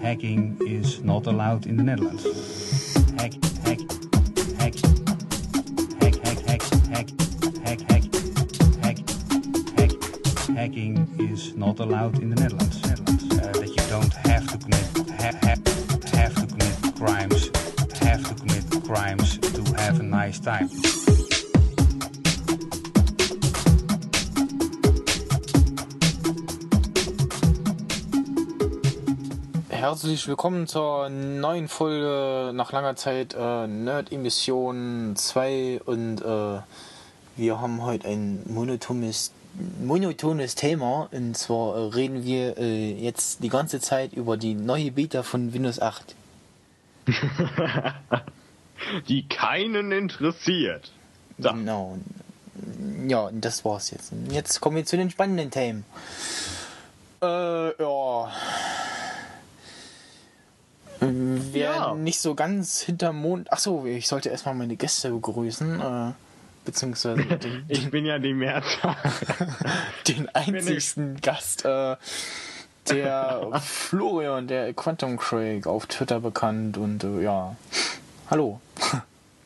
Hacking is not allowed in the Netherlands. Hack, hack, hack, hack, hack, hack, hack, hack, hack, hack, hack. Hacking is not allowed in the Netherlands. Netherlands. Uh, that you don't have to commit ha- ha- have to commit crimes, have to commit crimes to have a nice time. Herzlich willkommen zur neuen Folge nach langer Zeit äh, Nerd Emission 2 und äh, wir haben heute ein monotones, monotones Thema und zwar äh, reden wir äh, jetzt die ganze Zeit über die neue Beta von Windows 8. die keinen interessiert. So. Genau. Ja, und das war's jetzt. Jetzt kommen wir zu den spannenden Themen. Äh, ja. Wer Ja. nicht so ganz hinterm Mond. Achso, ich sollte erstmal meine Gäste begrüßen. Äh, beziehungsweise den, Ich bin ja die Mehrzahl. den einzigsten Gast. Äh, der Florian, der Quantum Craig auf Twitter bekannt und äh, ja. Hallo.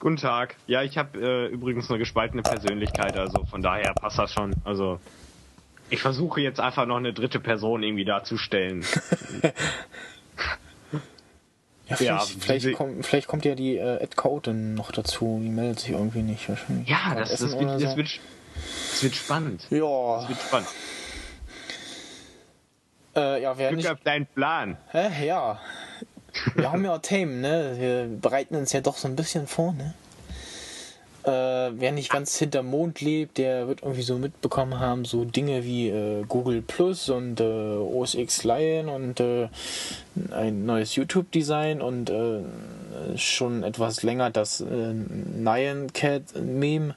Guten Tag. Ja, ich habe äh, übrigens eine gespaltene Persönlichkeit, also von daher passt das schon. Also ich versuche jetzt einfach noch eine dritte Person irgendwie darzustellen. Ja, vielleicht, Ja, vielleicht, kommt, vielleicht kommt ja die äh, Ed Coden noch dazu. Die meldet sich irgendwie nicht wahrscheinlich. Ja, das, das, wird, das, so. wird, das wird spannend. Ja, Das wird spannend. äh, ja, wer Glück nicht. auf deinen Plan. Hä? Ja. Wir haben ja Themen, ne? Wir bereiten uns ja doch so ein bisschen vor, ne? Äh, wer nicht ganz hinterm Mond lebt, der wird irgendwie so mitbekommen haben, so Dinge wie äh, Google Plus und äh, OS X Lion und äh, ein neues YouTube-Design und äh, schon etwas länger das äh, Nyan Cat Meme.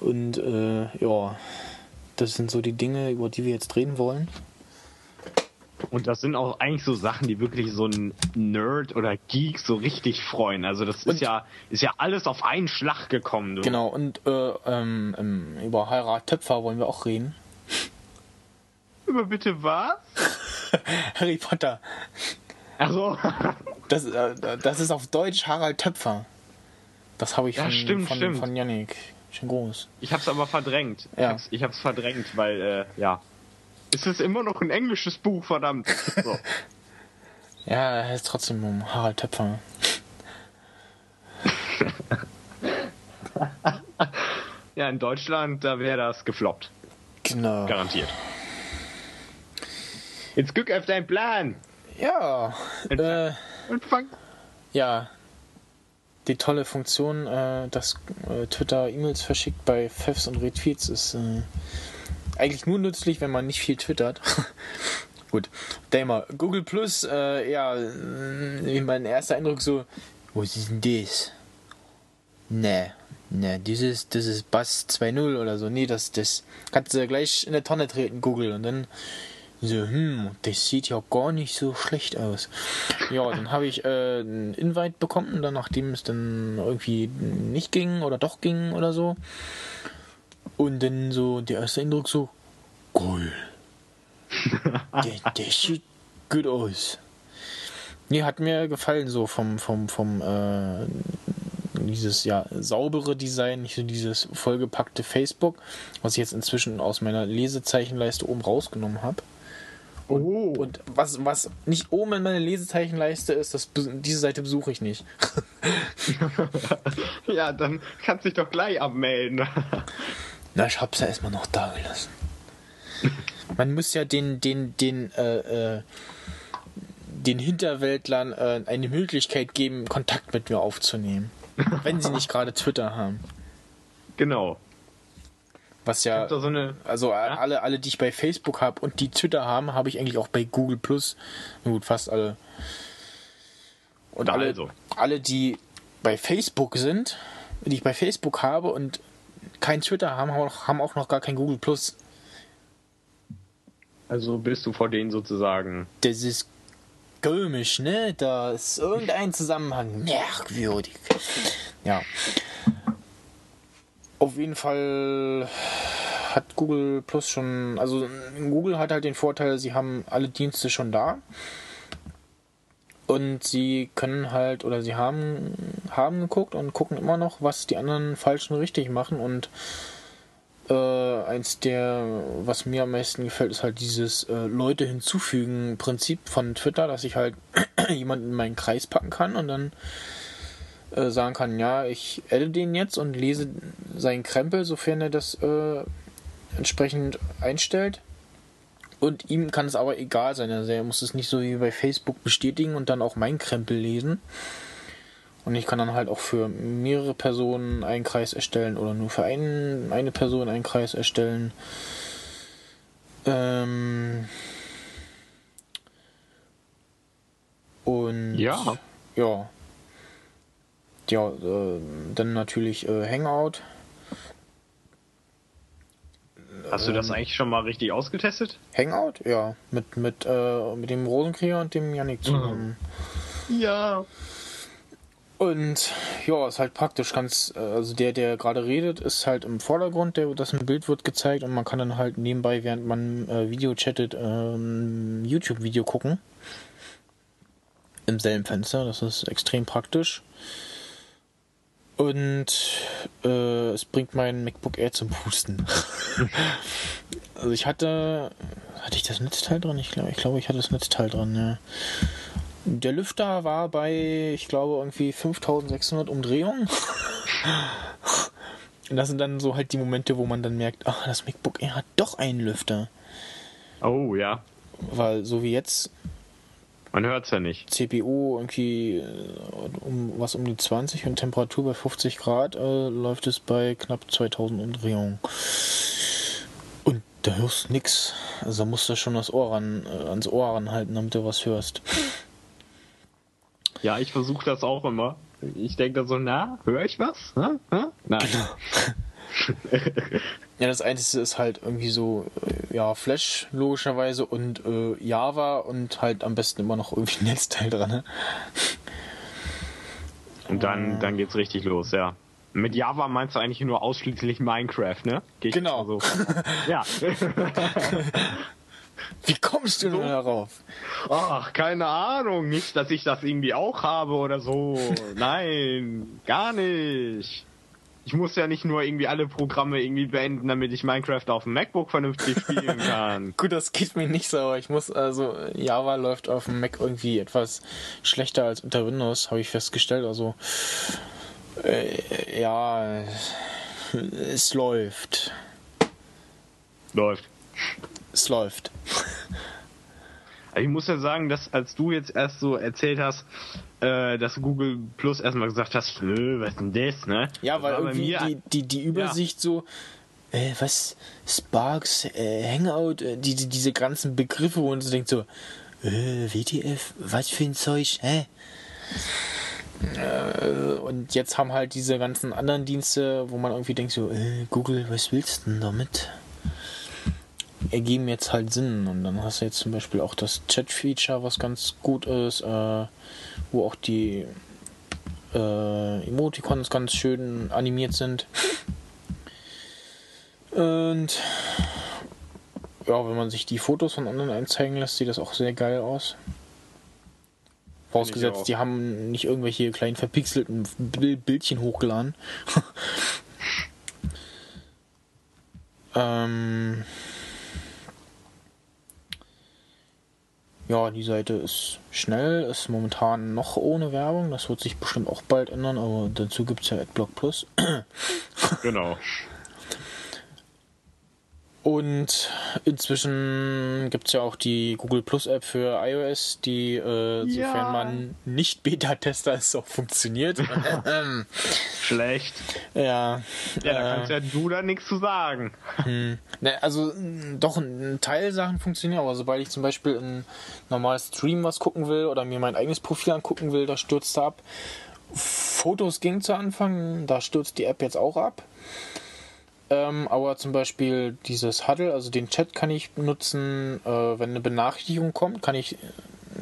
Und äh, ja, das sind so die Dinge, über die wir jetzt reden wollen. Und das sind auch eigentlich so Sachen, die wirklich so ein Nerd oder Geek so richtig freuen. Also das Und- ist ja ist ja alles auf einen Schlag gekommen. Du. Genau, und äh, ähm, ähm, über Heirat Töpfer wollen wir auch reden. Aber bitte was? Harry Potter. Also Das, äh, das ist auf Deutsch Harald Töpfer. Das habe ich Ja, von, stimmt, von, stimmt. von Yannick. Schon groß. Ich hab's aber verdrängt. Ja. Ich, hab's, ich hab's verdrängt, weil, äh, ja. Es ist immer noch ein englisches Buch, verdammt. So. Ja, er heißt trotzdem um Harald Töpfer. Ja, in Deutschland, da wäre das gefloppt. Genau. Garantiert. Jetzt guck auf deinen Plan. Ja, äh, Und fang. ja. Die tolle Funktion, äh, dass äh, Twitter E-Mails verschickt bei Fefs und Retweets ist äh, eigentlich nur nützlich, wenn man nicht viel twittert. Gut, Damer, Google Plus, äh, ja, äh, mein erster Eindruck so, was ist denn das? Ne, ne, dieses, das ist Bass 2.0 oder so. Nee, das, das kannst du gleich in der Tonne treten, Google. Und dann so, hm, das sieht ja gar nicht so schlecht aus. Ja, dann habe ich äh, einen Invite bekommen, dann nachdem es dann irgendwie nicht ging oder doch ging oder so. Und dann so der erste Eindruck so, cool. der, der sieht gut aus. Nee, hat mir gefallen so vom, vom, vom, äh, dieses ja saubere Design, nicht so dieses vollgepackte Facebook, was ich jetzt inzwischen aus meiner Lesezeichenleiste oben rausgenommen habe. Oh. Und was, was nicht oben in meine Lesezeichenleiste ist, das, diese Seite besuche ich nicht. Ja, dann kannst du dich doch gleich abmelden. Na, ich hab's ja erstmal noch da gelassen. Man muss ja den, den, den, äh, äh, den Hinterwäldlern äh, eine Möglichkeit geben, Kontakt mit mir aufzunehmen. Wenn sie nicht gerade Twitter haben. genau. Was ja, so eine. also äh, alle, alle, die ich bei Facebook habe und die Twitter haben, habe ich eigentlich auch bei Google Plus. Gut, fast alle. Und alle, Also. alle, die bei Facebook sind, die ich bei Facebook habe und kein Twitter haben, haben auch, noch gar kein Google Plus. Also bist du vor denen sozusagen. Das ist komisch, ne? Da ist irgendein Zusammenhang merkwürdig. Ja. Auf jeden Fall hat Google Plus schon, also Google hat halt den Vorteil, sie haben alle Dienste schon da. Und sie können halt, oder sie haben, haben geguckt und gucken immer noch, was die anderen falsch und richtig machen. Und äh, eins der, was mir am meisten gefällt, ist halt dieses äh, Leute hinzufügen Prinzip von Twitter, dass ich halt jemanden in meinen Kreis packen kann und dann äh, sagen kann, ja, ich adde den jetzt und lese seinen Krempel, sofern er das äh, entsprechend einstellt. Und ihm kann es aber egal sein. Also er muss es nicht so wie bei Facebook bestätigen und dann auch meinen Krempel lesen. Und ich kann dann halt auch für mehrere Personen einen Kreis erstellen oder nur für einen, eine Person einen Kreis erstellen. Ähm und Ja. ja. Ja, äh, dann natürlich äh, Hangout. Hast du Ähm. das eigentlich schon mal richtig ausgetestet? Hangout? Ja, mit, mit, äh, mit dem Rosenkrieger und dem Yannick zusammen. Ja. Und ja, ist halt praktisch. Ganz, äh, also der, der gerade redet, ist halt im Vordergrund, der, das ein Bild wird gezeigt und man kann dann halt nebenbei, während man äh, Video chattet, ähm, YouTube-Video gucken. Im selben Fenster, das ist extrem praktisch. Und äh, es bringt mein MacBook Air zum Pusten. also ich hatte, hatte ich das Netzteil dran? Ich glaube, ich, glaube, ich hatte das Netzteil dran, ja. Der Lüfter war bei, ich glaube, irgendwie 5600 Umdrehungen. Und das sind dann so halt die Momente, wo man dann merkt, ach, das MacBook Air hat doch einen Lüfter. Oh ja. Weil so wie jetzt Man hört's ja nicht. CPU irgendwie äh, um was um die 20 und Temperatur bei 50 Grad äh, läuft es bei knapp 2000 Umdrehungen. Und da hörst nix. Also da musst du schon das Ohr ran, äh, ans Ohr ranhalten, damit du was hörst. Ja, ich versuche das auch immer. Ich denke da so, na, höre ich was? Hä? Hä? Nein. Ja, das Einzige ist halt irgendwie so, äh, ja, Flash logischerweise und äh, Java und halt am besten immer noch irgendwie ein Netzteil dran. Ne? Und dann, dann geht's richtig los, ja. Mit Java meinst du eigentlich nur ausschließlich Minecraft, ne? Geh Genau. So. ja. Wie kommst du nur darauf? Ach, keine Ahnung. Nicht, dass ich das irgendwie auch habe oder so. Nein, gar nicht. Ich muss ja nicht nur irgendwie alle Programme irgendwie beenden, damit ich Minecraft auf dem MacBook vernünftig spielen kann. Gut, das geht mir nicht so, ich muss, also Java läuft auf dem Mac irgendwie etwas schlechter als unter Windows, habe ich festgestellt. Also, äh, ja, es läuft. Läuft. Es läuft. Ich muss ja sagen, dass als du jetzt erst so erzählt hast, äh, dass Google Plus erstmal gesagt hast, "Nö, was ist denn das, ne? Ja, weil irgendwie die, die, die Übersicht so, äh, was, Sparks, äh, Hangout, äh, die, die, diese ganzen Begriffe, wo man so denkt so, äh, WTF, was für ein Zeug, hä? Und jetzt haben halt diese ganzen anderen Dienste, wo man irgendwie denkt so, äh, Google, was willst du denn damit? Ergeben jetzt halt Sinn. Und dann hast du jetzt zum Beispiel auch das Chat-Feature, was ganz gut ist, äh, wo auch die äh, Emoticons ganz schön animiert sind. Und ja, wenn man sich die Fotos von anderen einzeigen lässt, sieht das auch sehr geil aus. Vorausgesetzt, die haben nicht irgendwelche kleinen verpixelten Bil- Bildchen hochgeladen. ähm ja, die Seite ist schnell, ist momentan noch ohne Werbung. Das wird sich bestimmt auch bald ändern, aber dazu gibt es ja AdBlock Plus. Genau. Und inzwischen gibt es ja auch die Google Plus App für iOS, die, äh, Ja. sofern man nicht Beta-Tester ist, auch funktioniert. Schlecht. ja, Ja, da äh, kannst ja du da nichts zu sagen. Ne, also doch ein Teil Sachen funktionieren, aber sobald ich zum Beispiel in normal Stream was gucken will oder mir mein eigenes Profil angucken will, da stürzt er ab. Fotos ging zu Anfang, da stürzt die App jetzt auch ab. Ähm, aber zum Beispiel dieses Huddle, also den Chat kann ich nutzen, äh, wenn eine Benachrichtigung kommt, kann ich äh,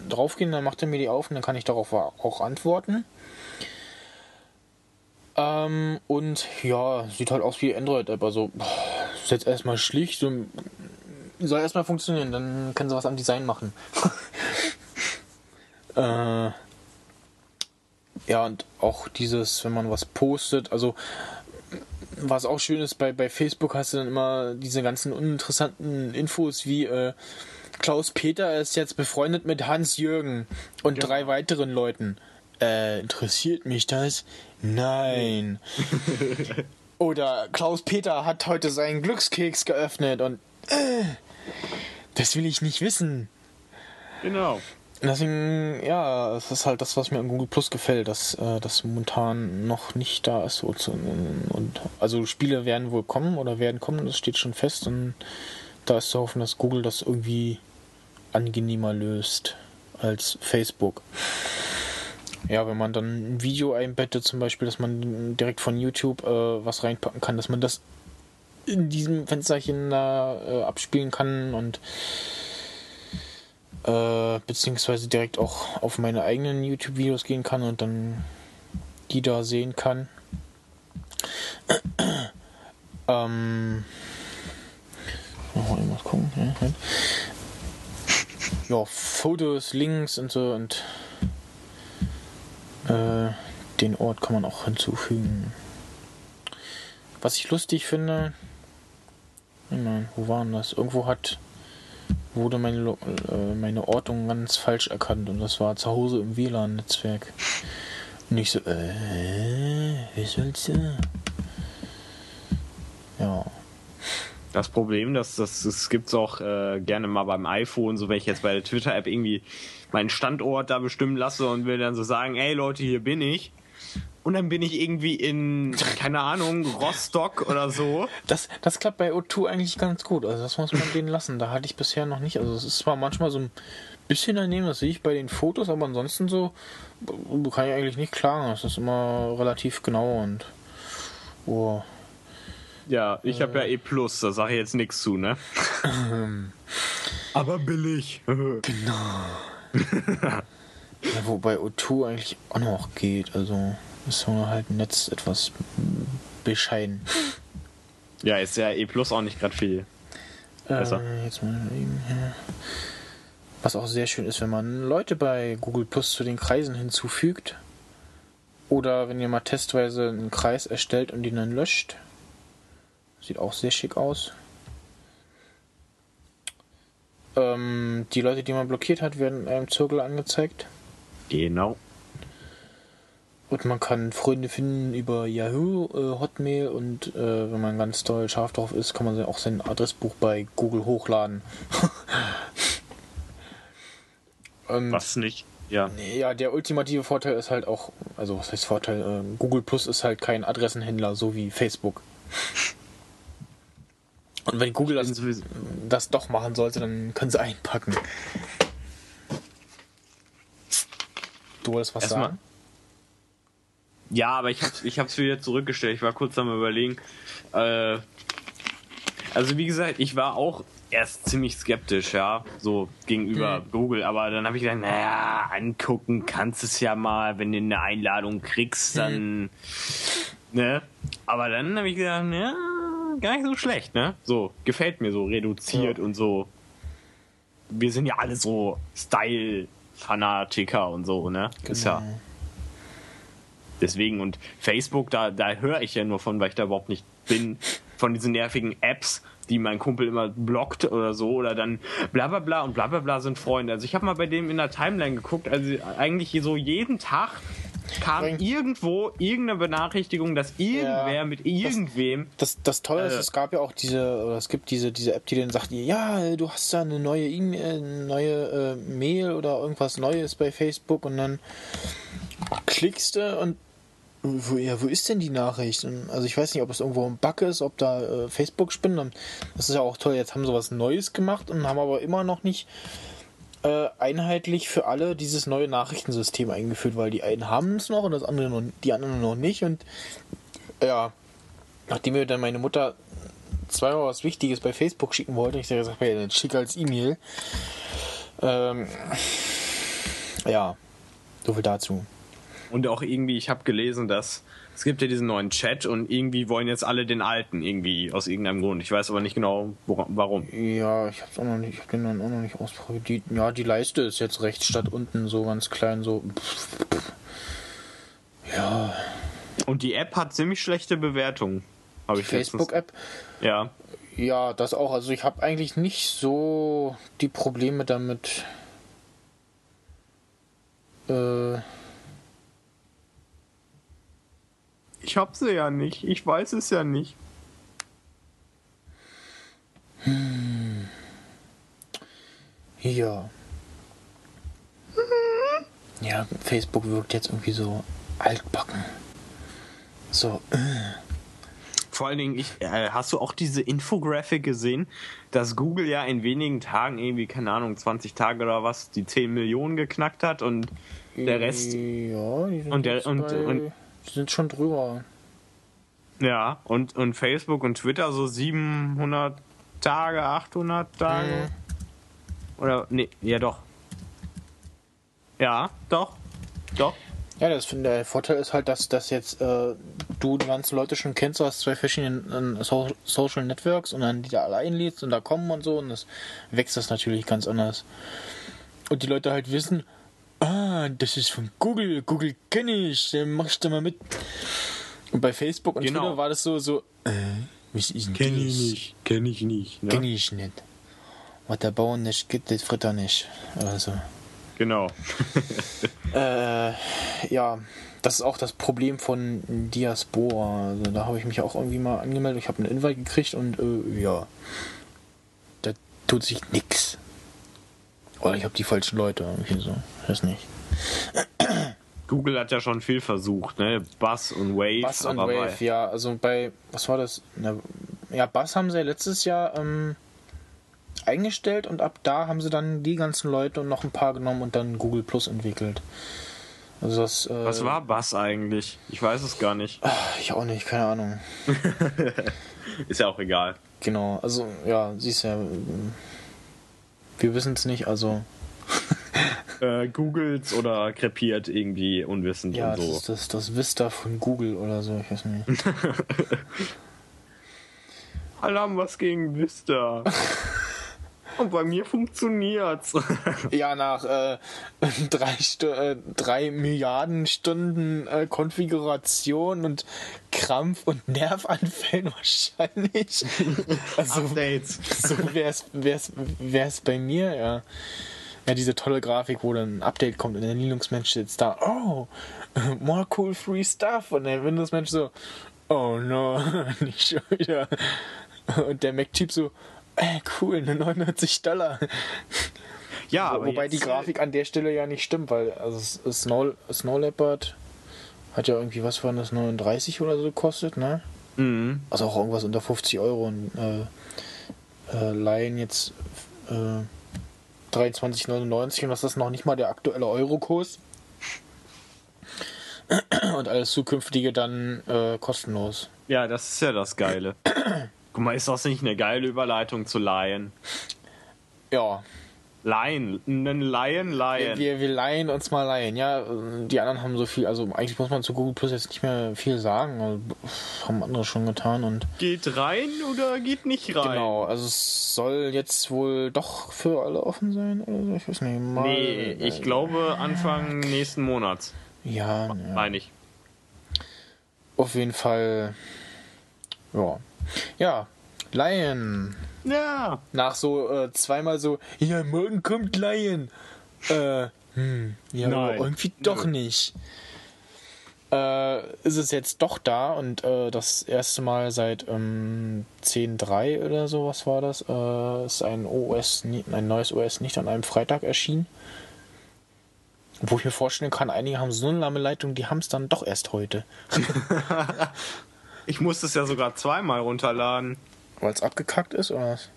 draufgehen, dann macht er mir die auf und dann kann ich darauf auch antworten. Ähm, und ja, sieht halt aus wie Android-App, also ist jetzt erstmal schlicht und soll erstmal funktionieren, dann können sie was am Design machen. äh, ja, und auch dieses, wenn man was postet, also was auch schön ist, bei, bei Facebook hast du dann immer diese ganzen uninteressanten Infos wie äh, Klaus Peter ist jetzt befreundet mit Hans Jürgen und Ja. drei weiteren Leuten. Äh, interessiert mich das? Nein. Oder Klaus Peter hat heute seinen Glückskeks geöffnet und äh, das will ich nicht wissen. Genau. Und Deswegen, ja, es ist halt das, was mir an Google Plus gefällt, dass äh, das momentan noch nicht da ist. Zu, und, also Spiele werden wohl kommen oder werden kommen, das steht schon fest. Und da ist zu hoffen, dass Google das irgendwie angenehmer löst als Facebook. Ja, wenn man dann ein Video einbettet, zum Beispiel, dass man direkt von YouTube äh, was reinpacken kann, dass man das in diesem Fensterchen da äh, abspielen kann und äh, beziehungsweise direkt auch auf meine eigenen YouTube-Videos gehen kann und dann die da sehen kann. ähm, noch mal irgendwas gucken. Ja, halt. ja, Fotos, Links und so und äh, den Ort kann man auch hinzufügen. Was ich lustig finde, warte mal, wo waren das? Irgendwo hat wurde meine, äh, meine Ortung ganz falsch erkannt und das war zu Hause im WLAN-Netzwerk. Und ich so, äh, wie soll's ja? Ja. Das Problem, das, das, das gibt's auch äh, gerne mal beim iPhone, so wenn ich jetzt bei der Twitter-App irgendwie meinen Standort da bestimmen lasse und will dann so sagen, ey Leute, hier bin ich. Und dann bin ich irgendwie in, keine Ahnung, Rostock oder so. Das, das klappt bei O2 eigentlich ganz gut. Also das muss man denen lassen. Da hatte ich bisher noch nicht. Also es ist zwar manchmal so ein bisschen daneben, das sehe ich bei den Fotos, aber ansonsten so äh, kann ich eigentlich nicht klagen. Das ist immer relativ genau und oh, Ja, ich habe ja E+, da sage ich jetzt nichts zu, ne? Aber billig. Ja, wobei O2 eigentlich auch noch geht. Also ist halt im Netz etwas bescheiden. ja, ist ja E auch nicht gerade viel. Besser. Äh, jetzt mal eben hier. Was auch sehr schön ist, wenn man Leute bei Google Plus zu den Kreisen hinzufügt. Oder wenn ihr mal testweise einen Kreis erstellt und ihn dann löscht. Sieht auch sehr schick aus. Ähm, die Leute, die man blockiert hat, werden in einem Zirkel angezeigt. Genau. Und man kann Freunde finden über Yahoo, äh, Hotmail und äh, wenn man ganz doll scharf drauf ist, kann man auch sein Adressbuch bei Google hochladen. und, Was nicht? Ja. Ja, der ultimative Vorteil ist halt auch, also was heißt Vorteil? Äh, Google Plus ist halt kein Adressenhändler, so wie Facebook. Und wenn Google das, das doch machen sollte, dann können sie einpacken. Du wolltest was Erstmal- sagen? Ja, aber ich hab's, ich hab's wieder zurückgestellt. Ich war kurz am überlegen. Äh, also wie gesagt, ich war auch erst ziemlich skeptisch, ja, so gegenüber Google. Aber dann habe ich gedacht, naja, angucken kannst es ja mal, wenn du eine Einladung kriegst, dann, ne? Aber dann habe ich gedacht, ja, gar nicht so schlecht, ne? So, gefällt mir so reduziert Ja. und so. Wir sind ja alle so Style-Fanatiker und so, ne? Ist ja. Deswegen und Facebook, da, da höre ich ja nur von, weil ich da überhaupt nicht bin, von diesen nervigen Apps, die mein Kumpel immer blockt oder so oder dann bla bla bla und bla bla bla sind Freunde. Also ich habe mal bei dem in der Timeline geguckt, also eigentlich so jeden Tag kam Bringt- irgendwo irgendeine Benachrichtigung, dass irgendwer Ja, mit irgendwem Das, das Tolle ist, Äh. es gab ja auch diese, oder es gibt diese, diese App, die dann sagt, ja, du hast da eine neue E-Mail, eine neue äh, Mail oder irgendwas Neues bei Facebook und dann klickst du und wo, ja, wo ist denn die Nachricht? Und, also ich weiß nicht, ob es irgendwo ein Bug ist, ob da äh, Facebook spinnt. Und das ist ja auch toll, jetzt haben sie was Neues gemacht und haben aber immer noch nicht äh, einheitlich für alle dieses neue Nachrichtensystem eingeführt, weil die einen haben es noch und das andere noch, die anderen noch nicht. Und ja, nachdem mir dann meine Mutter zweimal was Wichtiges bei Facebook schicken wollte, ich gesagt, ja, dann schick als E-Mail. Ähm, ja, so viel dazu. Und auch irgendwie, ich habe gelesen, dass es gibt ja diesen neuen Chat und irgendwie wollen jetzt alle den alten irgendwie aus irgendeinem Grund. Ich weiß aber nicht genau, wora- warum. Ja, ich hab's auch noch nicht, ich hab den dann auch noch nicht ausprobiert. Die, ja, die Leiste ist jetzt rechts statt unten so ganz klein, so. Ja, Und die App hat ziemlich schlechte Bewertungen. Habe ich Facebook-App. Ja. Ja, das auch. Also ich habe eigentlich nicht so die Probleme damit. Äh, Ich hab sie ja nicht. Ich weiß es ja nicht. ja. Ja, Facebook wirkt jetzt irgendwie so altbacken. So, äh. Vor allen Dingen, ich, äh, hast du auch diese Infografik gesehen, dass Google ja in wenigen Tagen irgendwie, keine Ahnung, 20 Tage oder was, die 10 Millionen geknackt hat und der Rest, Ja, die sind, Und der- und- und- die sind schon drüber. ja, und, und Facebook und Twitter so 700 Tage, 800 Tage. Mhm. Oder, nee, ja doch. Ja, doch, doch. Ja, das finde der Vorteil ist halt, dass, dass jetzt äh, du die ganzen Leute schon kennst aus zwei verschiedenen äh, so Social Networks und dann die da alle einlädst und da kommen und so und das wächst das natürlich ganz anders. Und die Leute halt wissen, ah, das ist von Google, Google kenne ich, dann mach ich da mal mit. Und bei Facebook und Genau. Twitter war das so, so, äh, was ist denn das? kenn ich nicht. Ne? Kenn ich nicht. Was der Bauer nicht gibt, das fritt er nicht. Also. Genau. Äh, ja, das ist auch das Problem von Diaspora. Also da habe ich mich auch irgendwie mal angemeldet. Ich habe einen Invite gekriegt und äh, ja, da tut sich nix. Oder ich habe die falschen Leute irgendwie so. Ich weiß nicht. Google hat ja schon viel versucht, ne? Buzz und Wave. Bass und aber Wave, ja. Also bei, was war das? Ja, Bass haben sie ja letztes Jahr ähm, eingestellt und ab da haben sie dann die ganzen Leute und noch ein paar genommen und dann Google Plus entwickelt. Also das. Äh, Was war Buzz eigentlich? Ich weiß es gar nicht. Ich auch nicht, keine Ahnung. Ist ja auch egal. Genau, also ja, siehst ja, ähm, wir wissen es nicht, also Äh, Googles oder krepiert irgendwie unwissend ja, und das so. ist das, das Vista von Google oder so, ich weiß nicht. Haben was gegen Vista. und bei mir funktioniert's. ja, nach äh, drei, Stu äh, drei Milliarden Stunden äh, Konfiguration und Krampf- und Nervanfällen wahrscheinlich. also Updates. so wär's, wär's, wär's bei mir, ja. Ja, diese tolle Grafik, wo dann ein Update kommt und der Linux-Mensch sitzt da, oh, more cool free stuff. Und der Windows-Mensch so, oh no, nicht schon wieder. Und der Mac-Typ so, äh, cool, eine 99 Dollar. Ja, aber Wobei die Grafik an der Stelle ja nicht stimmt, weil also Snow, Snow Leopard hat ja irgendwie, was waren das, 39 oder so gekostet, ne? Äh, mhm. Also auch irgendwas unter 50 Euro und äh, äh, Lion jetzt äh, 23,99 und das ist noch nicht mal der aktuelle Eurokurs. Und alles zukünftige dann äh, kostenlos. Ja, das ist ja das Geile. Guck mal, ist das nicht eine geile Überleitung zu Lion? Ja, Lion, einen Lion, Lion. wir, wir leihen uns mal leihen. Ja, äh, die anderen haben so viel, also eigentlich muss man zu Google Plus jetzt nicht mehr viel sagen. Also, haben andere schon getan und Geht rein oder geht nicht rein? genau, also es soll jetzt wohl doch für alle offen sein oder so. Ich weiß nicht. Mal, Nee, ich glaube Anfang nächsten Monats, Ja, ja. meine ich. Auf jeden Fall. Ja. Ja. Lion. Ja. Nach so äh, zweimal so, ja, morgen kommt Lion. Äh, hm, ja, Nein. irgendwie doch Nö. nicht. Äh, ist es jetzt doch da und äh, das erste Mal seit ähm, 10.3 oder so, was war das? Äh, ist ein OS, ein neues OS nicht an einem Freitag erschienen. Wo ich mir vorstellen kann, einige haben so eine lahme Leitung, die haben es dann doch erst heute. Ich musste es ja sogar zweimal runterladen. Weil es abgekackt ist, oder was?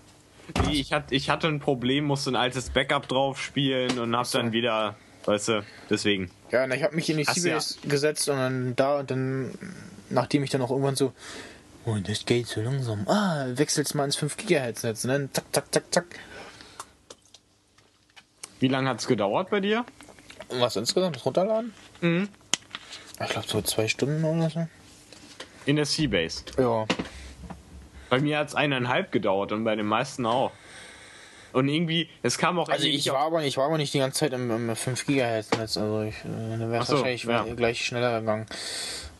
Nee, Ich hatte, ich hatte ein Problem, musste ein altes Backup drauf spielen und hab dann wieder, weißt du, deswegen. Ja, na, ich habe mich in die du CBS gesetzt und dann da und dann, nachdem ich dann auch irgendwann so, oh, das geht so langsam. Ah, wechselst mal ins 5 GHz Netz. Und dann zack, zack, zack, zack. Wie lange hat's gedauert bei dir? Was insgesamt? Das Runterladen? Mhm. Ich glaube so zwei Stunden oder so. In der Seabase. Ja. Bei mir hat es eineinhalb gedauert und bei den meisten auch. Und irgendwie, es kam auch Also ich war aber, ich war aber nicht die ganze Zeit im, im 5 GHz Netz, also ich, äh, dann wäre Ach es so, wahrscheinlich ja. gleich schneller gegangen.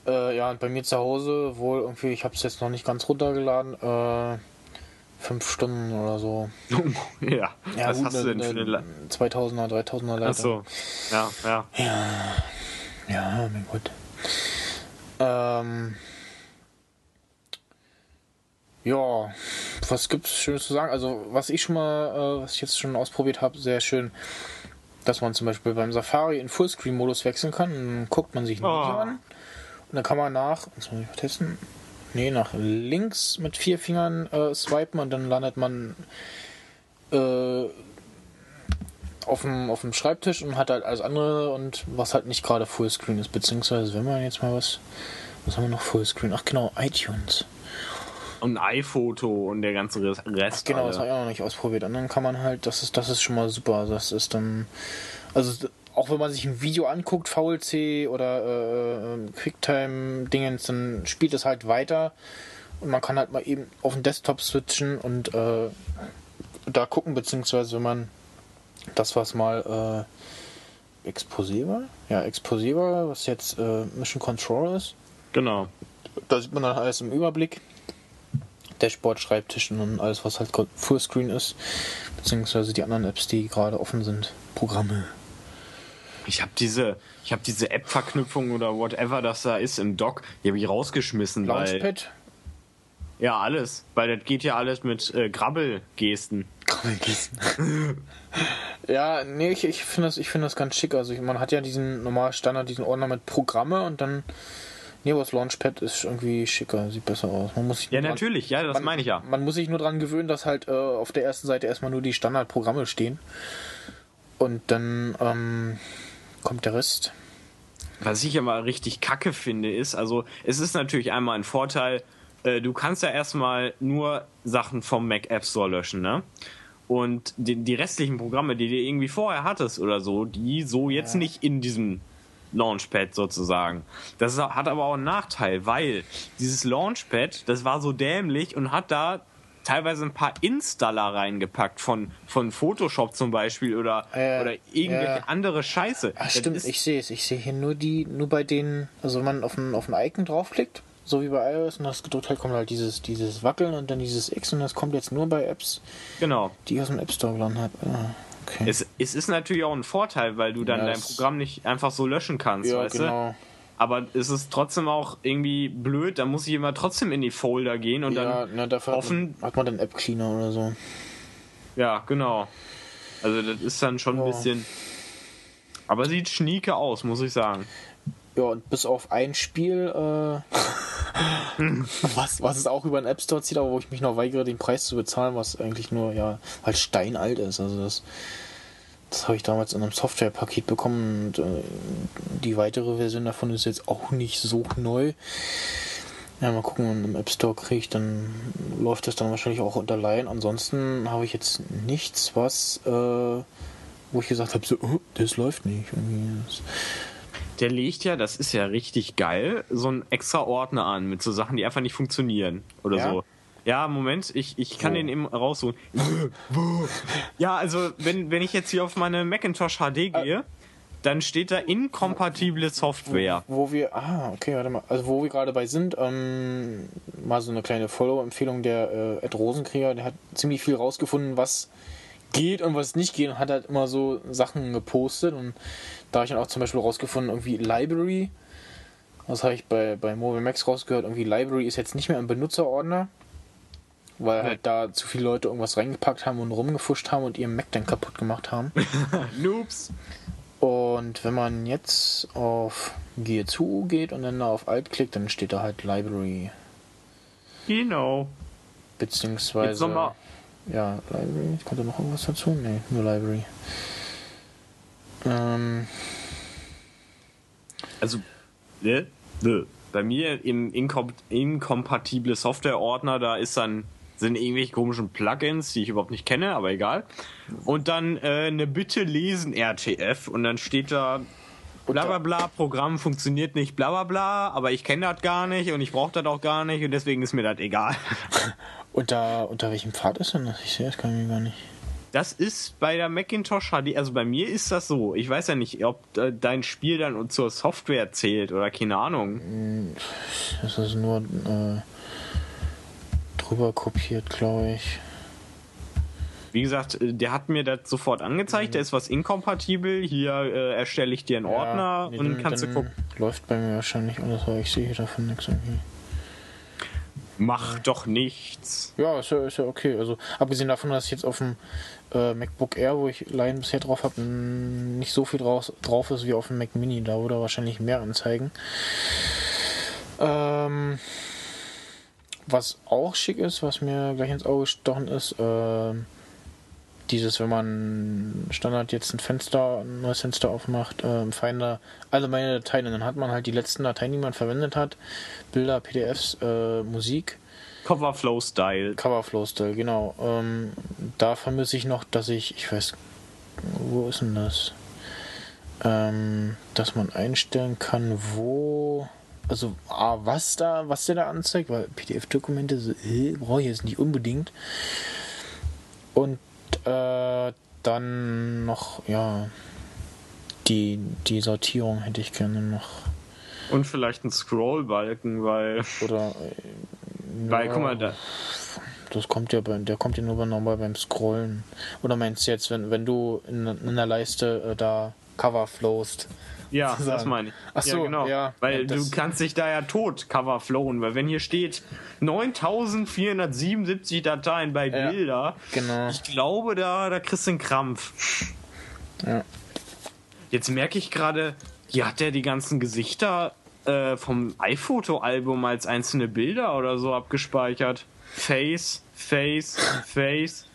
Äh, ja, und bei mir zu Hause wohl irgendwie, ich habe es jetzt noch nicht ganz runtergeladen, äh, fünf Stunden oder so. ja. Ja, Was gut, hast du denn für eine La 2000er, 3000er Leitung. Achso. Ja, ja. Ja, mein Gott. Ähm, ja, was gibt's Schönes zu sagen? Also, was ich schon mal, äh, was ich jetzt schon ausprobiert habe, sehr schön, dass man zum Beispiel beim Safari in Fullscreen-Modus wechseln kann. Dann guckt man sich ein Oh. Video an und dann kann man nach, muss man mal testen, nee, nach links mit vier Fingern äh, swipen und dann landet man äh, auf dem, auf dem Schreibtisch und hat halt alles andere und was halt nicht gerade Fullscreen ist, beziehungsweise wenn man jetzt mal was, was haben wir noch Fullscreen? Ach genau, iTunes. Und ein iPhoto und der ganze Rest. Genau, das habe alle. ich auch noch nicht ausprobiert. Und dann kann man halt, das ist, das ist schon mal super. Das ist dann, also auch wenn man sich ein Video anguckt, VLC oder äh, äh, Quicktime-Dingens, dann spielt es halt weiter und man kann halt mal eben auf den Desktop switchen und äh, da gucken, beziehungsweise wenn man das, was mal äh, Exposé war, ja, Exposé war, was jetzt äh, Mission Control ist, Genau. da sieht man dann alles im Überblick. Dashboard, Schreibtisch und alles, was halt Fullscreen ist. Beziehungsweise die anderen Apps, die gerade offen sind. Programme. Ich habe diese, ich habe diese App-Verknüpfung oder whatever das da ist im Dock, die habe ich rausgeschmissen, weil Launchpad. ja alles, weil das geht ja alles mit äh, Grabbelgesten. ja, nee, ich, ich finde das, ich finde das ganz schick. Also ich, man hat ja diesen normal Standard, diesen Ordner mit Programme und dann. Nee, aber das Launchpad ist irgendwie schicker, sieht besser aus. Man muss sich Ja, nur dran- natürlich, ja, das man, meine ich ja. Man muss sich nur dran gewöhnen, dass halt äh, auf der ersten Seite erstmal nur die Standardprogramme stehen. Und dann ähm, kommt der Rest. Was ich aber richtig kacke finde, ist, also es ist natürlich einmal ein Vorteil, äh, du kannst ja erstmal nur Sachen vom Mac App Store löschen, ne? Und die, die restlichen Programme, die du irgendwie vorher hattest oder so, die so jetzt nicht in diesem Launchpad sozusagen. Das hat aber auch einen Nachteil, weil dieses Launchpad, das war so dämlich und hat da teilweise ein paar Installer reingepackt von, von Photoshop zum Beispiel oder, Äh, oder irgendwelche ja. andere Scheiße. Ach stimmt, ich sehe es. Ich sehe hier nur die, nur bei den, also wenn man auf ein, auf ein Icon draufklickt, so wie bei iOS und das gedrückt hat, kommt halt dieses, dieses Wackeln und dann dieses X und das kommt jetzt nur bei Apps, Genau. die ich aus dem App Store geladen habe. Ah, okay. Es, es ist natürlich auch ein Vorteil, weil du dann Ja, dein Programm nicht einfach so löschen kannst, ja, weißt du? genau. Aber es ist trotzdem auch irgendwie blöd, da muss ich immer trotzdem in die Folder gehen und Ja, dann. na, dafür offen- hat, hat man dann App Cleaner oder so. Ja, genau. Also das ist dann schon ein bisschen. Aber sieht schnieke aus, muss ich sagen. Ja, und bis auf ein Spiel, äh, was, was es auch über den App Store zieht, aber wo ich mich noch weigere, den Preis zu bezahlen, was eigentlich nur, ja, halt steinalt ist. Also das, das habe ich damals in einem Softwarepaket bekommen und äh, die weitere Version davon ist jetzt auch nicht so neu. Ja, mal gucken, wenn ich im App Store kriege ich, dann läuft das dann wahrscheinlich auch unter Laien. Ansonsten habe ich jetzt nichts, was, äh, wo ich gesagt habe, so, oh, das läuft nicht. Irgendwie das, Der legt ja, das ist ja richtig geil, so einen extra Ordner an mit so Sachen, die einfach nicht funktionieren oder Ja? so. Ja, Moment, ich, ich kann Wo? den eben raussuchen. Wo? Ja, also wenn, wenn ich jetzt hier auf meine Macintosh HD gehe, dann steht da inkompatible Software. Wo wir, ah, okay, warte mal, also wo wir gerade bei sind, ähm, mal so eine kleine Follow-Empfehlung der äh, Ed Rosenkrieger, der hat ziemlich viel rausgefunden, was geht und was nicht geht und hat halt immer so Sachen gepostet und da habe ich dann auch zum Beispiel rausgefunden, irgendwie Library, das habe ich bei, bei Mobile Max rausgehört, irgendwie Library ist jetzt nicht mehr im Benutzerordner, weil halt da zu viele Leute irgendwas reingepackt haben und rumgefuscht haben und ihren Mac dann kaputt gemacht haben. Noobs. Und wenn man jetzt auf Gear zu geht und dann auf Alt klickt, dann steht da halt Library. Genau. Beziehungsweise. Jetzt nochmal. Ja, Library. Kommt da noch irgendwas dazu? Nee, nur Library. Ähm, Also, ne? Ne. Bei mir im inkom inkompatible Software-Ordner, da ist dann sind irgendwelche komischen Plugins, die ich überhaupt nicht kenne, aber egal. Und dann äh, eine Bitte lesen RTF und dann steht da bla bla bla, Programm funktioniert nicht, bla bla bla, aber ich kenne das gar nicht und ich brauche das auch gar nicht und deswegen ist mir das egal. Unter, unter welchem Pfad ist denn das? Ich sehe das. Gar nicht. Das ist bei der Macintosh HD, also bei mir ist das so. Ich weiß ja nicht, ob äh, dein Spiel dann zur Software zählt oder keine Ahnung. Das ist nur äh, drüber kopiert, glaube ich. Wie gesagt, äh, der hat mir das sofort angezeigt, da ist was inkompatibel. Hier äh, erstelle ich dir einen Ordner nee, und dann- kannst du dann gucken. Läuft bei mir wahrscheinlich alles, aber ich sehe hier davon nichts irgendwie. Mach doch nichts. Ja, ist ja, ist ja okay. Also abgesehen davon, dass ich jetzt auf dem äh, MacBook Air, wo ich Line bisher drauf habe, nicht so viel draus, drauf ist wie auf dem Mac Mini. Da würde er wahrscheinlich mehr anzeigen. Ähm, was auch schick ist, was mir gleich ins Auge gestochen ist, ähm, dieses, wenn man Standard jetzt ein Fenster, ein neues Fenster aufmacht, äh, Finder alle meine Dateien, dann hat man halt die letzten Dateien, die man verwendet hat, Bilder, PDFs, äh, Musik, Coverflow Style. Coverflow Style, genau. Ähm, da vermisse ich noch, dass ich, ich weiß, wo ist denn das? Ähm, dass man einstellen kann, wo, also A, was da, was der da anzeigt, weil PDF-Dokumente so, äh, brauche ich jetzt nicht unbedingt. Und äh, dann noch, ja, die, die Sortierung hätte ich gerne noch. Und vielleicht ein Scrollbalken, weil, Oder, äh, weil ja. guck mal, da, Das kommt ja bei, der kommt ja nur normal beim Scrollen. Oder meinst du jetzt, wenn, wenn du in, in der Leiste äh, da Cover flowst? ja, sozusagen. das meine ich. Ach so, ja, genau. ja. weil du kannst dich da ja tot Coverflowen, weil wenn hier steht 9477 Dateien bei Ja, Bilder, Genau. ich glaube, da, da kriegst du einen Krampf. Ja. Jetzt merke ich gerade, hier hat der die ganzen Gesichter äh, vom iPhoto-Album als einzelne Bilder oder so abgespeichert. Face, Face, Face.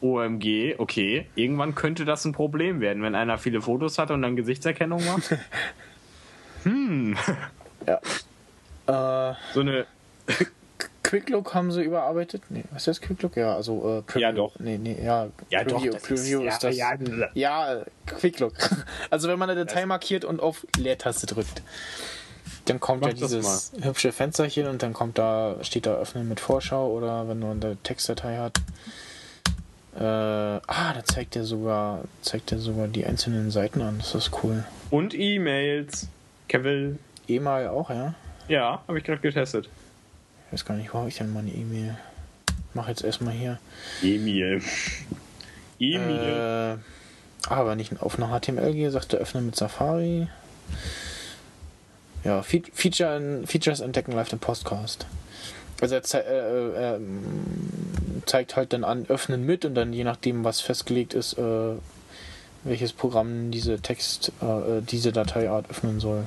OMG, okay. Irgendwann könnte das ein Problem werden, wenn einer viele Fotos hat und dann Gesichtserkennung macht. hm. Äh, So eine. Quicklook haben sie überarbeitet? Nee, was ist das Quicklook? Ja, also äh, Preview. Ja, doch. Nee, nee, ja. Preview, das Preview ist, das. Ja, Ja, äh, Quicklook. Also wenn man eine Datei markiert und auf Leertaste drückt, dann kommt Mach ja dieses hübsche Fensterchen und dann kommt da, steht da öffnen mit Vorschau oder wenn man eine Textdatei hat. Äh, ah, da zeigt er sogar, zeigt er sogar die einzelnen Seiten an. Das ist cool. Und E-Mails. Kevin. E-Mail auch, ja? Ja, habe ich gerade getestet. Ich weiß gar nicht, wo habe ich denn meine E-Mail? Mach jetzt erstmal hier. Emil. Emil. Äh, ah, wenn ich auf eine HTML gehe, sagt er öffnen mit Safari. Ja, Fe Feature, Features entdecken live im Podcast. Also er zei äh, äh, ähm, zeigt halt dann an, öffnen mit und dann je nachdem, was festgelegt ist, äh, welches Programm diese Text, äh, äh, diese Dateiart öffnen soll.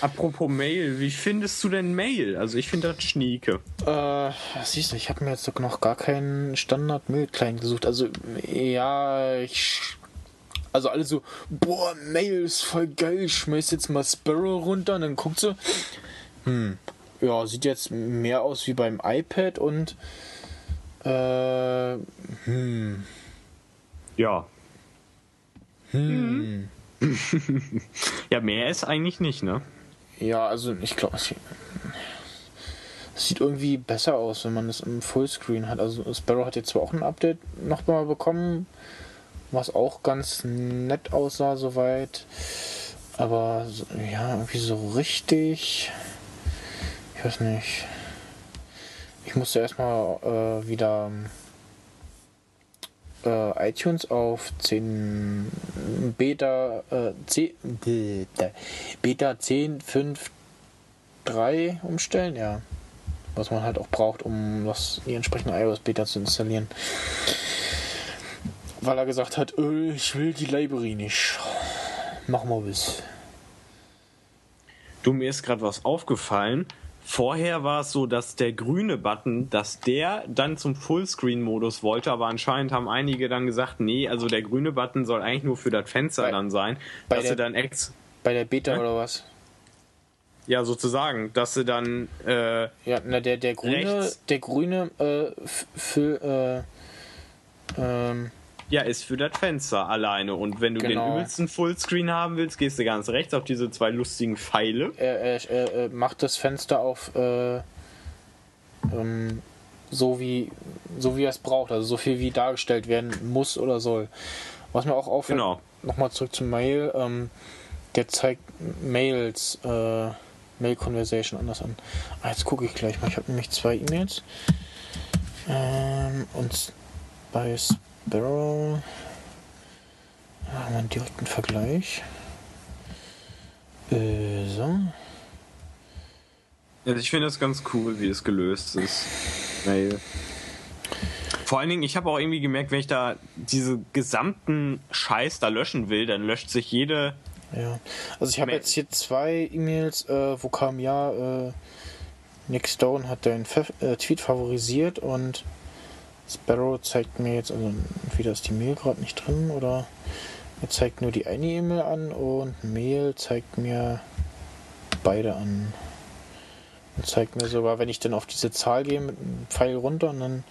Apropos Mail, wie findest du denn Mail? Also ich finde das schnieke. Äh, siehst du, ich habe mir jetzt noch gar keinen Standard-Mail-Client gesucht. Also, ja, ich. Also alle so, boah, Mail ist voll geil, ich schmeiß jetzt mal Sparrow runter und dann guckt sie. Hm. Ja, sieht jetzt mehr aus wie beim iPad und. Äh. Hm. Ja. Hm. Ja, mehr ist eigentlich nicht, ne? Ja, also ich glaube, es es sieht irgendwie besser aus, wenn man es im Fullscreen hat. Also Sparrow hat jetzt zwar auch ein Update nochmal bekommen, was auch ganz nett aussah soweit. Aber ja, irgendwie so richtig. Ich weiß nicht. Ich musste erstmal äh, wieder äh, iTunes auf 10 Beta äh, 10, Beta, Beta 10.5.3 umstellen, ja. Was man halt auch braucht, um das die entsprechende iOS Beta zu installieren. Weil er gesagt hat, äh, ich will die Library nicht. Mach mal was. Du, mir ist gerade was aufgefallen. Vorher war es so, dass der grüne Button, dass der dann zum Fullscreen-Modus wollte, aber anscheinend haben einige dann gesagt, nee, also der grüne Button soll eigentlich nur für das Fenster Bei- dann sein, bei dass der- sie dann ex, Bei der Beta Hä? oder was? ja sozusagen, dass sie dann äh, Ja, na, der, der grüne, Rechts. der grüne, äh, für, äh, ähm, Ja, ist für das Fenster alleine. Und wenn du Genau. den übelsten Fullscreen haben willst, gehst du ganz rechts auf diese zwei lustigen Pfeile. Er, er, er, er macht das Fenster auf äh, ähm, so wie so wie er es braucht, also so viel wie dargestellt werden muss oder soll. Was mir auch auffällt, Genau. nochmal zurück zum Mail, ähm, der zeigt Mails, äh, Mail Conversation anders an. Ah, jetzt gucke ich gleich mal. Ich habe nämlich zwei E-Mails. Ähm, und bei Sparrow ah, haben wir einen direkten Vergleich. Äh, so. Also ich finde das ganz cool, wie es gelöst ist. Mail. Vor allen Dingen, ich habe auch irgendwie gemerkt, wenn ich da diese gesamten Scheiß da löschen will, dann löscht sich jede. Ja, also ich habe jetzt hier zwei E-Mails, äh, wo kam ja, äh, Nick Stone hat deinen Fe äh, Tweet favorisiert und Sparrow zeigt mir jetzt, also entweder ist die Mail gerade nicht drin oder er zeigt nur die eine E-Mail an und Mail zeigt mir beide an. Und zeigt mir sogar, wenn ich dann auf diese Zahl gehe mit einem Pfeil runter und dann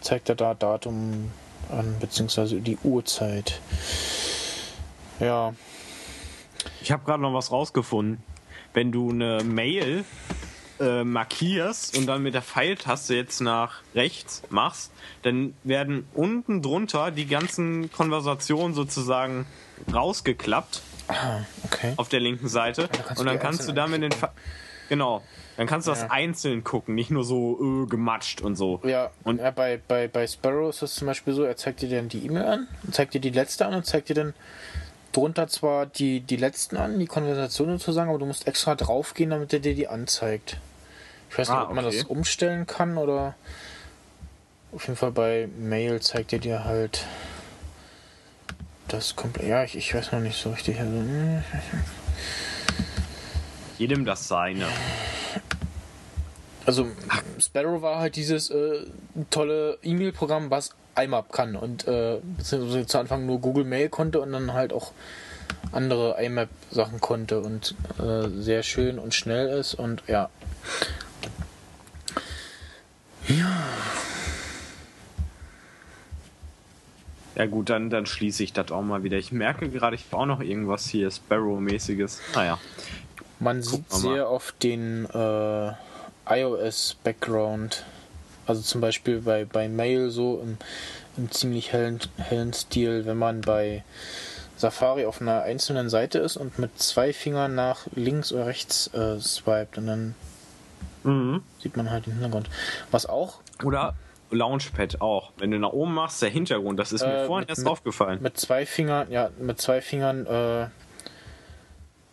zeigt er da Datum an, beziehungsweise die Uhrzeit. Ja, Ich habe gerade noch was rausgefunden. Wenn du eine Mail äh, markierst und dann mit der Pfeiltaste jetzt nach rechts machst, dann werden unten drunter die ganzen Konversationen sozusagen rausgeklappt ah, okay. auf der linken Seite du und dann kannst du damit den Fa genau dann kannst du das Ja. einzeln gucken nicht nur so äh, gematscht und so Ja, Und- ja, bei, bei, bei Sparrow ist es zum Beispiel so, er zeigt dir dann die E-Mail an, zeigt dir die letzte an und zeigt dir dann drunter zwar die, die letzten an, die Konversation sozusagen, aber du musst extra draufgehen, damit er dir die anzeigt. Ich weiß nicht, Ah, ob man okay. das umstellen kann oder auf jeden Fall bei Mail zeigt er dir halt das komplett. Ja, ich, ich weiß noch nicht so richtig. Also, hm, jedem das seine Also Sparrow war halt dieses äh, tolle E-Mail-Programm, was IMAP kann und äh, beziehungsweise zu Anfang nur Google Mail konnte und dann halt auch andere IMAP-Sachen konnte und äh, sehr schön und schnell ist und ja. Ja gut dann dann schließe ich das auch mal wieder ich merke gerade ich habe auch noch irgendwas hier Sparrow-mäßiges naja Man sieht wir mal. sehr oft den äh, iOS-Background. Also zum Beispiel bei, bei Mail so im, im ziemlich hellen, hellen Stil, wenn man bei Safari auf einer einzelnen Seite ist und mit zwei Fingern nach links oder rechts äh, swiped und dann mhm. sieht man halt den Hintergrund. Was auch oder Launchpad auch wenn du nach oben machst der Hintergrund das ist mir Äh, vorhin mit- erst mit- aufgefallen mit zwei Fingern, ja, mit zwei Fingern äh,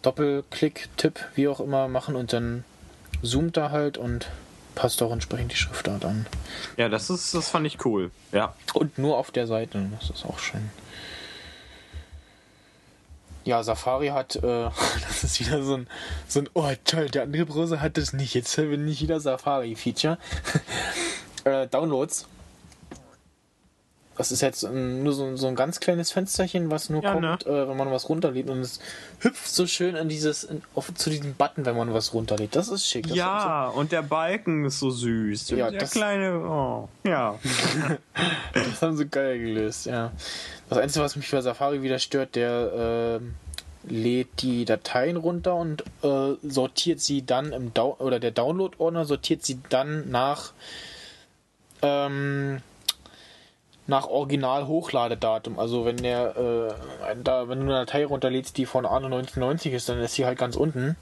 Doppelklick, Tipp, wie auch immer machen und dann zoomt er halt und passt auch entsprechend die Schriftart an. ja das ist das fand ich cool ja Und nur auf der Seite, das ist auch schön. Ja, Safari hat, äh, das ist wieder so ein, so ein, oh toll, der andere Browser hat das nicht, jetzt haben wir nicht wieder Safari-Feature. äh, Downloads. Das ist jetzt ähm, nur so, so ein ganz kleines Fensterchen, was nur Ja, kommt, äh, wenn man was runterlädt und es hüpft so schön in dieses, in, auf, zu diesem Button, wenn man was runterlädt. Das ist schick. Das ja und der Balken ist so süß Ja, der das- kleine oh ja Das haben sie geil gelöst, ja. Das Einzige, was mich bei Safari wieder stört, der ähm, lädt die Dateien runter und äh, sortiert sie dann im Down oder der Download-Ordner sortiert sie dann nach ähm, nach Original-Hochladedatum. Also wenn der äh, da, wenn du eine Datei runterlädst, die von Anno 1990 ist, dann ist sie halt ganz unten.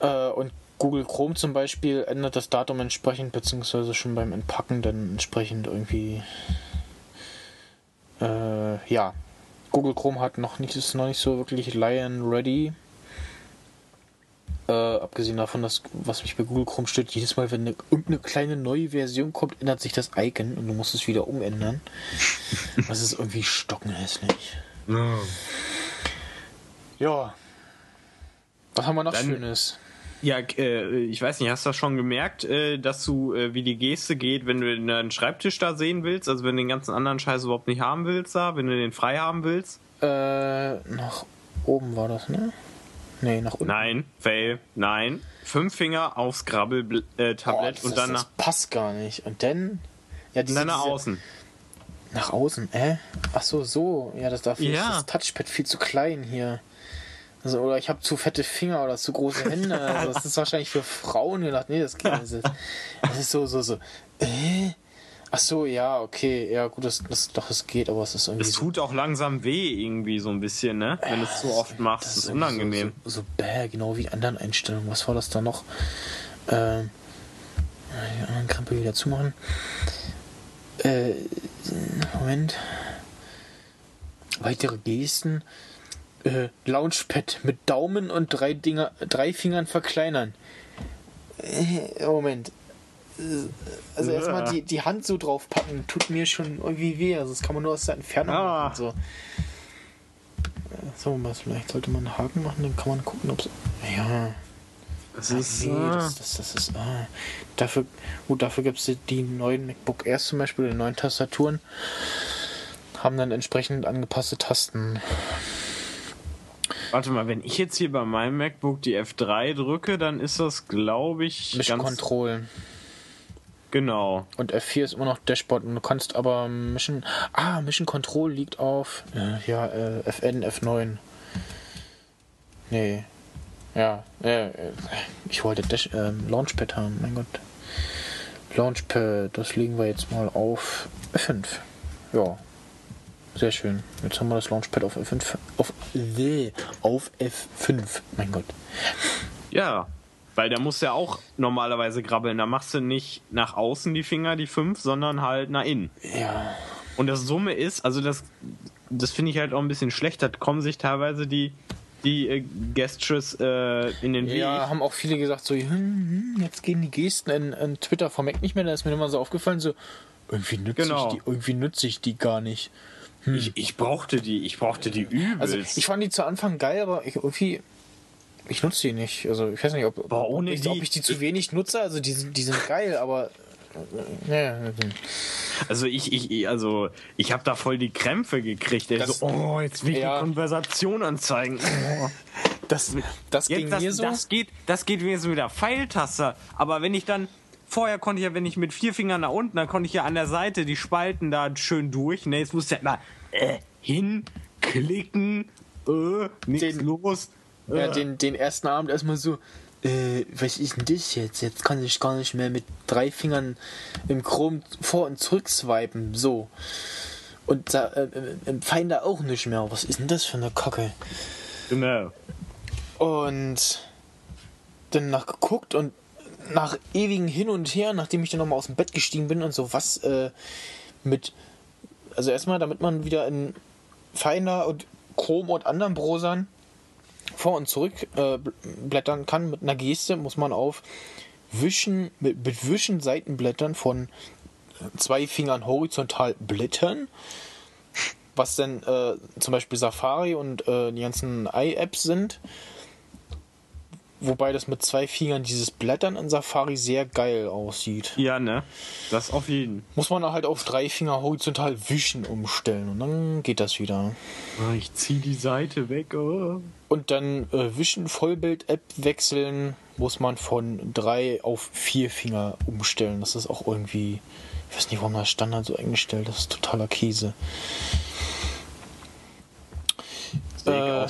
Äh, und Google Chrome zum Beispiel ändert das Datum entsprechend, beziehungsweise schon beim Entpacken dann entsprechend irgendwie. Äh, ja. Google Chrome hat noch nicht, ist noch nicht so wirklich Lion ready. Äh, abgesehen davon, dass, was mich bei Google Chrome stört, jedes Mal, wenn eine, irgendeine kleine neue Version kommt, ändert sich das Icon und du musst es wieder umändern. Das ist irgendwie stockenhässlich. Ja. Was haben wir noch Dann- Schönes? Ja, äh, ich weiß nicht, hast du das schon gemerkt, äh, dass du, äh, wie die Geste geht, wenn du einen Schreibtisch da sehen willst, also wenn du den ganzen anderen Scheiß überhaupt nicht haben willst da, wenn du den frei haben willst? Äh, nach oben war das, ne? Nee, nach unten. Nein, fail, nein. Fünf Finger aufs Grabbel-Tablett das, und dann das nach, passt gar nicht. Und dann. Ja, diese, dann nach diese, außen. Nach außen, äh? Ach so, so. Ja, das dafür Ja. ist das Touchpad viel zu klein hier. Also, oder ich habe zu fette Finger oder zu große Hände. Also, das ist wahrscheinlich für Frauen gedacht. Nee, das geht nicht. Das ist so, so, so. Äh? Ach so, ja, okay. Ja, gut, das, das, doch, es geht, aber es ist irgendwie. Es so- tut auch langsam weh irgendwie so ein bisschen, ne? Wenn du es so oft machst, das ist unangenehm. So, so, so bäh, genau wie die anderen Einstellungen. Was war das da noch? Ähm, die anderen Krempel wieder zumachen. Äh, Moment. Weitere Gesten. Äh, Launchpad mit Daumen und drei Dinger, drei Fingern verkleinern. Äh, Moment. Äh, Also Ja. erstmal die, die Hand so draufpacken, tut mir schon irgendwie weh. Also das kann man nur aus der Entfernung Ah. machen. So. Äh, So, was vielleicht sollte man einen Haken machen, dann kann man gucken, ob es. Ja. Das Ah, ist, nee, äh, das, das, das ist. Ah. Dafür, gut, dafür gibt es die, die neuen MacBook Airs zum Beispiel, die neuen Tastaturen, haben dann entsprechend angepasste Tasten. Warte mal, wenn ich jetzt hier bei meinem MacBook die F3 drücke, dann ist das, glaube ich, Mission ganz Control. Genau. Und F4 ist immer noch Dashboard. Und du kannst aber Mission. Ah, Mission Control liegt auf. Äh, ja, äh, FN, F9. Nee. Ja, äh, äh, ich wollte Dash, ähm, Launchpad haben, mein Gott. Launchpad, das legen wir jetzt mal auf F5. Ja. Sehr schön. Jetzt haben wir das Launchpad auf F5. Auf, auf F5. Mein Gott. Ja, weil der muss ja auch normalerweise grabbeln. Da machst du nicht nach außen die Finger, die fünf, sondern halt nach innen. Ja. Und das Summe ist, also das, das finde ich halt auch ein bisschen schlecht. Da kommen sich teilweise die, die äh, Gestures äh, in den Weg. Ja, haben auch viele gesagt, so, hm, hm, jetzt gehen die Gesten in, in Twitter vom Mac nicht mehr. Da ist mir immer so aufgefallen, so, irgendwie nütze Genau. ich, die, irgendwie nütze ich die gar nicht. Ich, ich brauchte die, ich brauchte die übelst. Also, ich fand die zu Anfang geil, aber ich, irgendwie, ich nutze die nicht. Also, ich weiß nicht, ob, Boah, ohne ob, ich, die- ob ich die zu wenig nutze. Also, die sind, die sind geil, aber. äh, Ja, Also ich, ich, also ich habe da voll die Krämpfe gekriegt. ey. Das- so, oh, jetzt will ich Ja. die Konversation anzeigen. Oh. das, das ging Jetzt, das, mir so. das geht, das geht wenigstens mit der Pfeiltaste. Aber wenn ich dann vorher konnte ich ja, wenn ich mit vier Fingern nach unten, dann konnte ich ja an der Seite die Spalten da schön durch. Ne, jetzt muss ich ja immer äh, hinklicken, äh, nichts Den- los. Ja, den, den ersten Abend erstmal so, äh, was ist denn das jetzt? Jetzt kann ich gar nicht mehr mit drei Fingern im Chrome vor- und zurück swipen, so. Und da, äh, äh, im Finder auch nicht mehr. Was ist denn das für eine Kacke? Genau. Und dann nachgeguckt und nach ewigen Hin und Her, nachdem ich dann nochmal aus dem Bett gestiegen bin und so, was äh, mit. Also erstmal, damit man wieder in Finder und Chrome und anderen Browsern vor und zurück äh, bl- blättern kann mit einer Geste, muss man auf Wischen, mit, mit Wischen Seitenblättern von zwei Fingern horizontal blättern. Was dann äh, zum Beispiel Safari und äh, die ganzen i-Apps sind. Wobei das mit zwei Fingern dieses Blättern in Safari sehr geil aussieht. Ja, ne? Das auf jeden. Muss man halt auf drei Finger horizontal wischen umstellen und dann geht das wieder. Oh, ich zieh die Seite weg. Oh. Und dann äh, Wischen Vollbild-App wechseln muss man von drei auf vier Finger umstellen. Das ist auch irgendwie, ich weiß nicht, warum das Standard so eingestellt ist. Das ist totaler Käse. Äh.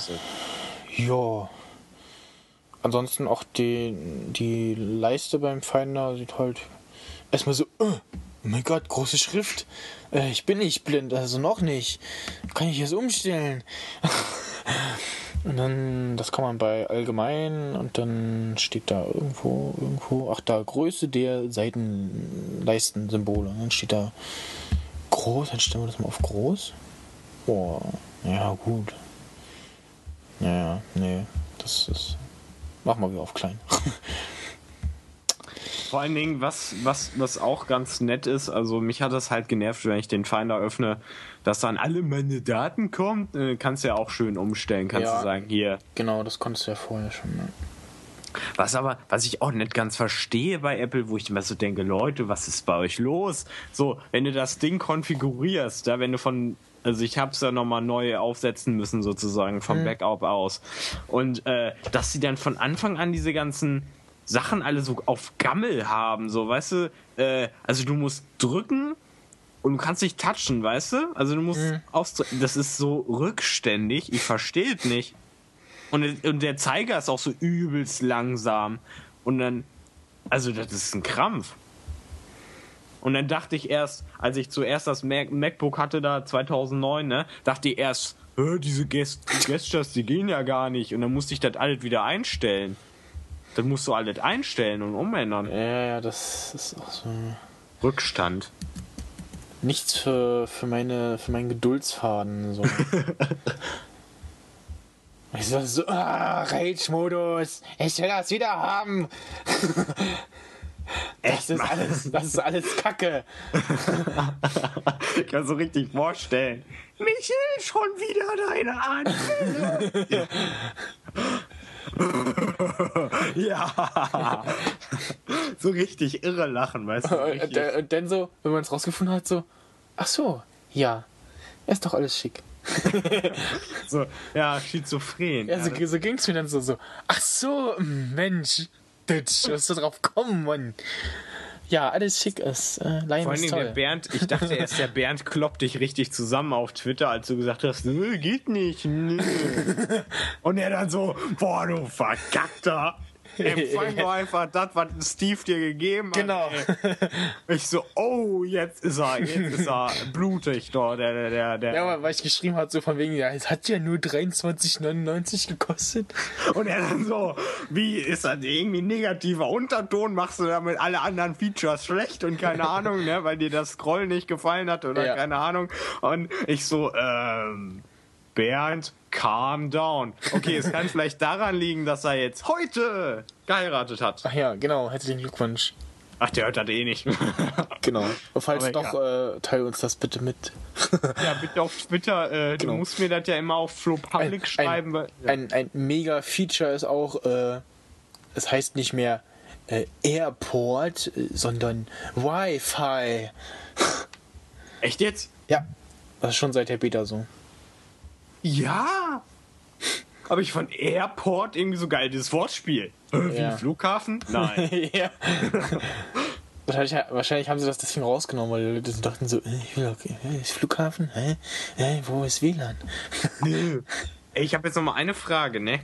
Ja. Ansonsten auch die, die Leiste beim Finder sieht halt erstmal so, äh, oh mein Gott, große Schrift. Äh, ich bin nicht blind, also noch nicht. Kann ich es umstellen? und dann, das kann man bei allgemein und dann steht da irgendwo, irgendwo, ach da, Größe der Seitenleistensymbole. Und dann steht da groß, dann stellen wir das mal auf groß. Boah, ja gut. Ja, nee, das ist. Machen wir wieder auf klein. Vor allen Dingen, was, was, was auch ganz nett ist, also mich hat das halt genervt, wenn ich den Finder öffne, dass dann alle meine Daten kommt. Äh, kannst du ja auch schön umstellen, kannst Ja. du sagen, hier. genau, das konntest du ja vorher schon. Ne? Was aber, was ich auch nicht ganz verstehe bei Apple, wo ich immer so denke, Leute, was ist bei euch los? So, wenn du das Ding konfigurierst, da wenn du von, also ich hab's ja nochmal neu aufsetzen müssen sozusagen vom Backup aus. Und äh, dass sie dann von Anfang an diese ganzen Sachen alle so auf Gammel haben, so, weißt du, äh, also du musst drücken und du kannst nicht touchen, weißt du? Also du musst Mhm. aus das ist so rückständig, ich verstehe es nicht. Und, und der Zeiger ist auch so übelst langsam und dann also das ist ein Krampf. Und dann dachte ich erst, als ich zuerst das Mac MacBook hatte da 2009, ne, dachte ich erst, "Hä, diese Gest Gestures, die gehen ja gar nicht und dann musste ich das alles wieder einstellen. Dann musst du alles einstellen und umändern. Ja, ja, das ist auch so. Rückstand. Nichts für, für, meine, für meinen Geduldsfaden. So. ich so, so ah, Rage-Modus, ich will das wieder haben. Das ist alles, das ist alles Kacke. Ich kann so richtig vorstellen. Michel, schon wieder deine Anfälle. ja. So richtig irre lachen, weißt du? Und, und dann so, wenn man es rausgefunden hat, so, ach so, ja, ist doch alles schick. So, ja, schizophren. Ja, so, so ging es mir dann so, so, ach so, Mensch, Ditch, was du drauf kommen, Mann. Ja, alles schick ist. Äh, Lion Vor Dingen der. Bernd, ich dachte erst, der Bernd kloppt dich richtig zusammen auf Twitter, als du gesagt hast, nö, geht nicht, nö. Und er dann so, boah, du Verkackter. Empfang doch einfach das, was Steve dir gegeben hat. Genau. Ich so, oh, jetzt ist er, jetzt ist er blutig dort, der, der, der, der. Ja, weil ich geschrieben hat, so von wegen, ja, es hat ja nur 23,99 gekostet. Und er dann so, wie ist das irgendwie ein negativer Unterton? Machst du damit alle anderen Features schlecht und keine Ahnung, ne, weil dir das Scrollen nicht gefallen hat oder Ja. keine Ahnung. Und ich so, ähm, Bernd, calm down. Okay, es kann vielleicht daran liegen, dass er jetzt heute geheiratet hat. Ach ja, genau, herzlichen Glückwunsch. Ach, der hört das eh nicht. Genau. Und falls Aber doch, äh, teil uns das bitte mit. ja, bitte auf Twitter. Äh, Genau. Du musst mir das ja immer auf Flo Public schreiben. weil- ein, ein mega Feature ist auch, äh, es heißt nicht mehr äh, Airport, sondern Wi-Fi. Echt jetzt? Ja, das ist schon seit der Beta so. Ja. Habe ich von Airport irgendwie so geil, dieses Wortspiel. Äh, Wie Ja. Flughafen? Nein. ja. wahrscheinlich, wahrscheinlich haben sie das deswegen rausgenommen, weil die Leute dachten so, äh, ich will okay, äh, ist Flughafen? Hä? Hä? Wo ist WLAN? Ich habe jetzt noch mal eine Frage, ne?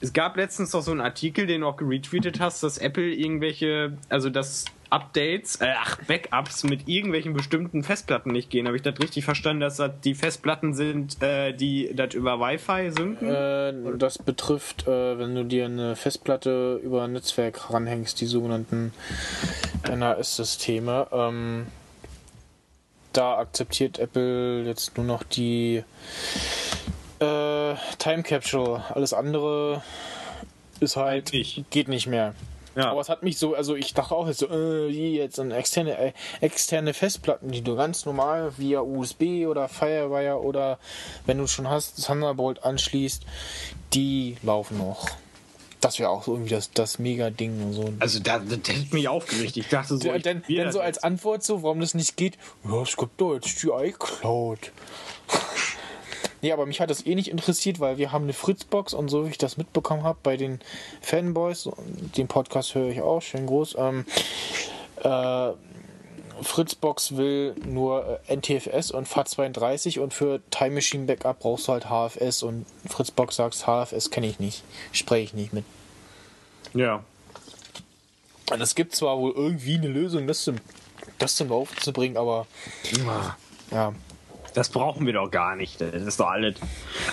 Es gab letztens doch so einen Artikel, den du auch geretweetet hast, dass Apple irgendwelche, also dass Updates, äh, ach, Backups mit irgendwelchen bestimmten Festplatten nicht gehen. Habe ich das richtig verstanden, dass das die Festplatten sind, äh, die das über Wi-Fi synken? Äh, das betrifft, äh, wenn du dir eine Festplatte über ein Netzwerk ranhängst, die sogenannten NAS-Systeme. Ähm, da akzeptiert Apple jetzt nur noch die äh, Time Capsule. Alles andere ist halt Nicht. geht nicht mehr. Ja. Aber es hat mich so, also ich dachte auch jetzt so, äh, wie jetzt eine externe, äh, externe Festplatten, die du ganz normal via USB oder Firewire oder wenn du schon hast, Thunderbolt anschließt, die laufen noch. Das wäre auch so irgendwie das, das Mega-Ding und so. Also da, das hätte mich aufgeregt. Ich dachte so, Ja, ich dann, dann so als. Antwort so, warum das nicht geht, ja, es gibt doch jetzt die iCloud. Nee, aber mich hat das eh nicht interessiert, weil wir haben eine Fritzbox und so wie ich das mitbekommen habe bei den Fanboys, den Podcast höre ich auch, schön groß, ähm, äh, Fritzbox will nur äh, NTFS und FAT32 und für Time Machine Backup brauchst du halt HFS und Fritzbox sagst, HFS kenne ich nicht, spreche ich nicht mit. Ja. Und es gibt zwar wohl irgendwie eine Lösung, das zum, das zum Laufen zu bringen, aber ja, Das brauchen wir doch gar nicht. Das ist doch alles.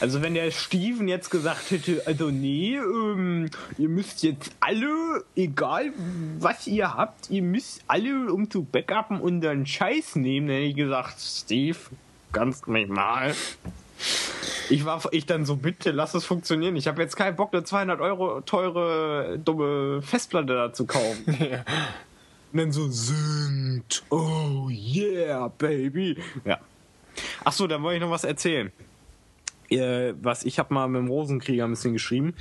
Also wenn der Steven jetzt gesagt hätte, also nee, ähm, ihr müsst jetzt alle, egal was ihr habt, ihr müsst alle, um zu backuppen, unseren Scheiß nehmen, dann hätte ich gesagt, Steve, kannst mich mal. Ich war, ich dann so, bitte, lass es funktionieren. Ich habe jetzt keinen Bock, eine 200 Euro teure, dumme Festplatte da zu kaufen. Und dann so, sind, oh yeah, baby. Ja. Ach so, dann wollte ich noch was erzählen. Äh, was ich habe mal mit dem Rosenkrieger ein bisschen geschrieben.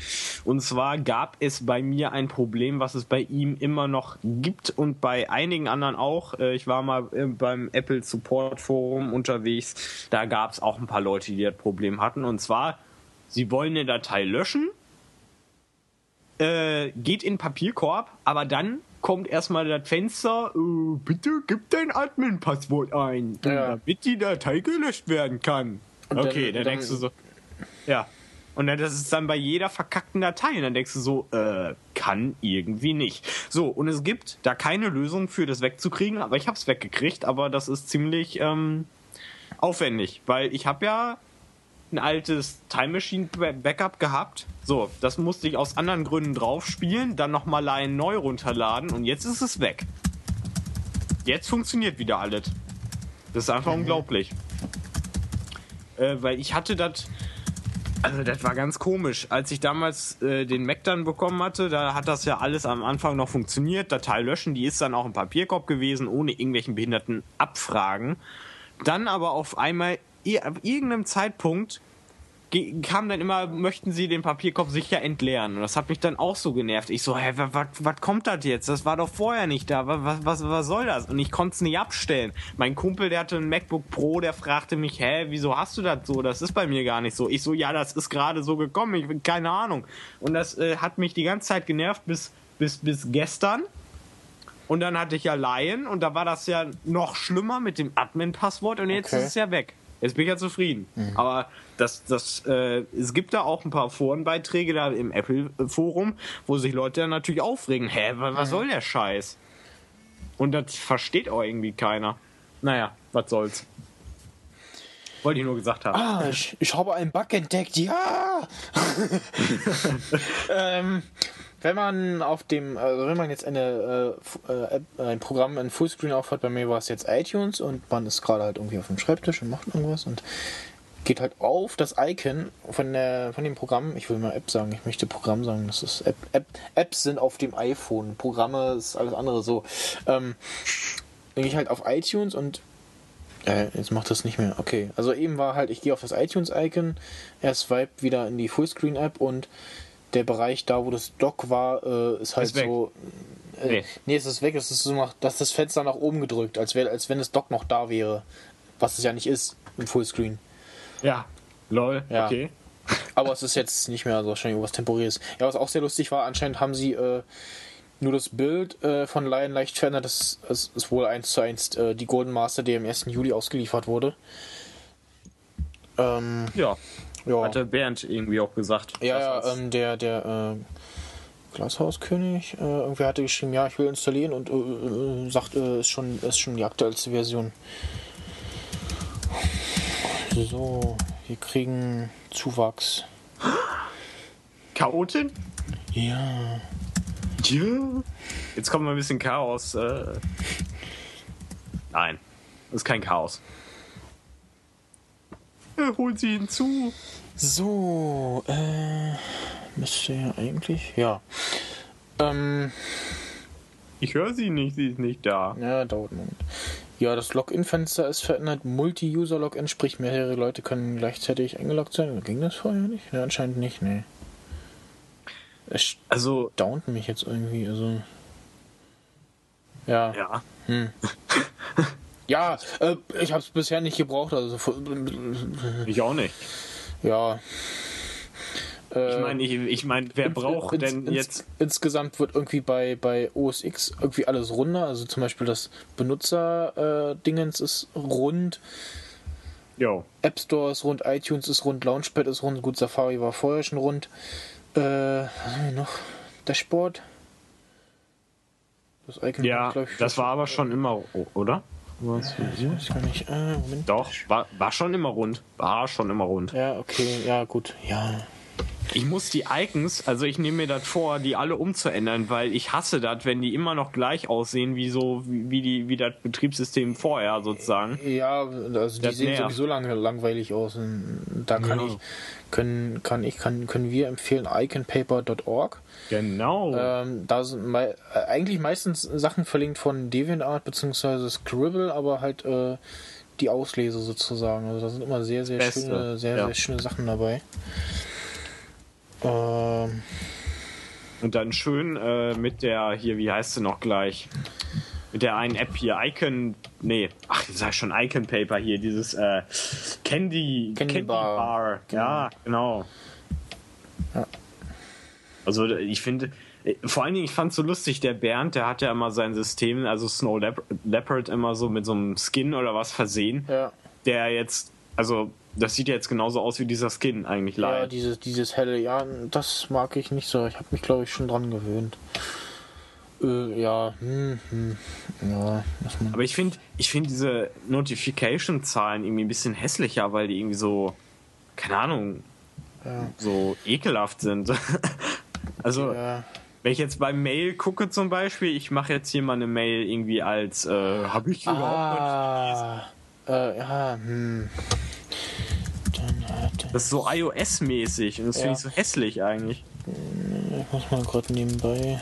Und zwar gab es bei mir ein Problem, was es bei ihm immer noch gibt und bei einigen anderen auch. Äh, ich war mal äh, beim Apple Support Forum unterwegs. Da gab es auch ein paar Leute, die das Problem hatten. Und zwar, sie wollen eine Datei löschen, äh, geht in Papierkorb, aber dann kommt erstmal das Fenster, äh, bitte gib dein Admin-Passwort ein, Ja. damit die Datei gelöscht werden kann. Und okay, dann- dann, dann- denkst du so, ja. Und dann, das ist dann bei jeder verkackten Datei. Und dann denkst du so, äh, kann irgendwie nicht. So, und es gibt da keine Lösung für das wegzukriegen, aber ich hab's weggekriegt, aber das ist ziemlich ähm, aufwendig, weil ich habe ja ein altes Time Machine Ba- Backup gehabt. So, das musste ich aus anderen Gründen drauf spielen, dann nochmal ein neu runterladen und jetzt ist es weg. Jetzt funktioniert wieder alles. Das ist einfach unglaublich. Äh, weil ich hatte das. Also, das war ganz komisch. Als ich damals äh, den Mac dann bekommen hatte, da hat das ja alles am Anfang noch funktioniert. Datei löschen, die ist dann auch im Papierkorb gewesen, ohne irgendwelchen behinderten Abfragen. Dann aber auf einmal, ab irgendeinem Zeitpunkt, kam dann immer, möchten Sie den Papierkorb sicher entleeren. Und das hat mich dann auch so genervt. Ich so, hä, was kommt das jetzt? Das war doch vorher nicht da. Was, was, was soll das? Und ich konnte es nicht abstellen. Mein Kumpel, der hatte ein MacBook Pro, der fragte mich, hä, wieso hast du das so? Das ist bei mir gar nicht so. Ich so, ja, das ist gerade so gekommen. Ich bin keine Ahnung. Und das äh, hat mich die ganze Zeit genervt bis, bis, bis gestern. Und dann hatte ich ja Lion und da war das ja noch schlimmer mit dem Admin-Passwort und jetzt Okay. ist es ja weg. Jetzt bin ich ja zufrieden. Aber das, das, äh, es gibt da auch ein paar Forenbeiträge da im Apple-Forum, wo sich Leute dann natürlich aufregen. Hä, wa- was soll der Scheiß? Und das versteht auch irgendwie keiner. Naja, was soll's. Wollte ich nur gesagt haben. Ah, ich, ich habe einen Bug entdeckt, ja! ähm, wenn man auf dem, also wenn man jetzt eine, äh, äh, äh, ein Programm in Fullscreen aufhat, bei mir war es jetzt iTunes und man ist gerade halt irgendwie auf dem Schreibtisch und macht irgendwas und geht halt auf das Icon von, der, von dem Programm, ich will mal App sagen, ich möchte Programm sagen, das ist App, App, Apps sind auf dem iPhone, Programme ist alles andere so. Ähm, dann gehe ich halt auf iTunes und äh, jetzt macht das nicht mehr. Okay. Also eben war halt, ich gehe auf das iTunes-Icon, er swiped wieder in die Fullscreen-App und der Bereich da, wo das Dock war, äh, ist halt Ist so. Äh, Nee. nee. es ist weg. Es ist so nach, dass das Fenster nach oben gedrückt, als, wär, als wenn das Dock noch da wäre. Was es ja nicht ist im Fullscreen. Ja. Lol, Ja. okay. Aber es ist jetzt nicht mehr so wahrscheinlich irgendwas Temporäres. Ja, was auch sehr lustig war, anscheinend haben sie äh, nur das Bild äh, von Lion leicht verändert. Das ist, ist wohl eins zu eins äh, die Golden Master, die am 1. Juli ausgeliefert wurde. Ähm, Ja. Ja. Hatte Bernd irgendwie auch gesagt. Ja, ja, ähm, der, der äh, Glashauskönig, äh, irgendwer hatte geschrieben, ja, ich will installieren und äh, äh, sagt, äh, ist schon, ist schon die aktuellste Version. So, wir kriegen Zuwachs. Chaotin? Ja. Ja. Jetzt kommt mal ein bisschen Chaos. Äh. Nein, das ist kein Chaos. Holt sie hinzu. So, äh, müsste ja eigentlich, ja. Ähm, Ich höre sie nicht, sie ist nicht da. ja, dauert einen Moment. Ja, das Login-Fenster ist verändert. Multi-User-Login, sprich mehrere Leute können gleichzeitig eingeloggt sein. Ging das vorher nicht? Ja, anscheinend nicht, nee. Es Also, staunt mich jetzt irgendwie, also. Ja. ja. Ja, äh, ich habe es bisher nicht gebraucht, also. Ich auch nicht. Ja. Äh, Ich meine, ich, ich mein, wer braucht ins- denn ins- jetzt. Insgesamt wird irgendwie bei, bei OS X irgendwie alles runder. Also zum Beispiel das Benutzer-Dingens ist rund, Jo. App Store ist rund, iTunes ist rund, Launchpad ist rund. Gut, Safari war vorher schon rund. Äh, was haben wir noch? Dashboard. Das Icon Ja, das war aber schon immer, oder? Was? Ich weiß gar nicht. Äh, Moment. Doch, war, war schon immer rund. War schon immer rund. Ja, okay, ja, gut. Ja. Ich muss die Icons, also ich nehme mir das vor, die alle umzuändern, weil ich hasse das, wenn die immer noch gleich aussehen wie so, wie, wie die, wie das Betriebssystem vorher sozusagen. Ja, also die Das sehen nervt. sowieso lang, langweilig aus. Und da kann Ja. ich, können, kann ich, kann, können wir empfehlen iconpaper.org. Genau. Ähm, da sind mei äh, eigentlich meistens Sachen verlinkt von DeviantArt bzw. Scribble, aber halt äh, die Auslese sozusagen. Also da sind immer sehr, sehr Beste, schöne, sehr, ja. sehr schöne Sachen dabei. Ähm, Und dann schön äh, mit der, hier, wie heißt sie noch gleich? Mit der einen App hier, Icon, nee, ach, ich sag schon Icon Paper hier, dieses äh, Candy, Candy Bar. Ja, genau. Ja. Also ich finde, Vor allen Dingen, ich fand's so lustig, der Bernd, der hat ja immer sein System, also Snow Leopard immer so mit so einem Skin oder was versehen, Ja. der jetzt, also das sieht ja jetzt genauso aus wie dieser Skin eigentlich Ja, leider. dieses, dieses helle, ja, das mag ich nicht so. Ich habe mich, glaube ich, schon dran gewöhnt. Äh, ja, hm, hm, ja. Aber ich finde, ich finde diese Notification-Zahlen irgendwie ein bisschen hässlicher, weil die irgendwie so, keine Ahnung, Ja, so ekelhaft sind. also, ja, wenn ich jetzt beim Mail gucke zum Beispiel, ich mache jetzt hier mal eine Mail irgendwie als, äh, habe ich überhaupt ah, äh, ja, hm. Das ist so iOS-mäßig und das Ja. finde ich so hässlich eigentlich. ich muss mal gerade nebenbei.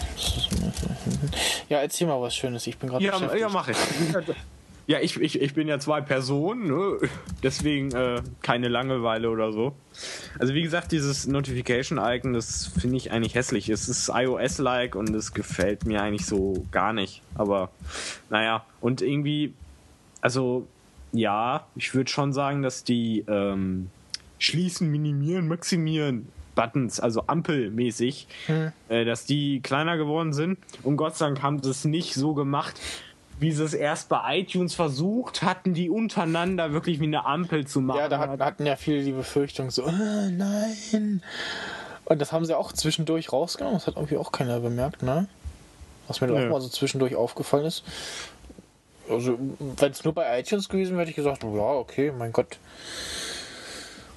Ja, erzähl mal was Schönes. Ich bin gerade Ja, ja mache ich. Ja, ich, ich, ich bin ja zwei Personen, ne? deswegen äh, keine Langeweile oder so. Also wie gesagt, dieses Notification-Icon, das finde ich eigentlich hässlich. Es ist iOS-like und es gefällt mir eigentlich so gar nicht. Aber naja, und irgendwie, also ja, ich würde schon sagen, dass die ähm, schließen, minimieren, maximieren Buttons, also ampelmäßig, äh, dass die kleiner geworden sind. Und Gott sei Dank haben sie es nicht so gemacht, wie sie es erst bei iTunes versucht hatten, die untereinander wirklich wie eine Ampel zu machen. Ja, da hatten, hatten ja viele die Befürchtung so, äh, nein. Und das haben sie auch zwischendurch rausgenommen. Das hat irgendwie auch keiner bemerkt, ne? Was mir Nö. auch mal so zwischendurch aufgefallen ist. Also, wenn es nur bei iTunes gewesen wäre, hätte ich gesagt, ja, okay, mein Gott.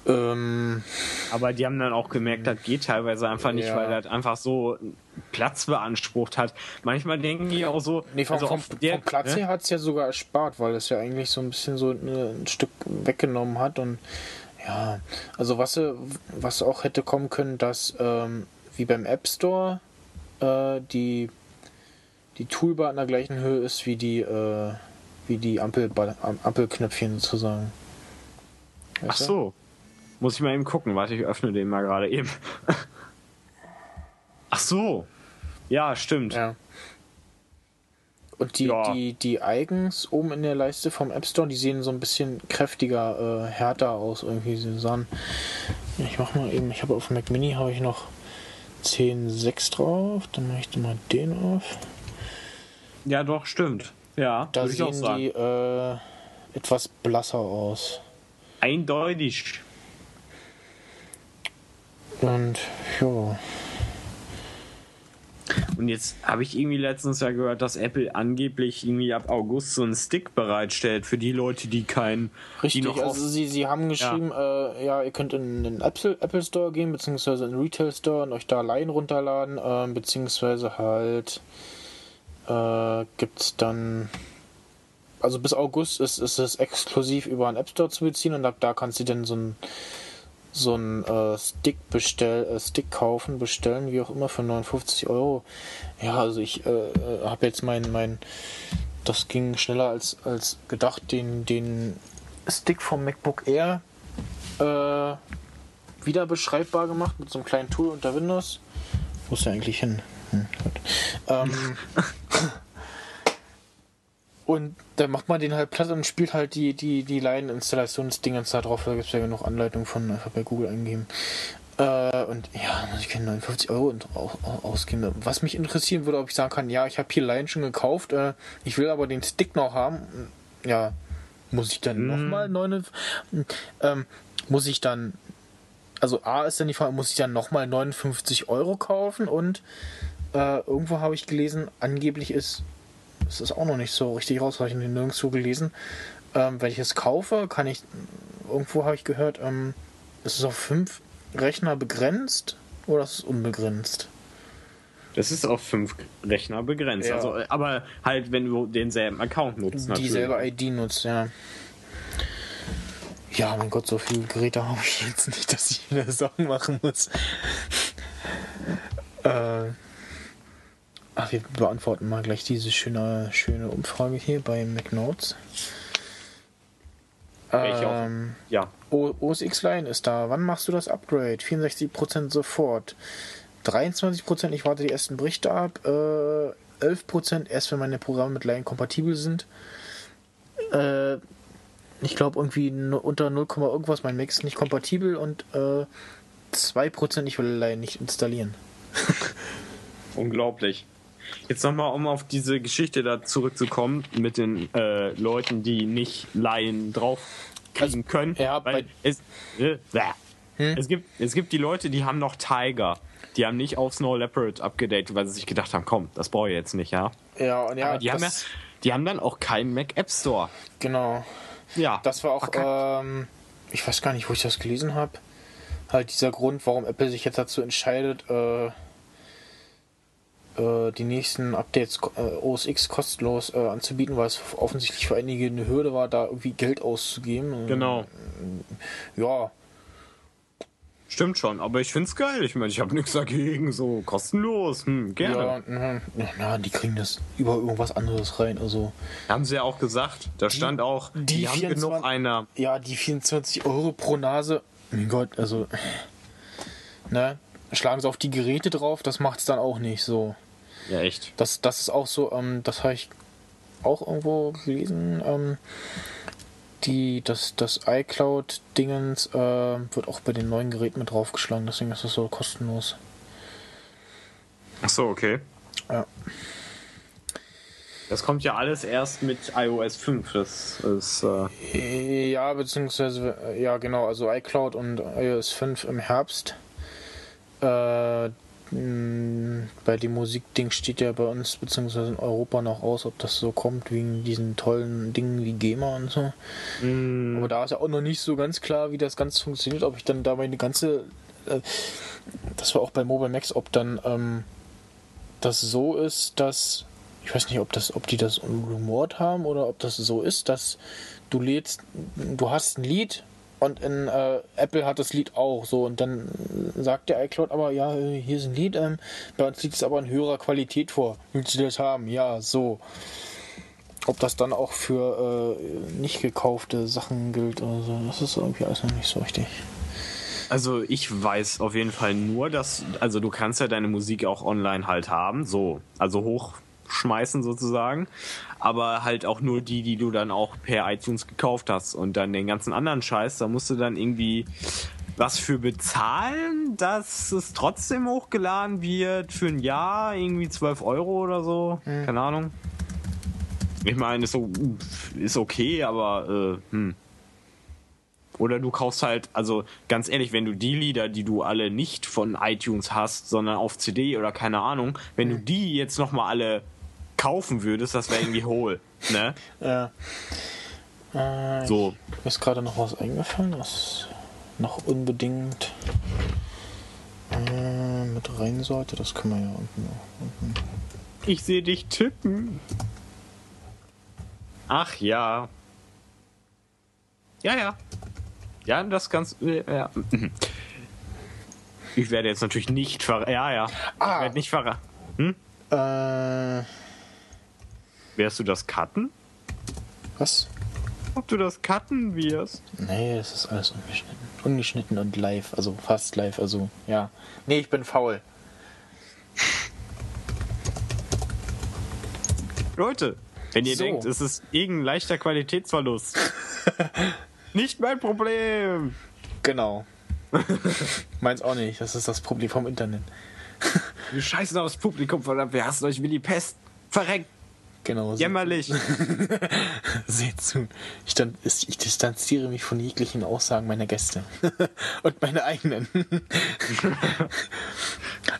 Ähm, Aber die haben dann auch gemerkt, das geht teilweise einfach nicht, Ja. weil das einfach so Platz beansprucht hat. Manchmal denken die auch so, nee, vom, also vom, der- vom Platz ne? her hat es ja sogar erspart, weil es ja eigentlich so ein bisschen so ein Stück weggenommen hat. Und ja, also was, was auch hätte kommen können, dass ähm, wie beim App Store äh, die, die Toolbar an der gleichen Höhe ist wie die, äh, wie die Ampel, Am- Ampelknöpfchen sozusagen. Ach Weißt du? so. Muss ich mal eben gucken. Warte, ich öffne den mal gerade eben. Ach so. Ja, stimmt. Ja. Und die, Ja. die, die Icons oben in der Leiste vom App Store, die sehen so ein bisschen kräftiger, äh, härter aus irgendwie. Sie sahen. Ich mach mal eben, ich habe auf dem Mac Mini habe ich noch 10.6 drauf, dann mache ich mal den auf. Ja, doch, stimmt. Ja, Da sehen die äh, etwas blasser aus. Eindeutig. Und ja. Und jetzt habe ich irgendwie letztens ja gehört, dass Apple angeblich irgendwie ab August so einen Stick bereitstellt für die Leute, die keinen. Richtig, die noch also sie, sie haben geschrieben, äh, ja, ihr könnt in den Apple, Apple Store gehen, beziehungsweise in den Retail Store und euch da Line runterladen, ähm, beziehungsweise halt äh, gibt's dann, also bis August ist, ist es exklusiv über einen App Store zu beziehen und ab da kannst du dann so ein so ein äh, Stick bestell, äh, Stick kaufen, bestellen, wie auch immer, für 59 Euro. Ja, also ich äh, äh, habe jetzt mein, mein, das ging schneller als, als gedacht, den, den Stick vom MacBook Air äh, wieder beschreibbar gemacht mit so einem kleinen Tool unter Windows. Wo ist der eigentlich hin? Hm, ähm, und dann macht man den halt platt und spielt halt die, die, die Line-Installationsdingens da drauf. Da gibt es ja genug Anleitungen von, einfach bei Google eingeben. Äh, und ja, muss ich keine 59 Euro ausgeben. Was mich interessieren würde, ob ich sagen kann, ja, ich habe hier Line schon gekauft, äh, ich will aber den Stick noch haben. Ja, muss ich dann nochmal 9, ähm, muss ich dann, also A ist dann die Frage, muss ich dann nochmal 59 Euro kaufen und äh, irgendwo habe ich gelesen, angeblich ist, es ist auch noch nicht so richtig raus, habe ich nirgendwo gelesen, ähm, wenn ich es kaufe, kann ich, irgendwo habe ich gehört, ähm, ist es auf fünf Rechner begrenzt oder ist es unbegrenzt? Das ist auf fünf Rechner begrenzt. Ja. Also, äh, aber halt, wenn du denselben Account nutzt. natürlich. Dieselbe ID nutzt, ja. Ja, mein Gott, so viele Geräte habe ich jetzt nicht, dass ich wieder Sorgen machen muss. äh, ach, wir beantworten mal gleich diese schöne, schöne Umfrage hier bei McNotes. Ähm, Ja. O- OS X Line ist da. Wann machst du das Upgrade? 64% sofort. 23% ich warte die ersten Berichte ab. Äh, 11% erst wenn meine Programme mit Line kompatibel sind. Äh, ich glaube irgendwie unter 0, irgendwas mein Mac ist nicht kompatibel und äh, 2% ich will Line nicht installieren. unglaublich. Jetzt nochmal, um auf diese Geschichte da zurückzukommen, mit den äh, Leuten, die nicht Laien draufkriegen können. ja, weil es, äh, bäh. es, gibt, es gibt die Leute, die haben noch Tiger. Die haben nicht auf Snow Leopard abgedatet, weil sie sich gedacht haben, komm, das brauche ich jetzt nicht, ja. Ja, und ja, Aber die haben ja, die haben dann auch keinen Mac App Store. genau. Ja. Das war auch, ähm, ich weiß gar nicht, wo ich das gelesen habe. Halt dieser Grund, warum Apple sich jetzt dazu entscheidet, äh, äh, die nächsten Updates äh, OS X kostenlos äh, anzubieten, weil es offensichtlich für einige eine Hürde war, da irgendwie Geld auszugeben. Genau. Ja, Stimmt schon, aber ich find's geil. Ich meine, ich habe nichts dagegen. So kostenlos. Hm, gerne. ja, na, na, die kriegen das über irgendwas anderes rein. Also, Haben sie ja auch gesagt. Da stand auch, die, die haben 24 genug einer. ja, die 24 Euro pro Nase, mein Gott, also, ne, schlagen sie auf die Geräte drauf, das macht's dann auch nicht so. Ja, echt. Das, das ist auch so, ähm, das habe ich auch irgendwo gelesen. Ähm, die, das, das iCloud-Dingens äh, wird auch bei den neuen Geräten mit draufgeschlagen, deswegen ist das so kostenlos. Ach so, okay. Ja. Das kommt ja alles erst mit iOS 5. Das ist. Äh, Ja, beziehungsweise, ja, genau, also iCloud und iOS 5 im Herbst. Äh, bei dem Musikding steht ja bei uns, beziehungsweise in Europa noch aus, ob das so kommt, wegen diesen tollen Dingen wie GEMA und so. Aber da ist ja auch noch nicht so ganz klar, wie das Ganze funktioniert, ob ich dann da meine ganze. Äh, das war auch bei Mobile Max, ob dann ähm, das so ist, dass. Ich weiß nicht, ob das, ob die das rumort haben oder ob das so ist, dass du lädst, du hast ein Lied und in äh, Apple hat das Lied auch so und dann sagt der iCloud aber, ja, hier ist ein Lied, ähm, bei uns liegt es aber in höherer Qualität vor. Willst du das haben? Ja, so. Ob das dann auch für äh, nicht gekaufte Sachen gilt oder so, das ist irgendwie alles noch nicht so richtig. also ich weiß auf jeden Fall nur, dass. Also du kannst ja deine Musik auch online halt haben. So. Also hochschmeißen sozusagen. Aber halt auch nur die, die du dann auch per iTunes gekauft hast. Und dann den ganzen anderen Scheiß, da musst du dann irgendwie was für bezahlen, dass es trotzdem hochgeladen wird für ein Jahr, irgendwie 12 Euro oder so. Keine Ahnung. Ich meine, ist, so, ist okay, aber äh, hm. Oder du kaufst halt, also ganz ehrlich, wenn du die Lieder, die du alle nicht von iTunes hast, sondern auf CD oder keine Ahnung, wenn du die jetzt nochmal alle kaufen würdest, das wäre irgendwie hohl. Ne? Ja. Äh, So. Mir ist gerade noch was eingefallen, was noch unbedingt äh, mit rein sollte. Das können wir ja unten noch. Unten. Ich sehe dich tippen. Ach ja. Ja, ja. Ja, das ganz. äh, Ja. Ich werde jetzt natürlich nicht verraten. Ja, ja. Ich Ah. werde nicht verraten. Äh, Wirst du das cutten? was? Ob du das cutten wirst? Nee, das ist alles ungeschnitten. Ungeschnitten und live, also fast live, also ja. Nee, ich bin faul. Leute, wenn ihr So. denkt, es ist irgendein leichter Qualitätsverlust, nicht mein Problem. Genau. Meins auch nicht, das ist das Problem vom Internet. Wir scheißen aufs Publikum, verdammt, wir hassen euch wie die Pest. Verreckt, Genau. jämmerlich. Seht zu. Ich, dann, ich distanziere mich von jeglichen Aussagen meiner Gäste. Und meine eigenen.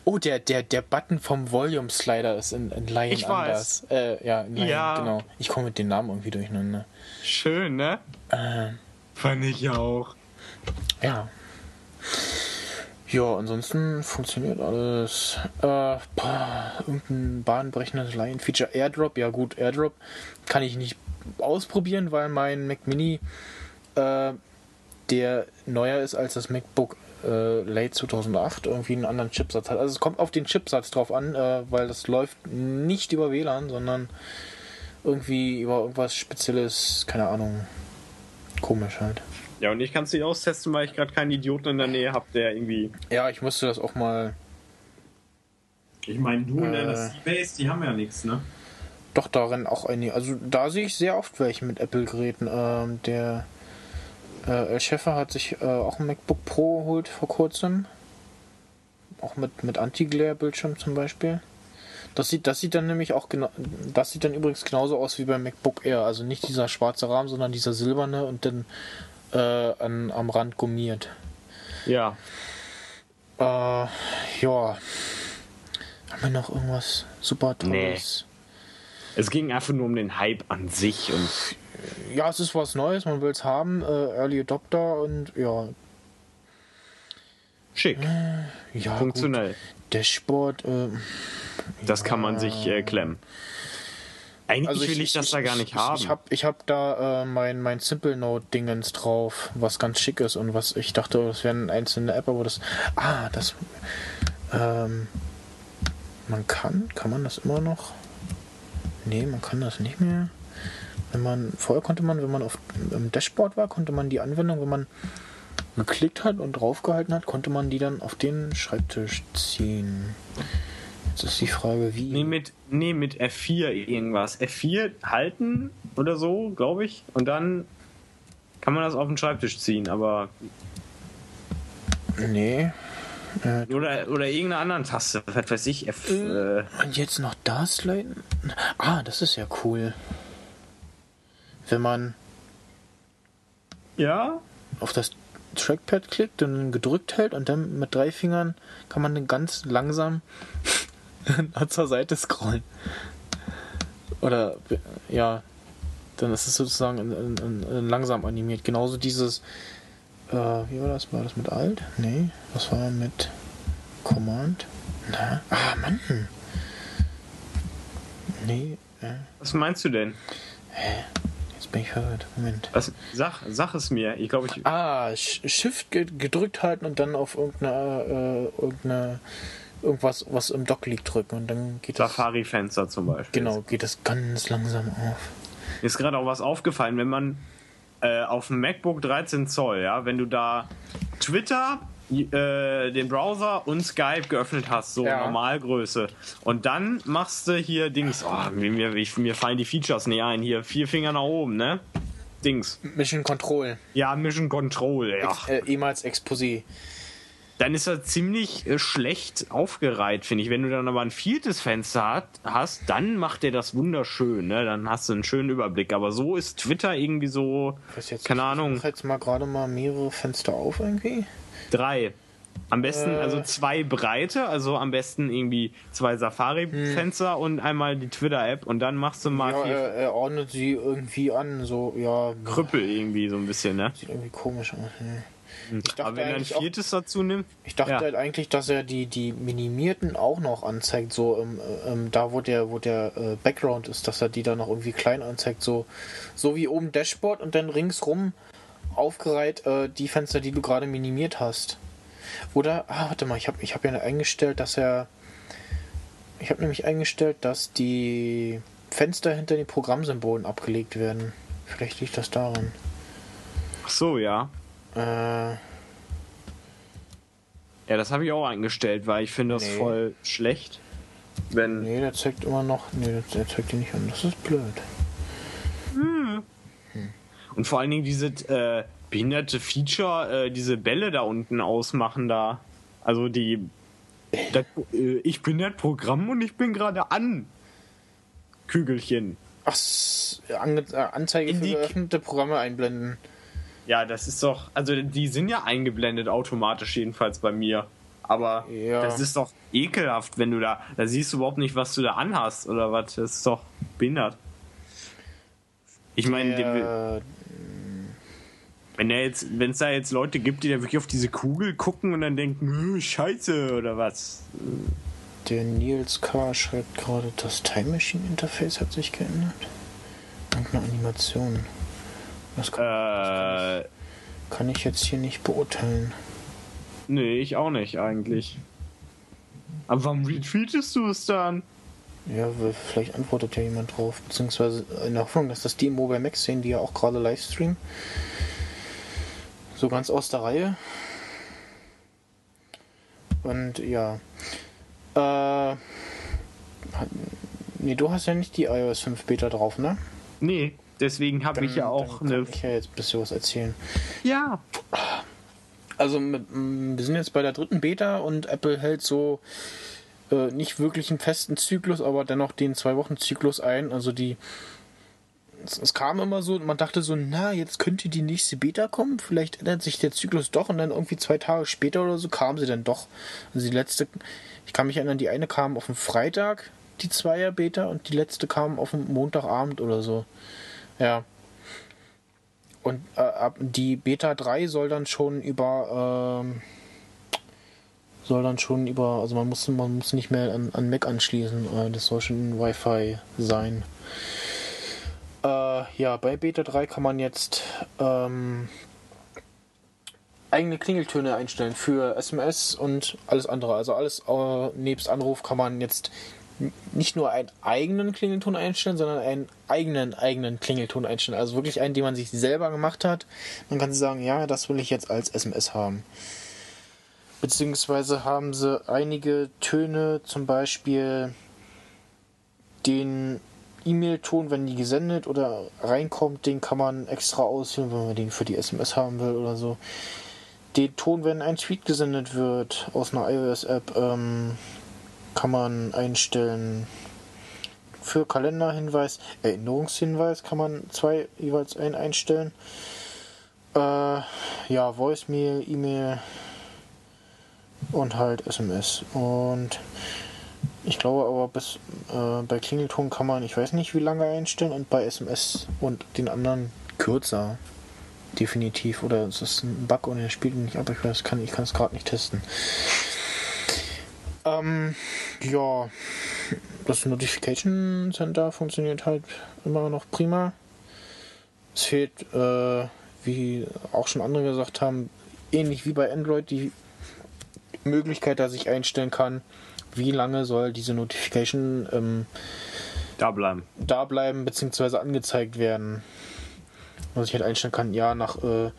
oh, der, der, der Button vom Volume Slider ist in, in Lion Ich weiß. anders. Äh, ja, in Lion, Ja. genau. Ich komme mit den Namen irgendwie durcheinander. Schön, ne? Äh, Fand ich auch. ja. Ja, ansonsten funktioniert alles. Äh, irgendein bahnbrechendes Lion-Feature. Airdrop, ja gut, Airdrop kann ich nicht ausprobieren, weil mein Mac Mini äh, der neuer ist als das MacBook äh, Late 2008 irgendwie einen anderen Chipsatz hat. Also es kommt auf den Chipsatz drauf an, äh, weil das läuft nicht über WLAN, sondern irgendwie über irgendwas Spezielles, keine Ahnung. Komisch halt. Ja, und ich kann es nicht austesten, weil ich gerade keinen Idioten in der Nähe habe, der irgendwie. Ja, ich musste das auch mal Ich meine, du und deine Seabase, die haben ja nichts, ne? doch darin auch einige. Also da sehe ich sehr oft welche mit Apple-Geräten. Ähm, der äh, El Schäfer hat sich äh, auch ein MacBook Pro geholt vor kurzem. Auch mit, mit Anti-Glare-Bildschirm zum Beispiel. Das sieht, das sieht dann nämlich auch genau, das sieht dann übrigens genauso aus wie beim MacBook Air. Also nicht dieser schwarze Rahmen, sondern dieser silberne und dann äh, an, am Rand gummiert. Ja. Äh, ja. Haben wir noch irgendwas super Tolles? Es ging einfach nur um den Hype an sich und Ja, es ist was Neues, man will es haben. Äh, Early Adopter und ja. schick. ja Funktionell. Gut. Dashboard, äh, Das kann man sich äh, klemmen. Eigentlich Also will ich, das da gar nicht ich, haben. Ich habe ich hab da äh, mein, mein Simple Note Dingens drauf, was ganz schick ist und was ich dachte, das wäre eine einzelne App, aber das. Ah, das. Ähm, man kann, kann man das immer noch? Nee, man kann das nicht mehr. Wenn man, vorher konnte man, wenn man auf im Dashboard war, konnte man die Anwendung, wenn man geklickt hat und draufgehalten hat, konnte man die dann auf den Schreibtisch ziehen. Jetzt ist die Frage, wie. Nee, mit, nee, mit F4 irgendwas. F4 halten oder so, glaube ich. Und dann kann man das auf den Schreibtisch ziehen, aber. Nee. Äh, Oder, oder irgendeine andere Taste. Was weiß ich. F, äh, Und jetzt noch das leiten? Ah, das ist ja cool. Wenn man ja? auf das Trackpad klickt und gedrückt hält und dann mit drei Fingern kann man dann ganz langsam zur Seite scrollen. Oder ja, dann ist es sozusagen in, in, in, langsam animiert. Genauso dieses, äh, wie war das? War das mit Alt? Nee, was war mit Command? Na? Ah, Mann. Nee, äh, Was meinst du denn? jetzt bin ich verwirrt. Moment. Was, sag, sag es mir. Ich glaube, ich. Ah, Sh- Shift ge- gedrückt halten und dann auf irgendeine, äh, irgendeine irgendwas, was im Dock liegt, drücken und dann geht das. Safari-Fenster zum Beispiel. Genau, geht das ganz langsam auf. Mir ist gerade auch was aufgefallen, wenn man äh, auf dem MacBook 13 Zoll, ja, wenn du da Twitter, äh, den Browser und Skype geöffnet hast, so Ja. Normalgröße, und dann machst du hier Dings, oh, mir, ich- mir fallen die Features nicht ein, hier vier Finger nach oben, ne? Dings. Mission Control, Ja, Mission Control, ja. äh, ehemals Exposé. Dann ist er ziemlich äh, schlecht aufgereiht, finde ich. Wenn du dann aber ein viertes Fenster hat, hast, dann macht er das wunderschön, ne? Dann hast du einen schönen Überblick. Aber so ist Twitter irgendwie so, jetzt keine Ahnung. Ich jetzt mal gerade mal mehrere Fenster auf irgendwie. Drei. Am besten, Äh. also zwei breite, also am besten irgendwie zwei Safari-Fenster und einmal die Twitter-App und dann machst du mal Ja, er, er ordnet sie irgendwie an, so, ja, Krüppel irgendwie so ein bisschen, ne? sieht irgendwie komisch aus. ne. Ich dachte, Aber wenn er ein eigentlich auch, viertes dazu nimmt, ich dachte ja. halt eigentlich, dass er die, die minimierten auch noch anzeigt, so im, ähm, da wo der, wo der äh, Background ist, dass er die dann noch irgendwie klein anzeigt, so, so wie oben Dashboard und dann ringsrum aufgereiht äh, die Fenster, die du gerade minimiert hast. Oder, ah, warte mal, ich habe ich hab ja eingestellt, dass er, ich habe nämlich eingestellt, dass die Fenster hinter den Programmsymbolen abgelegt werden. Vielleicht liegt das daran. ach so, ja. Äh, Ja, das habe ich auch eingestellt, weil ich finde das Nee. voll schlecht. Wenn. nee, der zeigt immer noch, nee, der- der zeigt die nicht an. Das ist blöd. Und vor allen Dingen diese äh, behinderte Feature, äh, diese Bälle da unten ausmachen da. Also die. Das, äh, ich bin das Programm und ich bin gerade an. Kügelchen. Ach, Ange äh, Anzeige In für die- geöffnete Programme einblenden. Ja, das ist doch. Also die sind ja eingeblendet automatisch, jedenfalls bei mir. Aber Ja. das ist doch ekelhaft, wenn du da. Da siehst du überhaupt nicht, was du da anhast oder was. Das ist doch behindert. Ich meine, Der, wenn er jetzt, wenn es da jetzt Leute gibt, die da wirklich auf diese Kugel gucken und dann denken, "Äh, Scheiße oder was. der Nils K. schreibt gerade, das Time Machine Interface hat sich geändert. Irgendeine Animation. Das kann, Äh, kann ich jetzt hier nicht beurteilen. nee, ich auch nicht eigentlich. Aber warum retweetest du es dann? Ja, vielleicht antwortet ja jemand drauf. Beziehungsweise in der Hoffnung, dass das die im Mobile Max sehen, die ja auch gerade Livestream. So ganz aus der Reihe. Und ja. Äh. Nee, du hast ja nicht die iOS 5 Beta drauf, ne? Nee, deswegen habe ich ja auch eine. Kann ich ja jetzt ein bisschen was erzählen. Ja. Also mit, m, wir sind jetzt bei der dritten Beta und Apple hält so äh, nicht wirklich einen festen Zyklus, aber dennoch den Zwei-Wochen-Zyklus ein. Also die es, es, kam immer so, man dachte so, na, jetzt könnte die nächste Beta kommen, vielleicht ändert sich der Zyklus doch und dann irgendwie zwei Tage später oder so kam sie dann doch. Also die letzte, ich kann mich erinnern, die eine kam auf dem Freitag, die Zweier Beta, und die letzte kam auf dem Montagabend oder so. Ja. Und äh, die Beta 3 soll dann schon über ähm, soll dann schon über, also man muss man muss nicht mehr an, an Mac anschließen, äh, das soll schon Wi-Fi sein. Äh, ja, bei Beta 3 kann man jetzt ähm, eigene Klingeltöne einstellen für SMS und alles andere. Also alles äh, nebst Anruf kann man jetzt nicht nur einen eigenen Klingelton einstellen, sondern einen eigenen eigenen Klingelton einstellen. Also wirklich einen, den man sich selber gemacht hat. Man kann sagen, ja, das will ich jetzt als SMS haben. Beziehungsweise haben sie einige Töne, zum Beispiel den E-Mail-Ton, wenn die gesendet oder reinkommt, den kann man extra ausführen, wenn man den für die SMS haben will oder so. Den Ton, wenn ein Tweet gesendet wird aus einer iOS-App, ähm, kann man einstellen. Für Kalenderhinweis, Erinnerungshinweis kann man zwei jeweils ein einstellen. Äh, ja, Voicemail, E-Mail und halt SMS. Und ich glaube aber bis äh, bei Klingelton kann man, ich weiß nicht wie lange einstellen und bei SMS und den anderen kürzer. Definitiv. Oder es ist ein Bug und er spielt nicht ab. Ich weiß, kann, ich kann es gerade nicht testen. Ähm, ja, das Notification Center funktioniert halt immer noch prima. Es fehlt, äh, wie auch schon andere gesagt haben, ähnlich wie bei Android die Möglichkeit, dass ich einstellen kann, wie lange soll diese Notification ähm, da bleiben. Da bleiben bzw. angezeigt werden. Was ich halt einstellen kann, ja, nach äh,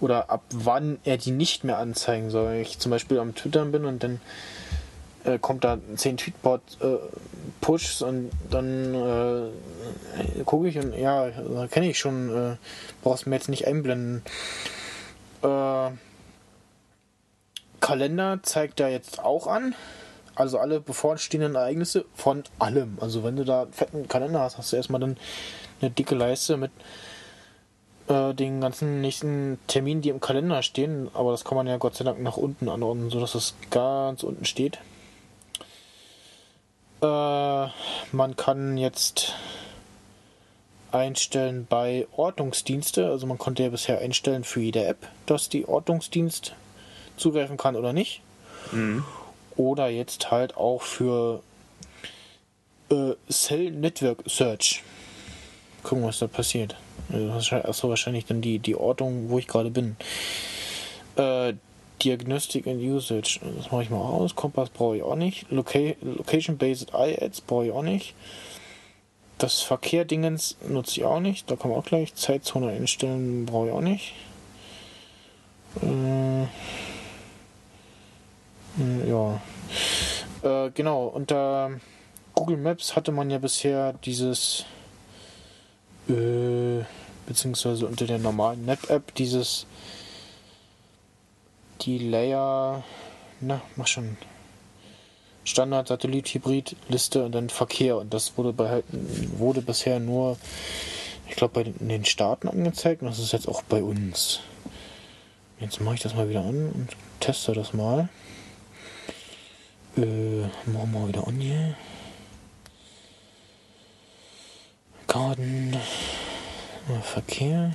oder ab wann er die nicht mehr anzeigen soll. Wenn ich zum Beispiel am Twittern bin und dann äh, kommt da 10 Tweetbot äh, und dann äh, gucke ich und ja, kenne ich schon, äh, brauchst mir jetzt nicht einblenden. Äh, Kalender zeigt er jetzt auch an. Also alle bevorstehenden Ereignisse von allem. Also wenn du da einen fetten Kalender hast, hast du erstmal dann eine dicke Leiste mit äh, den ganzen nächsten Terminen, die im Kalender stehen. Aber das kann man ja Gott sei Dank nach unten anordnen, sodass es ganz unten steht. Äh, man kann jetzt einstellen bei Ortungsdienste. Also man konnte ja bisher einstellen für jede App, dass die Ortungsdienst zugreifen kann oder nicht. Mhm. Oder jetzt halt auch für äh, Cell Network Search. Gucken, was da passiert. Also, achso, wahrscheinlich dann die, die Ortung, wo ich gerade bin. Äh, Diagnostic and Usage. Das mache ich mal aus. Kompass brauche ich auch nicht. Loca Location-Based I-Ads brauche ich auch nicht. Das Verkehr-Dingens nutze ich auch nicht. Da kann man auch gleich Zeitzone einstellen. Brauche ich auch nicht. Äh, ja. Äh, genau, unter Google Maps hatte man ja bisher dieses, äh, beziehungsweise unter der normalen Map-App dieses, die Layer, na, mach schon, Standard Satellit Hybrid Liste und dann Verkehr und das wurde bei wurde bisher nur ich glaube bei den Staaten angezeigt und das ist jetzt auch bei uns. Jetzt mache ich das mal wieder an und teste das mal. Äh, machen wir wieder an hier. Garten. Verkehr.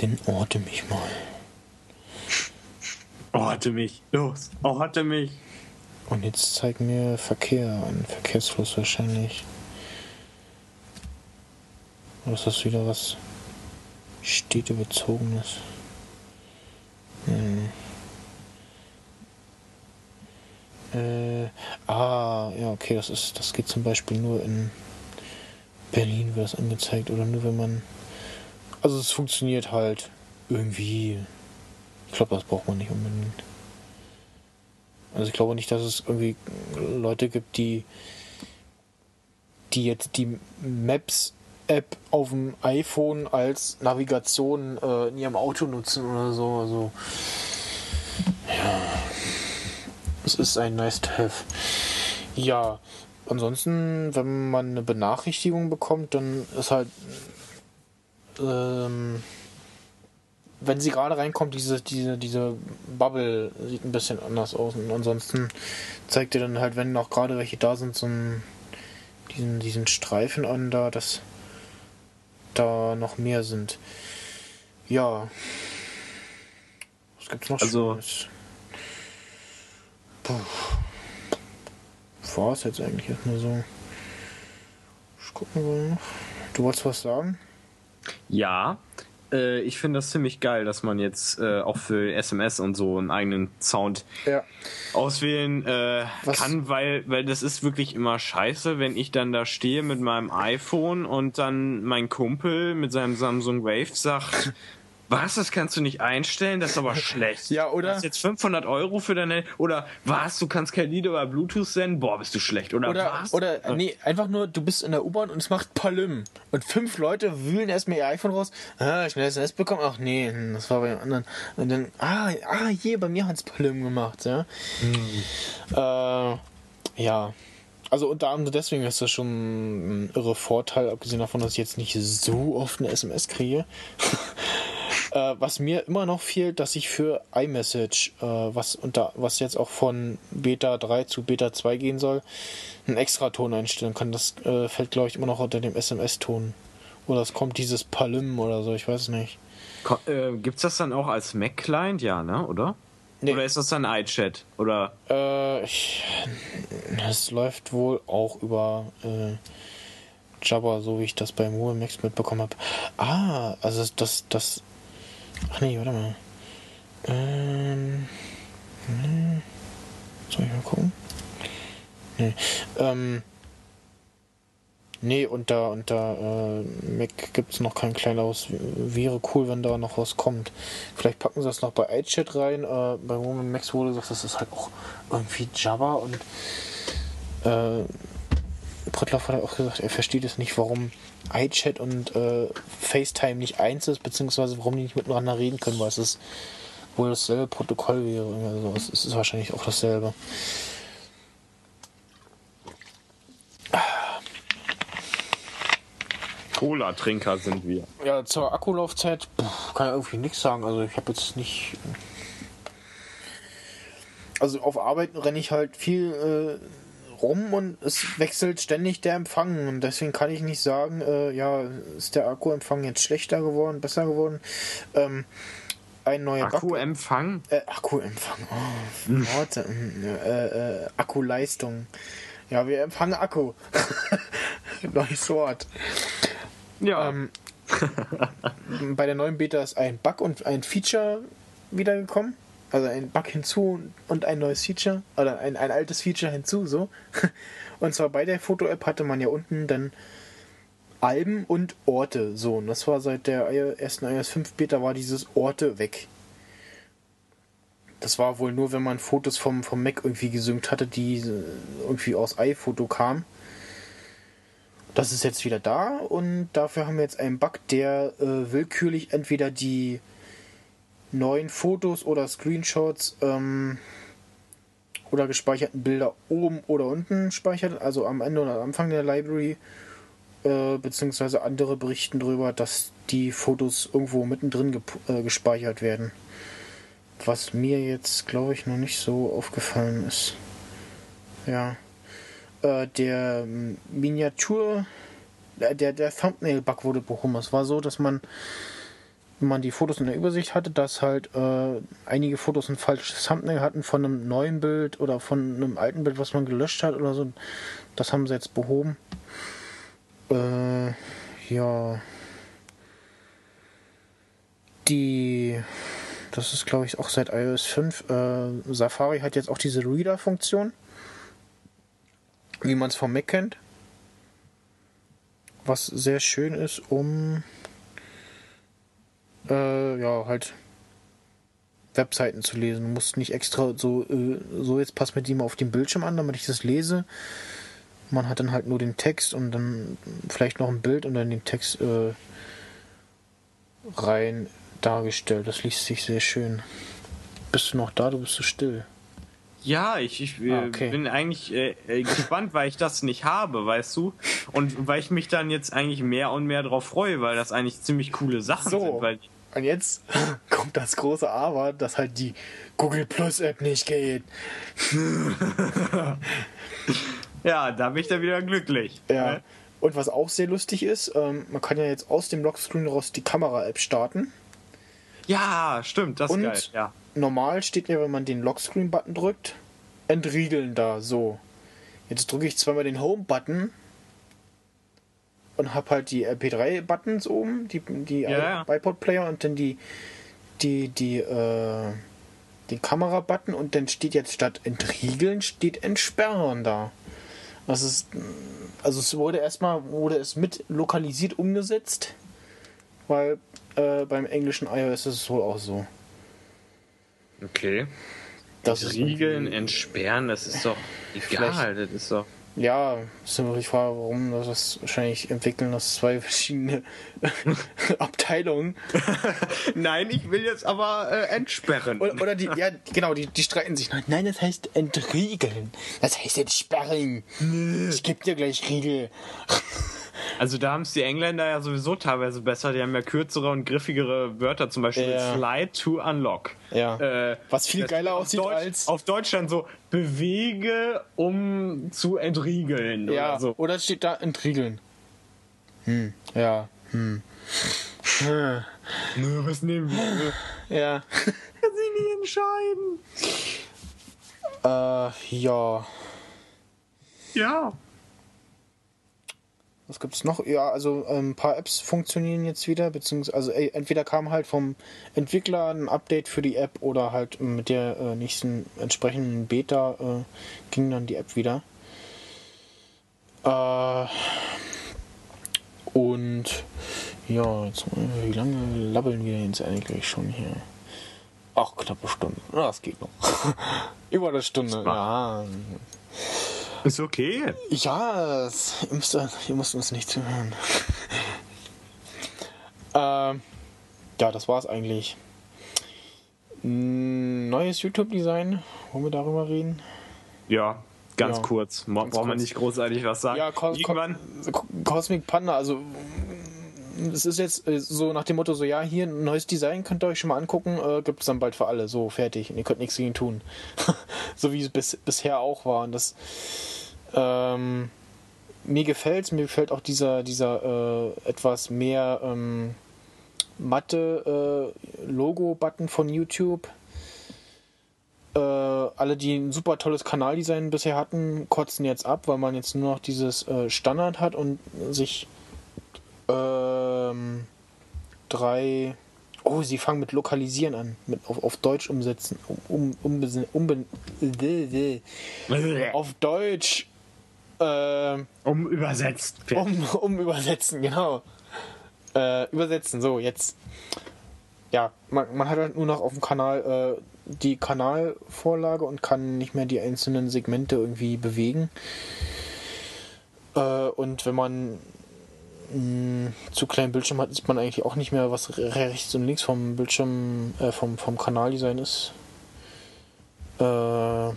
Den orte mich mal. Orte mich. Los, orte mich. Und jetzt zeig mir Verkehr an. Verkehrsfluss wahrscheinlich. Oder ist das wieder was städtebezogenes? Hm. Äh, ah, ja, okay, das ist, das geht zum Beispiel nur in Berlin wird das angezeigt oder nur wenn man. Also es funktioniert halt irgendwie. Ich glaube, das braucht man nicht unbedingt. Also ich glaube nicht, dass es irgendwie Leute gibt, die die jetzt die Maps App auf dem iPhone als Navigation äh, in ihrem Auto nutzen oder so. Also ja. Es ist ein nice to have. Ja, ansonsten, wenn man eine Benachrichtigung bekommt, dann ist halt, ähm, wenn sie gerade reinkommt, diese, diese, diese Bubble sieht ein bisschen anders aus. Und ansonsten zeigt ihr dann halt, wenn noch gerade welche da sind, so einen, diesen, diesen Streifen an da, dass da noch mehr sind. Ja. Was gibt's noch Also- Schönes? Puh. War es jetzt eigentlich erstmal so. Ich wir noch. Du wolltest was sagen? Ja, äh, ich finde das ziemlich geil, dass man jetzt äh, auch für SMS und so einen eigenen Sound Ja. auswählen äh, kann, weil, weil das ist wirklich immer scheiße, wenn ich dann da stehe mit meinem iPhone und dann mein Kumpel mit seinem Samsung Wave sagt, was, das kannst du nicht einstellen, das ist aber schlecht. Ja, oder- Du hast jetzt 500 Euro für deine, oder was, du kannst kein Lied über Bluetooth senden, boah, bist du schlecht, oder, Oder, was? oder äh, nee, einfach nur, du bist in der U-Bahn und es macht Palüm. Und fünf Leute wühlen erstmal ihr iPhone raus. Ah, schnell SMS bekommen. Ach nee, hm, das war bei dem anderen. Und dann, ah, ah, hier, bei mir hat's Palüm gemacht, ja. Äh, ja. Also unter anderem deswegen ist das schon ein irre Vorteil, abgesehen davon, dass ich jetzt nicht so oft eine SMS kriege. Äh, was mir immer noch fehlt, dass ich für iMessage, äh, was unter was jetzt auch von Beta 3 zu Beta 2 gehen soll, einen extra Ton einstellen kann. Das äh, fällt, glaube ich, immer noch unter dem SMS-Ton. Oder es kommt dieses Palym oder so, ich weiß nicht. Ko- äh, gibt's das dann auch als Mac-Client? Ja, ne, oder? Nee. Oder ist das dann iChat? Oder Äh, ich, es läuft wohl auch über äh, Jabba, so wie ich das Google Max mitbekommen habe. Ah, also das, das. Ach nee, warte mal. Ähm. hm, Soll ich mal gucken? Nee. Ähm. Nee, unter, unter äh, Mac gibt es noch kein kleineres. Wäre cool, wenn da noch was kommt. Vielleicht packen sie das noch bei iChat rein. Äh, bei Roman Max wurde gesagt, das ist halt auch irgendwie Java und äh, Prittloff hat auch gesagt, er versteht es nicht, warum iChat und äh, FaceTime nicht eins ist, beziehungsweise warum die nicht miteinander reden können, weil es ist wohl dasselbe Protokoll wäre. Also es ist wahrscheinlich auch dasselbe. Cola-Trinker sind wir. Ja, zur Akkulaufzeit pff, kann ich irgendwie nichts sagen. Also ich habe jetzt nicht. Also auf Arbeit renne ich halt viel äh, rum und es wechselt ständig der Empfang und deswegen kann ich nicht sagen, äh, ja, ist der Akkuempfang jetzt schlechter geworden, besser geworden. Ähm, ein neuer Akkuempfang? äh, Akkuempfang. Oh, Worte. äh, äh, Akkuleistung. Ja, wir empfangen Akku. Neues Wort. Ja. Ähm, bei der neuen Beta ist ein Bug und ein Feature wiedergekommen. Also ein Bug hinzu und ein neues Feature. Oder ein, ein altes Feature hinzu, so. Und zwar bei der Foto-App hatte man ja unten dann Alben und Orte. So, und das war seit der ersten iOS 5 Beta war dieses Orte weg. Das war wohl nur, wenn man Fotos vom, vom Mac irgendwie gesynkt hatte, die irgendwie aus iPhoto kamen. Das ist jetzt wieder da und dafür haben wir jetzt einen Bug, der äh, willkürlich entweder die neuen Fotos oder Screenshots ähm, oder gespeicherten Bilder oben oder unten speichert, also am Ende oder am Anfang der Library, äh, beziehungsweise andere berichten darüber, dass die Fotos irgendwo mittendrin äh, gespeichert werden. Was mir jetzt, glaube ich, noch nicht so aufgefallen ist. Ja äh, der Miniatur, äh, der, der Thumbnail-Bug wurde behoben. Es war so, dass man, man die Fotos in der Übersicht hatte, dass halt äh, einige Fotos ein falsches Thumbnail hatten von einem neuen Bild oder von einem alten Bild, was man gelöscht hat oder so. Das haben sie jetzt behoben. Äh, ja. Die, das ist glaube ich auch seit iOS 5. Äh, Safari hat jetzt auch diese Reader-Funktion wie man es vom Mac kennt. Was sehr schön ist, um äh, ja halt Webseiten zu lesen. Du musst nicht extra so, äh, so jetzt passt mir die mal auf den Bildschirm an, damit ich das lese. Man hat dann halt nur den Text und dann vielleicht noch ein Bild und dann den Text äh, rein dargestellt. Das liest sich sehr schön. Bist du noch da? Du bist so still. Ja, ich, ich äh, Ah, okay. bin eigentlich äh, äh, gespannt, weil ich das nicht habe, weißt du? Und weil ich mich dann jetzt eigentlich mehr und mehr drauf freue, weil das eigentlich ziemlich coole Sachen So. sind. Weil, Und jetzt kommt das große Aber, dass halt die Google Plus App nicht geht. ja, da bin ich dann wieder glücklich. Ja. Ne? Und was auch sehr lustig ist, ähm, man kann ja jetzt aus dem Lockscreen raus die Kamera-App starten. Ja, stimmt, das ist Und geil. Ja. normal steht ja, wenn man den Lockscreen-Button drückt, entriegeln da, so. Jetzt drücke ich zweimal den Home-Button und habe halt die RP3-Buttons oben, die, die Ja, ja. iPod-Player und dann die, die, die, äh, den Kamera-Button und dann steht jetzt statt entriegeln, steht entsperren da. Das ist, also es wurde erstmal, wurde es mit lokalisiert umgesetzt, weil äh, beim englischen iOS ist es wohl auch so. Okay. Das Riegeln, entsperren, das ist doch egal. Das ist doch. Ja, ist immer die Frage, warum das ist wahrscheinlich entwickeln das zwei verschiedene Abteilungen. Nein, ich will jetzt aber äh, entsperren. Oder, oder die, ja, genau, die, die streiten sich. noch. Nein, das heißt entriegeln. Das heißt entsperren. Ich geb dir gleich Riegel. Also da haben es die Engländer ja sowieso teilweise besser. Die haben ja kürzere und griffigere Wörter, zum Beispiel Ja. Slide to Unlock. Ja. Äh, Was viel geiler auf aussieht Deutsch, als- Auf Deutsch dann so, bewege, um zu entriegeln. Ja, Oder so. oder steht da entriegeln. Hm, ja, hm. Hm, Nö, was nehmen wir? Ja. Kann sie nicht entscheiden. Äh, ja. Ja. Was gibt's noch? Ja, also ähm, ein paar Apps funktionieren jetzt wieder, beziehungsweise also entweder kam halt vom Entwickler ein Update für die App oder halt mit der äh, nächsten entsprechenden Beta äh, ging dann die App wieder. Äh, und ja, jetzt, wie lange labbeln wir jetzt eigentlich schon hier? Ach, knappe Stunde. Ja, Das geht noch. Über eine Stunde. Ja. Ist okay. Ja, ihr müsst, ihr müsst uns nicht zuhören. ähm, ja, das war's eigentlich. Mm, Neues YouTube-Design, wollen wir darüber reden? Ja, ganz Ja. kurz. Mo- Ganz Braucht man kurz. nicht großartig was sagen. Ja. Ko Cosmic Panda, also es ist jetzt äh, so nach dem Motto, so ja, hier ein neues Design, könnt ihr euch schon mal angucken, äh, gibt es dann bald für alle, so fertig. Und ihr könnt nichts gegen tun. so wie es bis, bisher auch war. Und das ähm, mir gefällt mir gefällt auch dieser, dieser äh, etwas mehr ähm, matte äh, Logo-Button von YouTube. Äh, alle, die ein super tolles Kanaldesign bisher hatten, kotzen jetzt ab, weil man jetzt nur noch dieses äh, Standard hat und sich ähm, drei. Oh, sie fangen mit Lokalisieren an, mit auf, auf Deutsch umsetzen. Um, um, um, um, auf Deutsch äh, Um übersetzt. um, um übersetzen, genau. Äh, übersetzen, so, jetzt. Ja, man, man hat halt nur noch auf dem Kanal äh, die Kanalvorlage und kann nicht mehr die einzelnen Segmente irgendwie bewegen. Äh, und wenn man mh, zu kleinen Bildschirm hat, sieht man eigentlich auch nicht mehr, was re- rechts und links vom Bildschirm, äh, vom, vom Kanaldesign ist. Äh,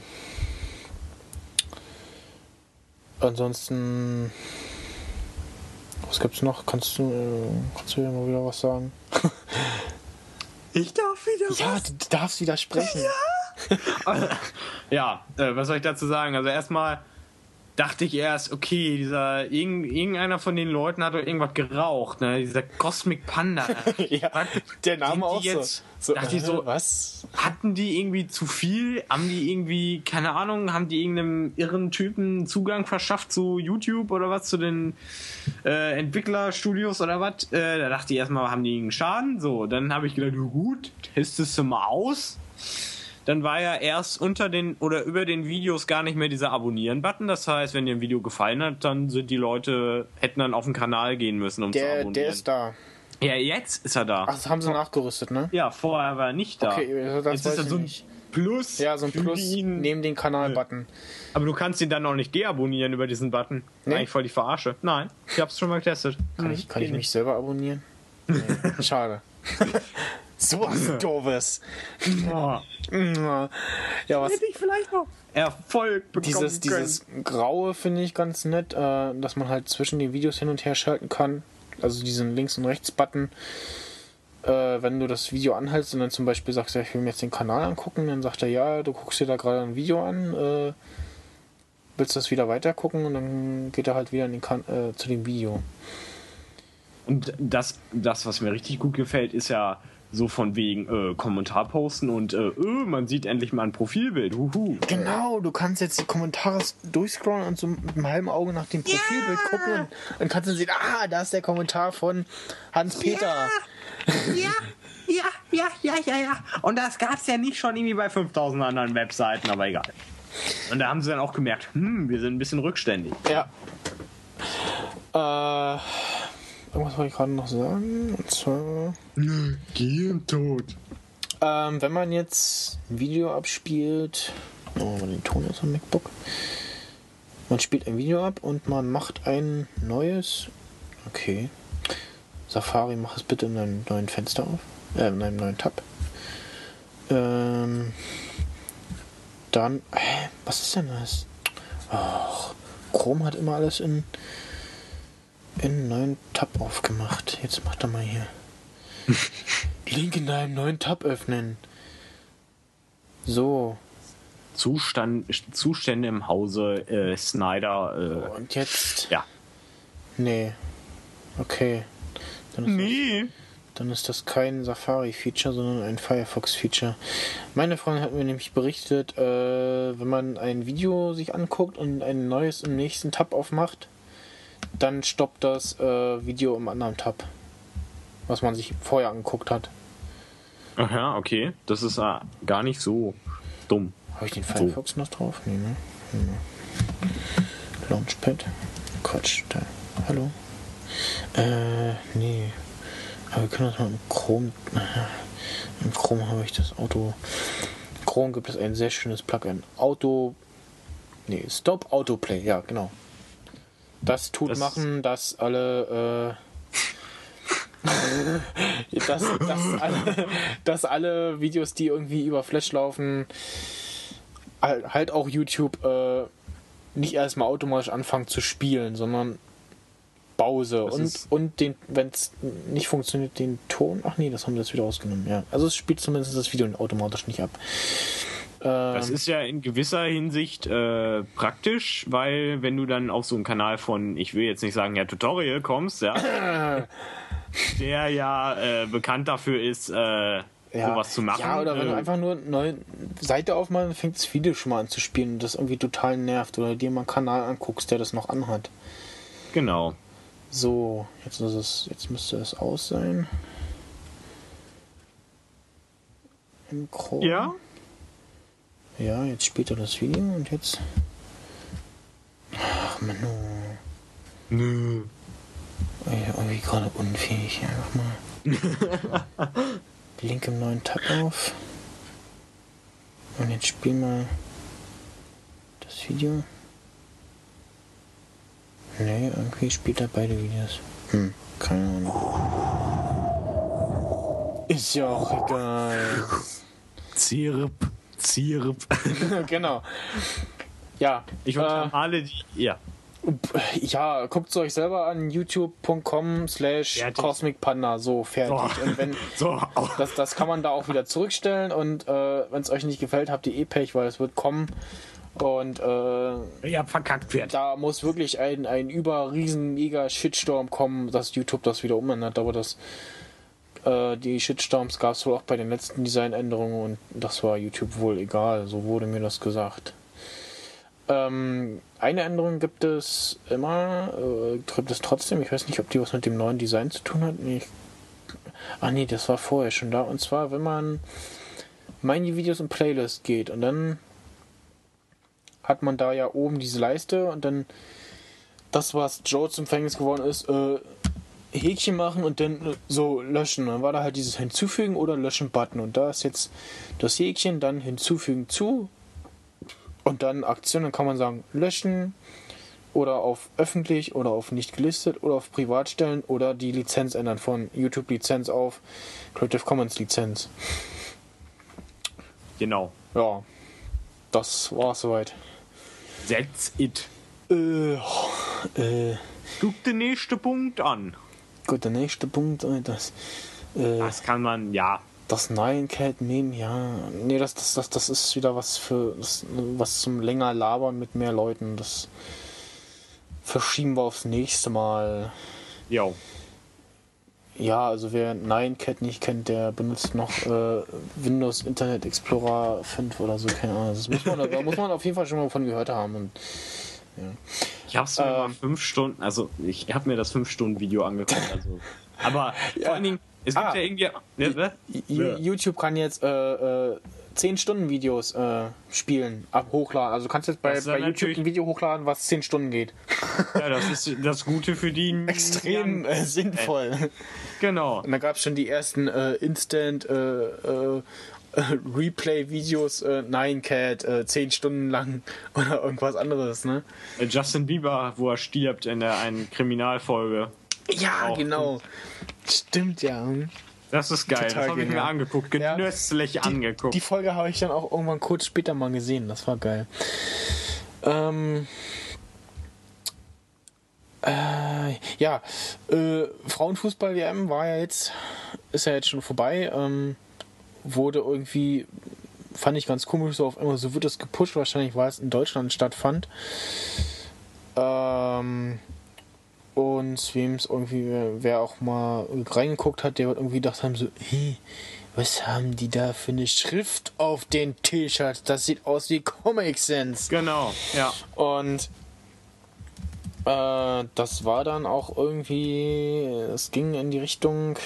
ansonsten, was gibt's noch? Kannst du, äh, kannst du ja mal wieder was sagen? Ich darf wieder Ja, du du darfst wieder sprechen. Ja, äh, was soll ich dazu sagen? Also erstmal dachte ich erst, okay, dieser irgend, irgendeiner von den Leuten hat doch irgendwas geraucht, ne? Dieser Cosmic Panda. Ja, Was? der Name auch jetzt- so. dachte ich äh, so, was? Hatten die irgendwie zu viel? Haben die irgendwie, keine Ahnung, haben die irgendeinem irren Typen Zugang verschafft zu YouTube oder was, zu den äh, Entwicklerstudios oder was? Äh, da dachte ich erstmal, haben die einen Schaden? So, dann habe ich gedacht, gut, testest du mal aus. Dann war ja erst unter den oder über den Videos gar nicht mehr dieser Abonnieren-Button. Das heißt, wenn dir ein Video gefallen hat, dann sind die Leute, hätten dann auf den Kanal gehen müssen, um zu Der, abonnieren. der ist da. ja, jetzt ist er da. Ach, das haben sie nachgerüstet, ne? Ja, vorher war er nicht da. Okay, also das Jetzt weiß ist er so ein nicht. Plus. Ja, so ein Plus ihn. neben den Kanal-Button. Aber du kannst ihn dann auch nicht deabonnieren über diesen Button. Nee. Eigentlich voll die Verarsche. Nein, ich hab's schon mal getestet. Kann Mhm, ich, kann ich mich selber abonnieren? Nee. Schade. So was Doofes. Ja, was hätte ich vielleicht noch Erfolg bekommen dieses, dieses Graue finde ich ganz nett, äh, dass man halt zwischen den Videos hin und her schalten kann. Also diesen Links- und Rechts-Button. Äh, wenn du das Video anhältst und dann zum Beispiel sagst, ja, ich will mir jetzt den Kanal angucken, dann sagt er, ja, du guckst dir da gerade ein Video an, äh, willst das wieder weiter gucken und dann geht er halt wieder in den kan äh, zu dem Video. Und das, das, was mir richtig gut gefällt, ist ja so von wegen äh, Kommentar posten und äh, öh, man sieht endlich mal ein Profilbild. Huhu. Genau, du kannst jetzt die Kommentare durchscrollen und so mit einem halben Auge nach dem Profilbild gucken und dann kannst du sehen, ah, da ist der Kommentar von Hans-Peter. Ja, ja, ja, ja, ja, ja. Und das gab's ja nicht schon irgendwie bei 5000 anderen Webseiten, aber egal. Und da haben sie dann auch gemerkt, hm, wir sind ein bisschen rückständig. Ja. Äh, irgendwas wollte ich gerade noch sagen. Und zwar, Geh im Tod. ähm, wenn man jetzt ein Video abspielt, oh, mal den Ton aus dem MacBook. Man spielt ein Video ab und man macht ein neues. Okay. Safari, mach es bitte in einem neuen Fenster auf. Äh, in einem neuen Tab. Ähm, dann. Hä, was ist denn das? Ach, Chrome hat immer alles in, in einen neuen Tab aufgemacht. Jetzt macht er mal hier. Link in einem neuen Tab öffnen. So, Zustand, Zustände im Hause äh, Snyder. und jetzt. Äh, ja. Nee. Okay. Dann ist, Nee. dann ist das kein Safari-Feature, sondern ein Firefox-Feature. Meine Freundin hat mir nämlich berichtet, äh, wenn man ein Video sich anguckt und ein neues im nächsten Tab aufmacht, dann stoppt das äh, Video im anderen Tab. Was man sich vorher angeguckt hat. Aha, okay. Das ist äh, gar nicht so dumm. Habe ich den Firefox noch drauf? Nee, ne? Hm. Launchpad. Quatsch, da. Hallo? Äh, nee. Aber wir können das mal im Chrome. Im Chrome habe ich das Auto. Chrome gibt es ein sehr schönes Plugin. Auto. Nee, Stop Autoplay, ja, genau. Das tut Das- machen, dass alle. Äh, dass, dass, alle, dass alle Videos, die irgendwie über Flash laufen, halt halt auch YouTube äh, nicht erstmal automatisch anfangen zu spielen, sondern Pause Das und, und den, wenn es nicht funktioniert, den Ton. Ach nee, das haben sie jetzt wieder ausgenommen, ja. Also es spielt zumindest das Video automatisch nicht ab. Das Ähm, ist ja in gewisser Hinsicht äh, praktisch, weil wenn du dann auf so einen Kanal von, ich will jetzt nicht sagen, ja, Tutorial kommst, ja, der ja äh, bekannt dafür ist, äh, sowas zu machen. Ja, oder wenn du äh, einfach nur eine neue Seite aufmachst, dann fängt das Video schon mal an zu spielen und das irgendwie total nervt. Oder dir mal einen Kanal anguckst, der das noch anhat. Genau. So, jetzt ist es, jetzt müsste es aus sein. Im Chrome. Ja? Ja, jetzt spielt er das Video und jetzt. Ach Manu. Nö. Ey, irgendwie gerade unfähig. Einfach mal. Link im neuen Tab auf. Und jetzt spiel mal das Video. Nee, irgendwie spielt er beide Videos. Hm, keine Ahnung. Ist ja auch egal. Zirp, Zirp. genau. Ja, Ich äh, wollte alle die. Ja. Ja, guckt es euch selber an, youtube.com slash. Cosmic Panda, so fertig. So. Und wenn, So, au. das, das kann man da auch wieder zurückstellen und äh, wenn es euch nicht gefällt, habt ihr eh Pech, weil es wird kommen. Und äh, ja, verkackt wird. da muss wirklich ein, ein über riesen mega Shitstorm kommen, dass YouTube das wieder umändert. Aber das äh, die Shitstorms gab es wohl auch bei den letzten Designänderungen und das war YouTube wohl egal. So wurde mir das gesagt. Ähm, eine Änderung gibt es immer, äh, gibt es trotzdem. Ich weiß nicht, ob die was mit dem neuen Design zu tun hat. Nee, ich, ah nee, das war vorher schon da. Und zwar, wenn man meine Videos in Playlist geht und dann hat man da ja oben diese Leiste und dann das, was Joe zum Verhängnis geworden ist, äh, Häkchen machen und dann so löschen. Dann war da halt dieses Hinzufügen oder Löschen-Button. Und da ist jetzt das Häkchen, dann hinzufügen zu und dann Aktion. Dann kann man sagen, löschen, oder auf öffentlich oder auf nicht gelistet oder auf privat stellen oder die Lizenz ändern von YouTube Lizenz auf Creative Commons Lizenz. Genau. Ja, das war's soweit. That's it. Äh, äh, Guck den nächsten Punkt an. Gut, der nächste Punkt, äh, das, äh, Das kann man, ja. das Nine Cat Meme, ja, nee, das, das, das, das ist wieder was für, das, was zum länger labern mit mehr Leuten, das verschieben wir aufs nächste Mal. Jo. Ja, also wer Nine Cat nicht kennt, der benutzt noch äh, Windows Internet Explorer 5 oder so, keine Ahnung. Das muss man, da muss man auf jeden Fall schon mal von gehört haben. Und, Ich hab's mir Ähm. mal fünf Stunden, also ich hab mir das fünf Stunden Video angeguckt. Also. Aber vor allen Dingen, es gibt Ah. ja irgendwie. Ne, ne? YouTube kann jetzt äh, äh, 10 Stunden Videos äh, spielen, ab hochladen. Also du kannst jetzt bei, bei YouTube ein Video hochladen, was 10 Stunden geht. Ja, das ist das Gute für die. Extrem äh, sinnvoll. Genau. Und da gab es schon die ersten äh, Instant äh, äh, äh, Replay-Videos, äh, Nine Cat, äh, 10 Stunden lang oder irgendwas anderes, ne? Äh, Justin Bieber, wo er stirbt in der einen Kriminalfolge. Ja, Auch genau. Stimmt, ja. Das ist geil. Total das habe ich mir angeguckt, Ja. genüsslich angeguckt. Die Folge habe ich dann auch irgendwann kurz später mal gesehen. Das war geil. Ähm. Äh, ja, äh, Frauenfußball-WM war ja jetzt, ist ja jetzt schon vorbei. Ähm, wurde irgendwie, fand ich ganz komisch, so auf einmal so wird es gepusht, wahrscheinlich weil es in Deutschland stattfand. Ähm, und wem es irgendwie, wer- wer auch mal reingeguckt hat, der wird irgendwie gedacht haben, so, hey, was haben die da für eine Schrift auf den T-Shirts? Das sieht aus wie Comic Sans. Genau, ja. Und äh, das war dann auch irgendwie, es ging in die Richtung,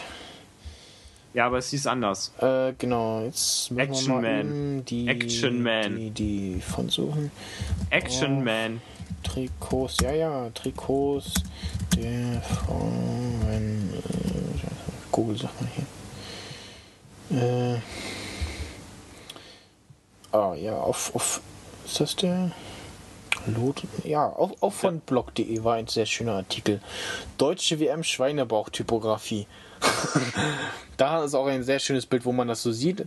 Ja, aber es hieß anders. äh, genau, jetzt Action Man. die, Action Man. die, die von suchen. Action Oh. Man. Trikots, ja, ja, Trikots der Frauen. Äh, Google sagt man hier. Äh, ah, ja, auf, auf. Ist das der? Lot? Ja, auf, auf von blog.de war ein sehr schöner Artikel. Deutsche WM Schweinebauch-Typografie. da ist auch ein sehr schönes Bild, wo man das so sieht.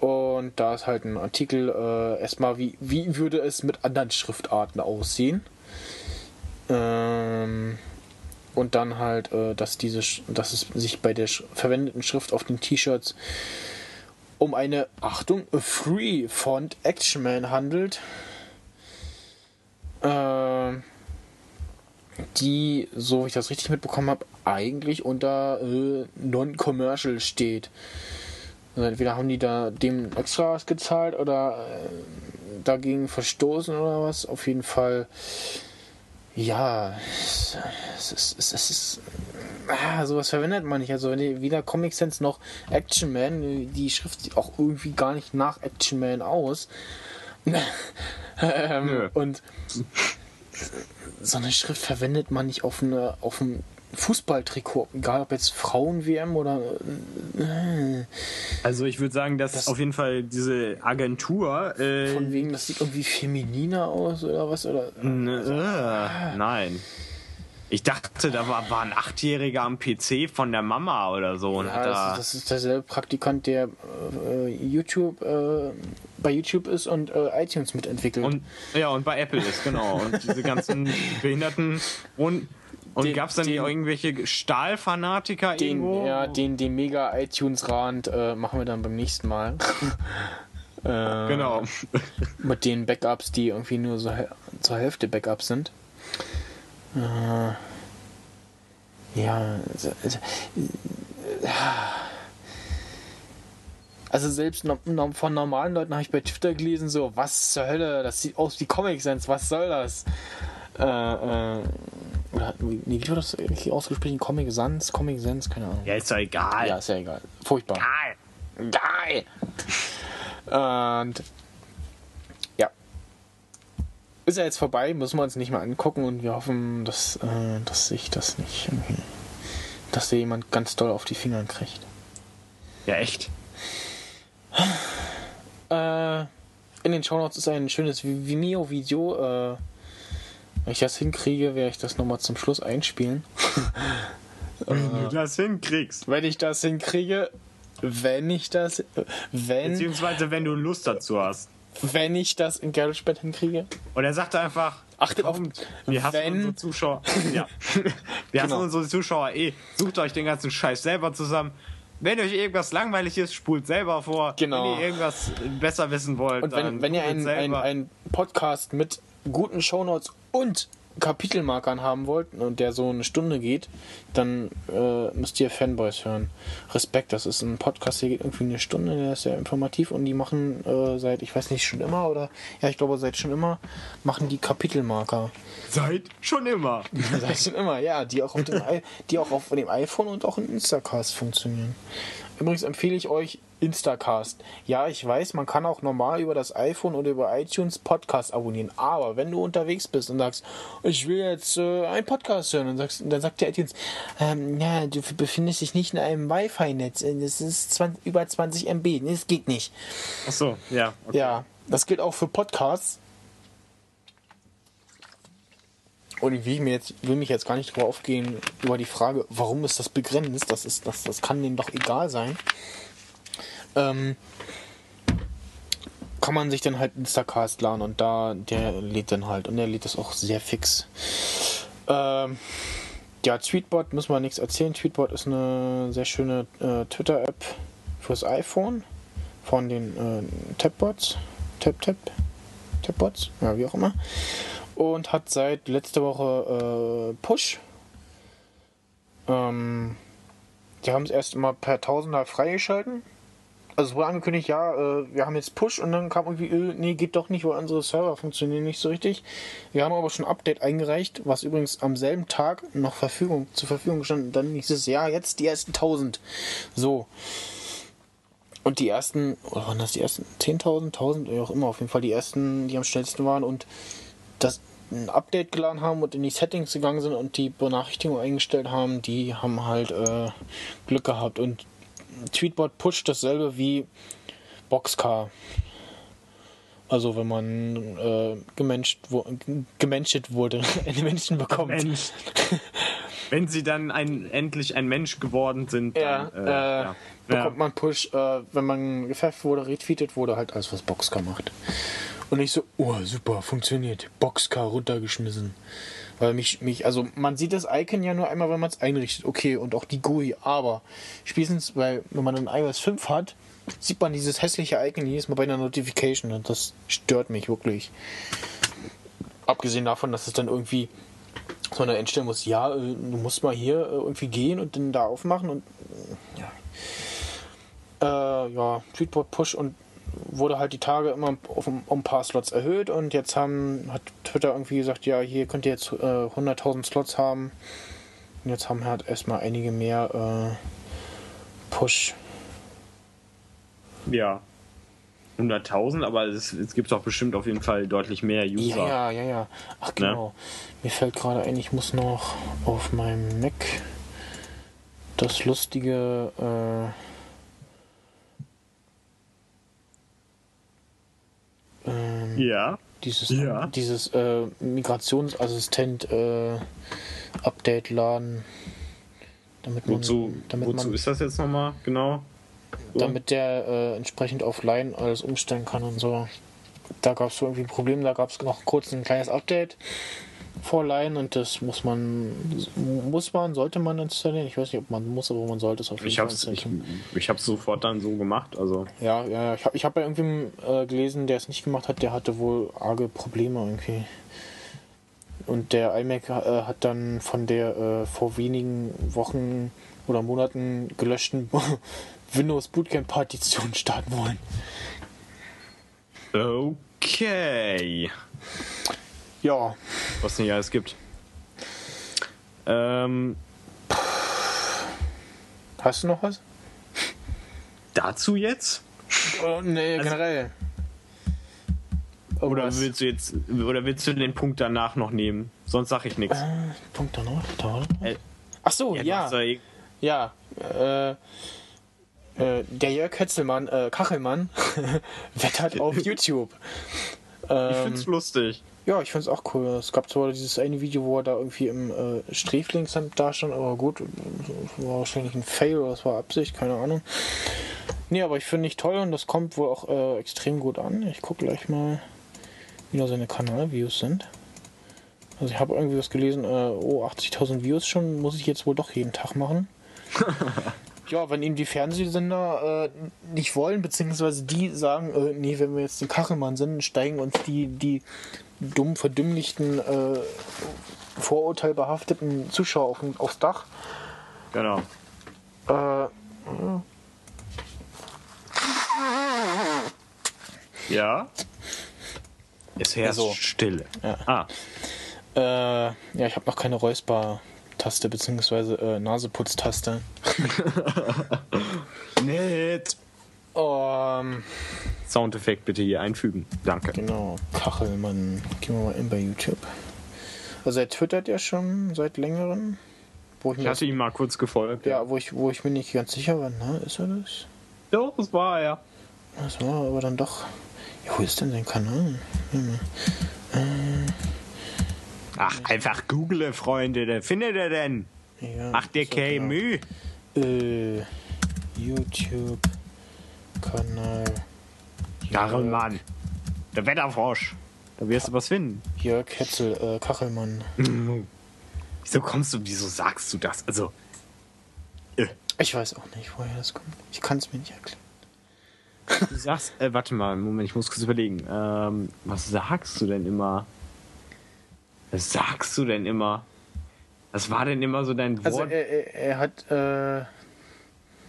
Und da ist halt ein Artikel, äh, erstmal, wie, wie würde es mit anderen Schriftarten aussehen? Ähm, und dann halt, äh, dass, diese, dass es sich bei der sch verwendeten Schrift auf den T-Shirts um eine, Achtung, Free Font Action Man handelt. Ähm, die, so wie ich das richtig mitbekommen habe, eigentlich unter äh, Non-Commercial steht. Also entweder haben die da dem extra was gezahlt oder äh, dagegen verstoßen oder was. Auf jeden Fall, ja, es, es ist, es, es ist ah, sowas verwendet man nicht. Also weder Comic Sans noch Action Man, die Schrift sieht auch irgendwie gar nicht nach Action Man aus. ähm, und so eine Schrift verwendet man nicht auf eine auf einem Fußballtrikot, egal ob jetzt Frauen-WM oder äh, Also ich würde sagen, dass Das- auf jeden Fall diese Agentur. Äh, von wegen, das sieht irgendwie femininer aus oder was oder Ne, äh, nein. Ich dachte, da war, war ein Achtjähriger am PC von der Mama oder so. Und ja, hat da, das, das ist derselbe Praktikant, der äh, YouTube äh, bei YouTube ist und äh, iTunes mitentwickelt. und, ja, und bei Apple ist, genau. Und diese ganzen Behinderten. Und, und gab es dann den- hier irgendwelche Stahlfanatiker den, irgendwo? ja, den, den mega iTunes-Rand äh, machen wir dann beim nächsten Mal. äh, Genau. Mit den Backups, die irgendwie nur so zur Hälfte Backups sind. Äh, ja, so- so- also selbst no, no, von normalen Leuten habe ich bei Twitter gelesen, so, was zur Hölle, das sieht aus wie Comic Sans, was soll das? Äh, äh, oder, nee, wie wird das ausgesprochen? Comic Sans, Comic Sans, keine Ahnung. Ja, ist doch egal. Ja, ist ja egal. Furchtbar. Egal. Geil. Und ja. Ist ja jetzt vorbei, müssen wir uns nicht mehr angucken und wir hoffen, dass, äh, dass sich das nicht irgendwie. dass dir jemand ganz doll auf die Finger kriegt. Ja, echt. Äh, in den Shownotes ist ein schönes Vi- Vimeo-Video, äh, Wenn ich das hinkriege, werde ich das nochmal zum Schluss einspielen. Wenn du das hinkriegst. Wenn ich das hinkriege, wenn ich das, wenn, Beziehungsweise wenn du Lust dazu hast. Wenn ich das in GarageBand hinkriege. Und er sagte einfach, Achtet auf- wir hassen wenn- unsere Zuschauer. Ja. Wir hassen Genau. unsere Zuschauer eh. Sucht euch den ganzen Scheiß selber zusammen. Wenn euch irgendwas langweilig ist, spult selber vor. Genau. Wenn ihr irgendwas besser wissen wollt, Und wenn, wenn ihr einen ein, selber. ein Podcast mit guten Shownotes und Kapitelmarkern haben wollt und der so eine Stunde geht, dann äh, müsst ihr Fanboys hören. Respekt, das ist ein Podcast, der geht irgendwie eine Stunde, der ist sehr informativ und die machen äh, seit, ich weiß nicht, schon immer oder, ja, ich glaube seit schon immer, machen die Kapitelmarker. Seid schon immer. seit schon immer, ja, die auch, auf dem, I- die auch auf dem iPhone und auch in Instacast funktionieren. Übrigens empfehle ich euch Instacast. Ja, ich weiß, man kann auch normal über das iPhone oder über iTunes Podcast abonnieren. Aber wenn du unterwegs bist und sagst, ich will jetzt äh, einen Podcast hören, dann, sagst, dann sagt der iTunes, ähm, ja, du befindest dich nicht in einem Wi-Fi-Netz. äh, Das ist 20, über 20 MB. Nee, das geht nicht. Achso, ja. Okay. Ja, das gilt auch für Podcasts. Und ich will, mir jetzt, will mich jetzt gar nicht drüber aufgehen über die Frage, warum ist das begrenzt? Das, ist, das, das kann denen doch egal sein. Ähm, kann man sich dann halt Instacast laden und da, der lädt dann halt und der lädt das auch sehr fix. Ähm, ja, Tweetbot müssen wir nichts erzählen. Tweetbot ist eine sehr schöne äh, Twitter-App fürs iPhone von den äh, Tapbots. Tap Tap Tapbots, ja, wie auch immer. Und hat seit letzter Woche äh, Push. Ähm, die haben es erst mal per Tausender freigeschalten. Also es wurde angekündigt, ja, äh, wir haben jetzt Push und dann kam irgendwie, äh, nee, geht doch nicht, weil unsere Server funktionieren nicht so richtig. Wir haben aber schon Update eingereicht, was übrigens am selben Tag noch Verfügung, zur Verfügung stand. Dann hieß es, ja, jetzt die ersten 1000. So. Und die ersten, oder waren das die ersten 10.000, 1000, wie auch immer, auf jeden Fall die ersten, die am schnellsten waren und das ein Update geladen haben und in die Settings gegangen sind und die Benachrichtigung eingestellt haben, die haben halt äh, Glück gehabt. Und Tweetbot pusht dasselbe wie Boxcar. Also wenn man äh, gemenscht, wo, gemenscht wurde, einen Menschen bekommt. Mensch. Wenn sie dann ein, endlich ein Mensch geworden sind, Ja, dann, äh, äh, ja. bekommt man Push, äh, wenn man gepfefft wurde, retweetet wurde, halt alles, was Boxcar macht. Und ich so, oh, super, funktioniert. Boxcar runtergeschmissen. Weil mich, mich, also man sieht das Icon ja nur einmal, wenn man es einrichtet. Okay, und auch die GUI, aber spätestens, weil wenn man ein iOS 5 hat, sieht man dieses hässliche Icon jedes Mal bei einer Notification und das stört mich wirklich. Abgesehen davon, dass es dann irgendwie so eine Einstellung muss, ja, äh, du musst mal hier äh, irgendwie gehen und dann da aufmachen und äh, ja. Äh, ja, Tweetbot Push und wurde halt die Tage immer auf, um, um ein paar Slots erhöht und jetzt haben hat Twitter irgendwie gesagt, ja, hier könnt ihr jetzt äh, 100.000 Slots haben. Und jetzt haben halt erstmal einige mehr äh, Push. ja. 100.000, aber es, es gibt doch bestimmt auf jeden Fall deutlich mehr User. Ja, ja, ja, ja. Ach genau. Mir fällt gerade ein, ich muss noch auf meinem Mac das lustige äh, ähm, Ja. dieses Ja. dieses äh, Migrationsassistent äh, laden, damit man Wozu, damit wozu man ist das jetzt nochmal genau? So? damit der äh, entsprechend auf Line alles umstellen kann und so. Da gab es so irgendwie ein Problem, da gab es noch kurz ein kleines Update vor Line und das muss man, muss man, sollte man installieren. Ich weiß nicht, ob man muss, aber man sollte es auf jeden Ich Fall hab's, ich, installieren. ich hab's sofort dann so gemacht, also. Ja, ja, ja. ich habe ich hab bei irgendwem äh, gelesen, der es nicht gemacht hat, der hatte wohl arge Probleme irgendwie. Und der iMac äh, hat dann von der äh, vor wenigen Wochen oder Monaten gelöschten Windows Bootcamp Partition starten wollen. Okay. Ja, Was nicht alles gibt. Ähm, hast du noch was? dazu jetzt? Oh, nee, generell. Oder willst du jetzt, oder willst du den Punkt danach noch nehmen? Sonst sag ich nichts. Äh, Punkt da noch? Da war noch? Äh, Ach so, ja. hast ja eh- Ja, äh, äh, der Jörg Hetzelmann, äh, Kachelmann, wettert auf YouTube. Ich find's lustig. Ja, ich find's auch cool. Es gab zwar dieses eine Video, wo er da irgendwie im äh, da stand, aber gut, war wahrscheinlich ein Fail oder das war Absicht, keine Ahnung. Nee, aber ich finde ich toll und das kommt wohl auch äh, extrem gut an. Ich gucke gleich mal, wie da seine Kanalviews sind. Also ich habe irgendwie was gelesen, äh, oh, 80.000 Views schon, muss ich jetzt wohl doch jeden Tag machen. Ja, wenn ihm die Fernsehsender äh, nicht wollen, beziehungsweise die sagen, äh, nee, wenn wir jetzt den Kachelmann sind, steigen uns die, die dumm verdümmlichten, äh, vorurteilbehafteten Zuschauer auf, aufs Dach. Genau. Äh, Ja. Es herrscht Also, Stille. ja. Ah, äh, ja, ich habe noch keine Räusper-Taste, beziehungsweise äh, Naseputztaste. nett. Ähm, Soundeffekt bitte hier einfügen. Danke. genau, Kachelmann. Gehen wir mal in bei YouTube. Also er twittert ja schon seit längerem. Wo ich Ich hatte ihm mal kurz gefolgt. Ja, wo ich, wo ich mir nicht ganz sicher war, na, ist er das? Doch, das war er. Das war aber dann doch. Ja, wo ist denn sein Kanal? Hm. Ach, einfach google, Freunde. Da findet er denn. Ja, Macht dir keine. Mühe. Äh, YouTube-Kanal. Garelmann. Der Wetterfrosch. Da wirst du was finden. Jörg Hetzel, äh, Kachelmann. Wieso kommst du, wieso sagst du das? Also, äh, Ich weiß auch nicht, woher das kommt. Ich kann es mir nicht erklären. du sagst, äh, warte mal, Moment, ich muss kurz überlegen. Ähm, was sagst du denn immer? Was sagst du denn immer? Was war denn immer so dein Also Wort? er, er, er hat äh,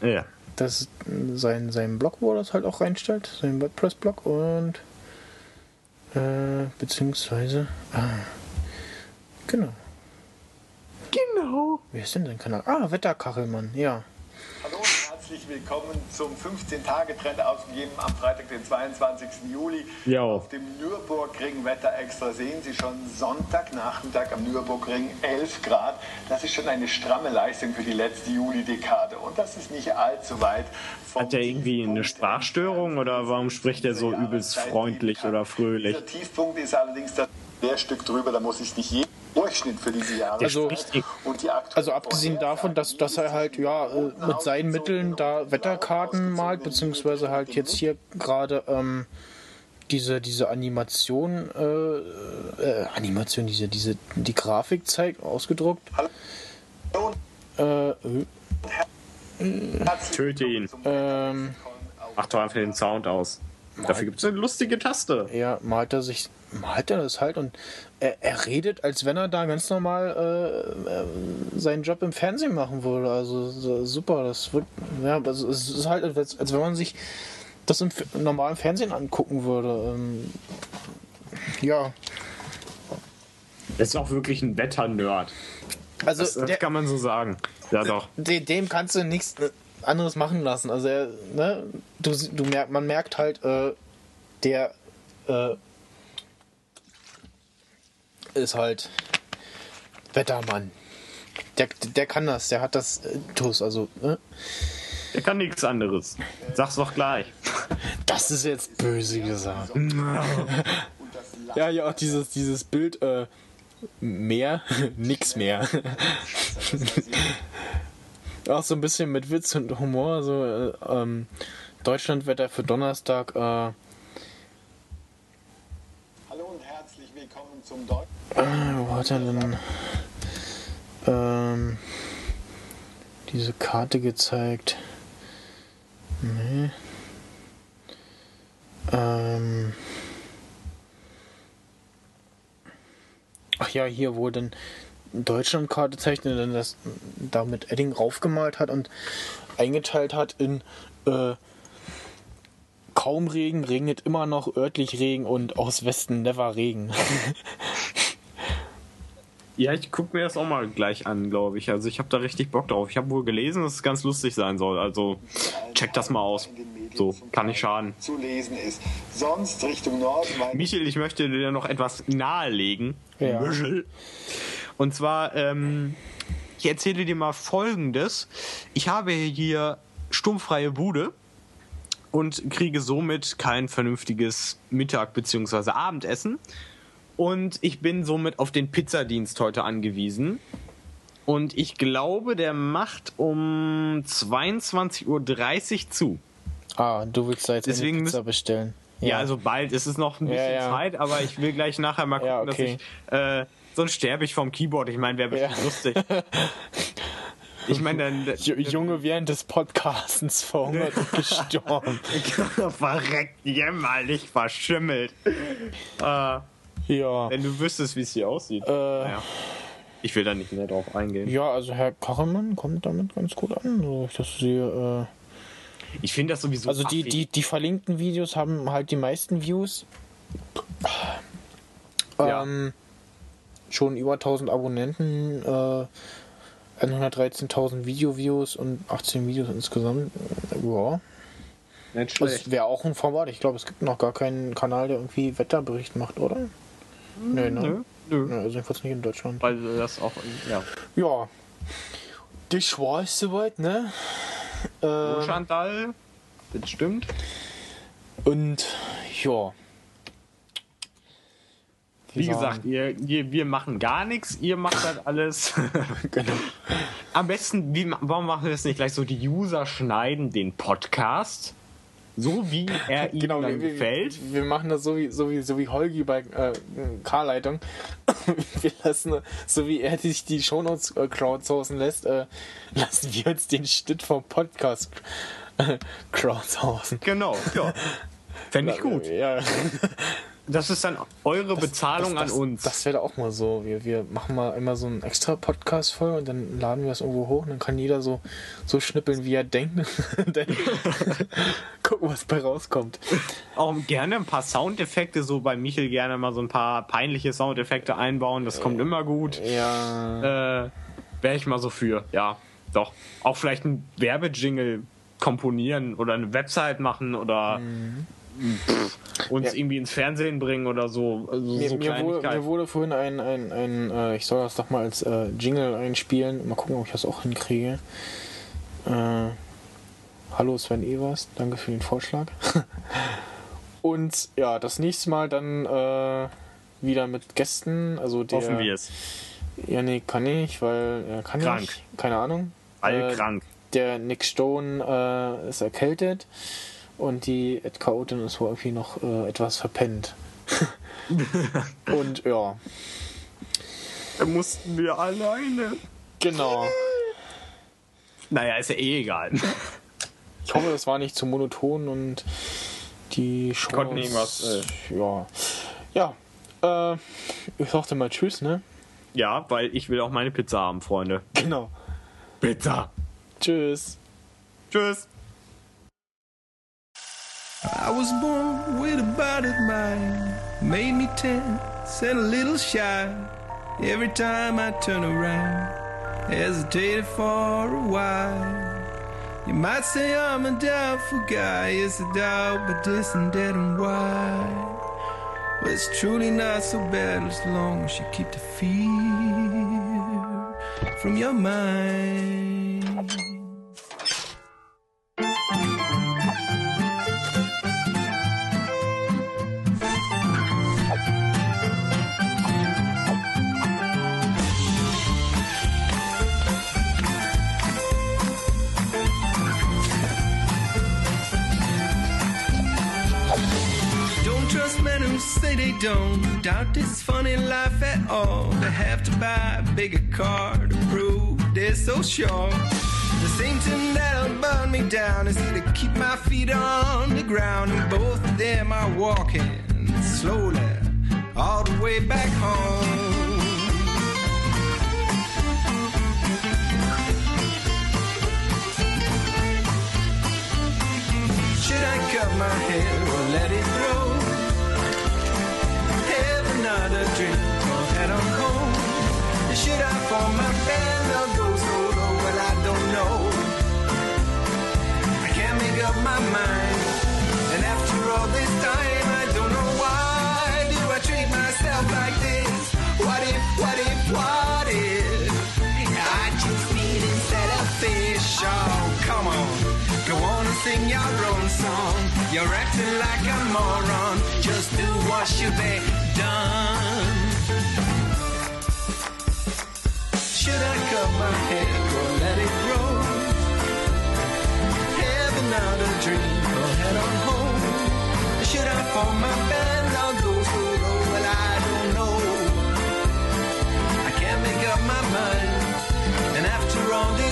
ja. das, sein, sein Blog, wo er das halt auch reinstellt, sein WordPress-Blog und äh, beziehungsweise ah, genau. Genau. Wie ist denn sein Kanal? Ah, Wetterkachelmann, ja. Herzlich willkommen zum 15-Tage-Trend ausgegeben am Freitag, den 22. Juli. Ja. Auf dem Nürburgring Wetter extra sehen Sie schon Sonntagnachmittag am Nürburgring 11 Grad. Das ist schon eine stramme Leistung für die letzte Juli-Dekade und das ist nicht allzu weit Hat er irgendwie eine Sprachstörung oder warum spricht er so übelst freundlich oder fröhlich? Dieser Tiefpunkt ist allerdings das Lehrstück drüber, da muss ich nicht jeden Durchschnitt für diese Jahre Also- Also abgesehen davon, dass, dass er halt ja äh, mit seinen Mitteln da Wetterkarten malt, beziehungsweise halt jetzt hier gerade ähm, diese, diese Animation, äh, äh, Animation, diese, diese, die Grafik zeigt, ausgedruckt. Hallo Äh, äh, Töte ihn. ähm, Mach doch einfach den Sound aus. Dafür gibt es eine lustige Taste. ja, malt er sich, malt er das halt und er, er redet, als wenn er da ganz normal äh, äh, seinen Job im Fernsehen machen würde. Also so, super, das wird, ja, also es ist halt, als, als wenn man sich das im normalen Fernsehen angucken würde. Ähm, ja, Er ist auch wirklich ein Wetter-Nerd. also Das, das der, kann man so sagen. Ja, doch. de- dem kannst du nichts äh, anderes machen lassen. Also er, ne, du, du merk, man merkt halt, äh, der äh, ist halt Wettermann. Der, der kann das, der hat das äh, Tuss, also ne? Er kann nichts anderes. Sag's doch gleich. das ist jetzt böse gesagt. ja, ja, auch dieses, dieses Bild, äh, mehr, nix mehr. auch so ein bisschen mit Witz und Humor, so äh, ähm, Deutschlandwetter für Donnerstag, äh, Hallo und herzlich willkommen zum Deutsch. Ah, wo hat er denn ähm, diese Karte gezeigt? Nee. Ähm. Ach ja, hier, er dann Deutschlandkarte zeichnet, dann das da mit Edding raufgemalt hat und eingeteilt hat in äh, kaum Regen, regnet immer noch örtlich Regen und aus Westen never Regen. Ja, ich guck mir das auch mal gleich an, glaube ich. Also ich habe da richtig Bock drauf. Ich habe wohl gelesen, dass es ganz lustig sein soll. Also check das mal aus. So, kann nicht schaden. Zu lesen ist. Sonst Richtung Norden, weil Michael, ich möchte dir noch etwas nahelegen. Ja. Michel. Und zwar, ähm, ich erzähle dir mal Folgendes. Ich habe hier stummfreie Bude und kriege somit kein vernünftiges Mittag- bzw. Abendessen. Und ich bin somit auf den Pizzadienst heute angewiesen. Und ich glaube, der macht um 22.30 Uhr zu. Ah, du willst da jetzt Deswegen eine Pizza bestellen. Ja, also bald ist es noch ein bisschen ja. Zeit, aber ich will gleich nachher mal gucken, Ja, okay. dass ich. Äh, sonst sterbe ich vom Keyboard. Ich meine, wäre bestimmt Ja. lustig. Ich meine, dann. Junge während des Podcastens verhungert und gestorben. Verreckt, jämmerlich verschimmelt. Äh, Ja. wenn du wüsstest, wie es hier aussieht. Äh, Naja. Ich will da nicht mehr drauf eingehen. Ja, also Herr Kachelmann kommt damit ganz gut an. So, ich das sehe, Ich finde das sowieso. äh, also die, die, die verlinkten Videos haben halt die meisten Views. Ja. Ähm, schon über 1000 Abonnenten, äh, 113.000 Video-Views und 18 Videos insgesamt. Ja. Nicht Das schlecht. wäre auch ein Format. Ich glaube, es gibt noch gar keinen Kanal, der irgendwie Wetterbericht macht, oder? Nee, ne? Nö, nö. Ja, also jedenfalls nicht in Deutschland. Weil das auch. Ja. Ja. Das war es soweit, ne? Äh, Chantal, das stimmt. und ja. Wie Wir gesagt, ihr, ihr, wir machen gar nichts, ihr macht das alles. Genau. Am besten, wie, warum machen wir das nicht gleich so? Die User schneiden den Podcast so, wie er ihnen Genau, dann wir, gefällt. wir, wir machen das so wie, so wie, so wie Holgi bei äh, K-Leitung. wir lassen, so wie er sich die Shownotes äh, crowdsourcen lässt, äh, lassen wir uns den Schnitt vom Podcast äh, crowdsourcen. Genau, ja. Fände ich gut. Ja. Das ist dann eure Bezahlung das, das, an uns. Das wäre auch mal so. Wir, wir machen mal immer so einen extra Podcast voll und dann laden wir es irgendwo hoch und dann kann jeder so, so schnippeln, wie er denkt. Dann gucken, was bei rauskommt. auch gerne ein paar Soundeffekte, so bei Michel gerne mal so ein paar peinliche Soundeffekte einbauen. Das kommt immer gut. Ja. Äh, Wäre ich mal so für, ja. Doch. Auch vielleicht ein Werbejingle komponieren oder eine Website machen oder pff, uns Ja. irgendwie ins Fernsehen bringen oder so. Also Mir, so mir, wurde, mir wurde vorhin ein, ein, ein äh, ich soll das doch mal als äh, Jingle einspielen. Mal gucken, ob ich das auch hinkriege. Äh, hallo Sven Evers, danke für den Vorschlag. Und ja, das nächste Mal dann äh, wieder mit Gästen. Also der, Hoffen wir es. Ja, nee, kann ich, weil er kann Krank. nicht. Keine Ahnung. All Äh, krank. Der Nick Stone äh, ist erkältet und die Ed Chaotin ist wohl irgendwie noch äh, etwas verpennt. und ja, Da mussten wir alleine. genau. Naja, ist ja eh egal. Ich hoffe, das war nicht zu monoton und die Show. Konnten irgendwas, Ja. Ja. Äh, ich sagte mal Tschüss, ne? ja, weil ich will auch meine Pizza haben, Freunde. Genau. Pizza. Tschüss. Tschüss. I was born with a body mind, made me tense and a little shy. Every time I turn around, hesitated for a while. You might say I'm a doubtful guy, it's a doubt, but distant, dead and wide. But it's truly not so bad as long as you keep the fear from your mind. They don't doubt this funny life at all. They have to buy a bigger car to prove they're so sure. The same thing that'll burn me down is to keep my feet on the ground, and both of them are walking slowly all the way back home. Should I cut my hair or let it grow? Another drink or head on home? Should I form my band or go solo? Well, I don't know. I can't make up my mind. And after all this time, I don't know why do I treat myself like this? What if, what if, what if? I just need instead of fish. Oh, come on. Go on and sing your own song. You're acting like a moron. Just do what should be done? Should I cut my hair or let it grow? Heaven out a dream or head on home? Should I form my band or go solo? Oh, well, I don't know. I can't make up my mind. And after all this.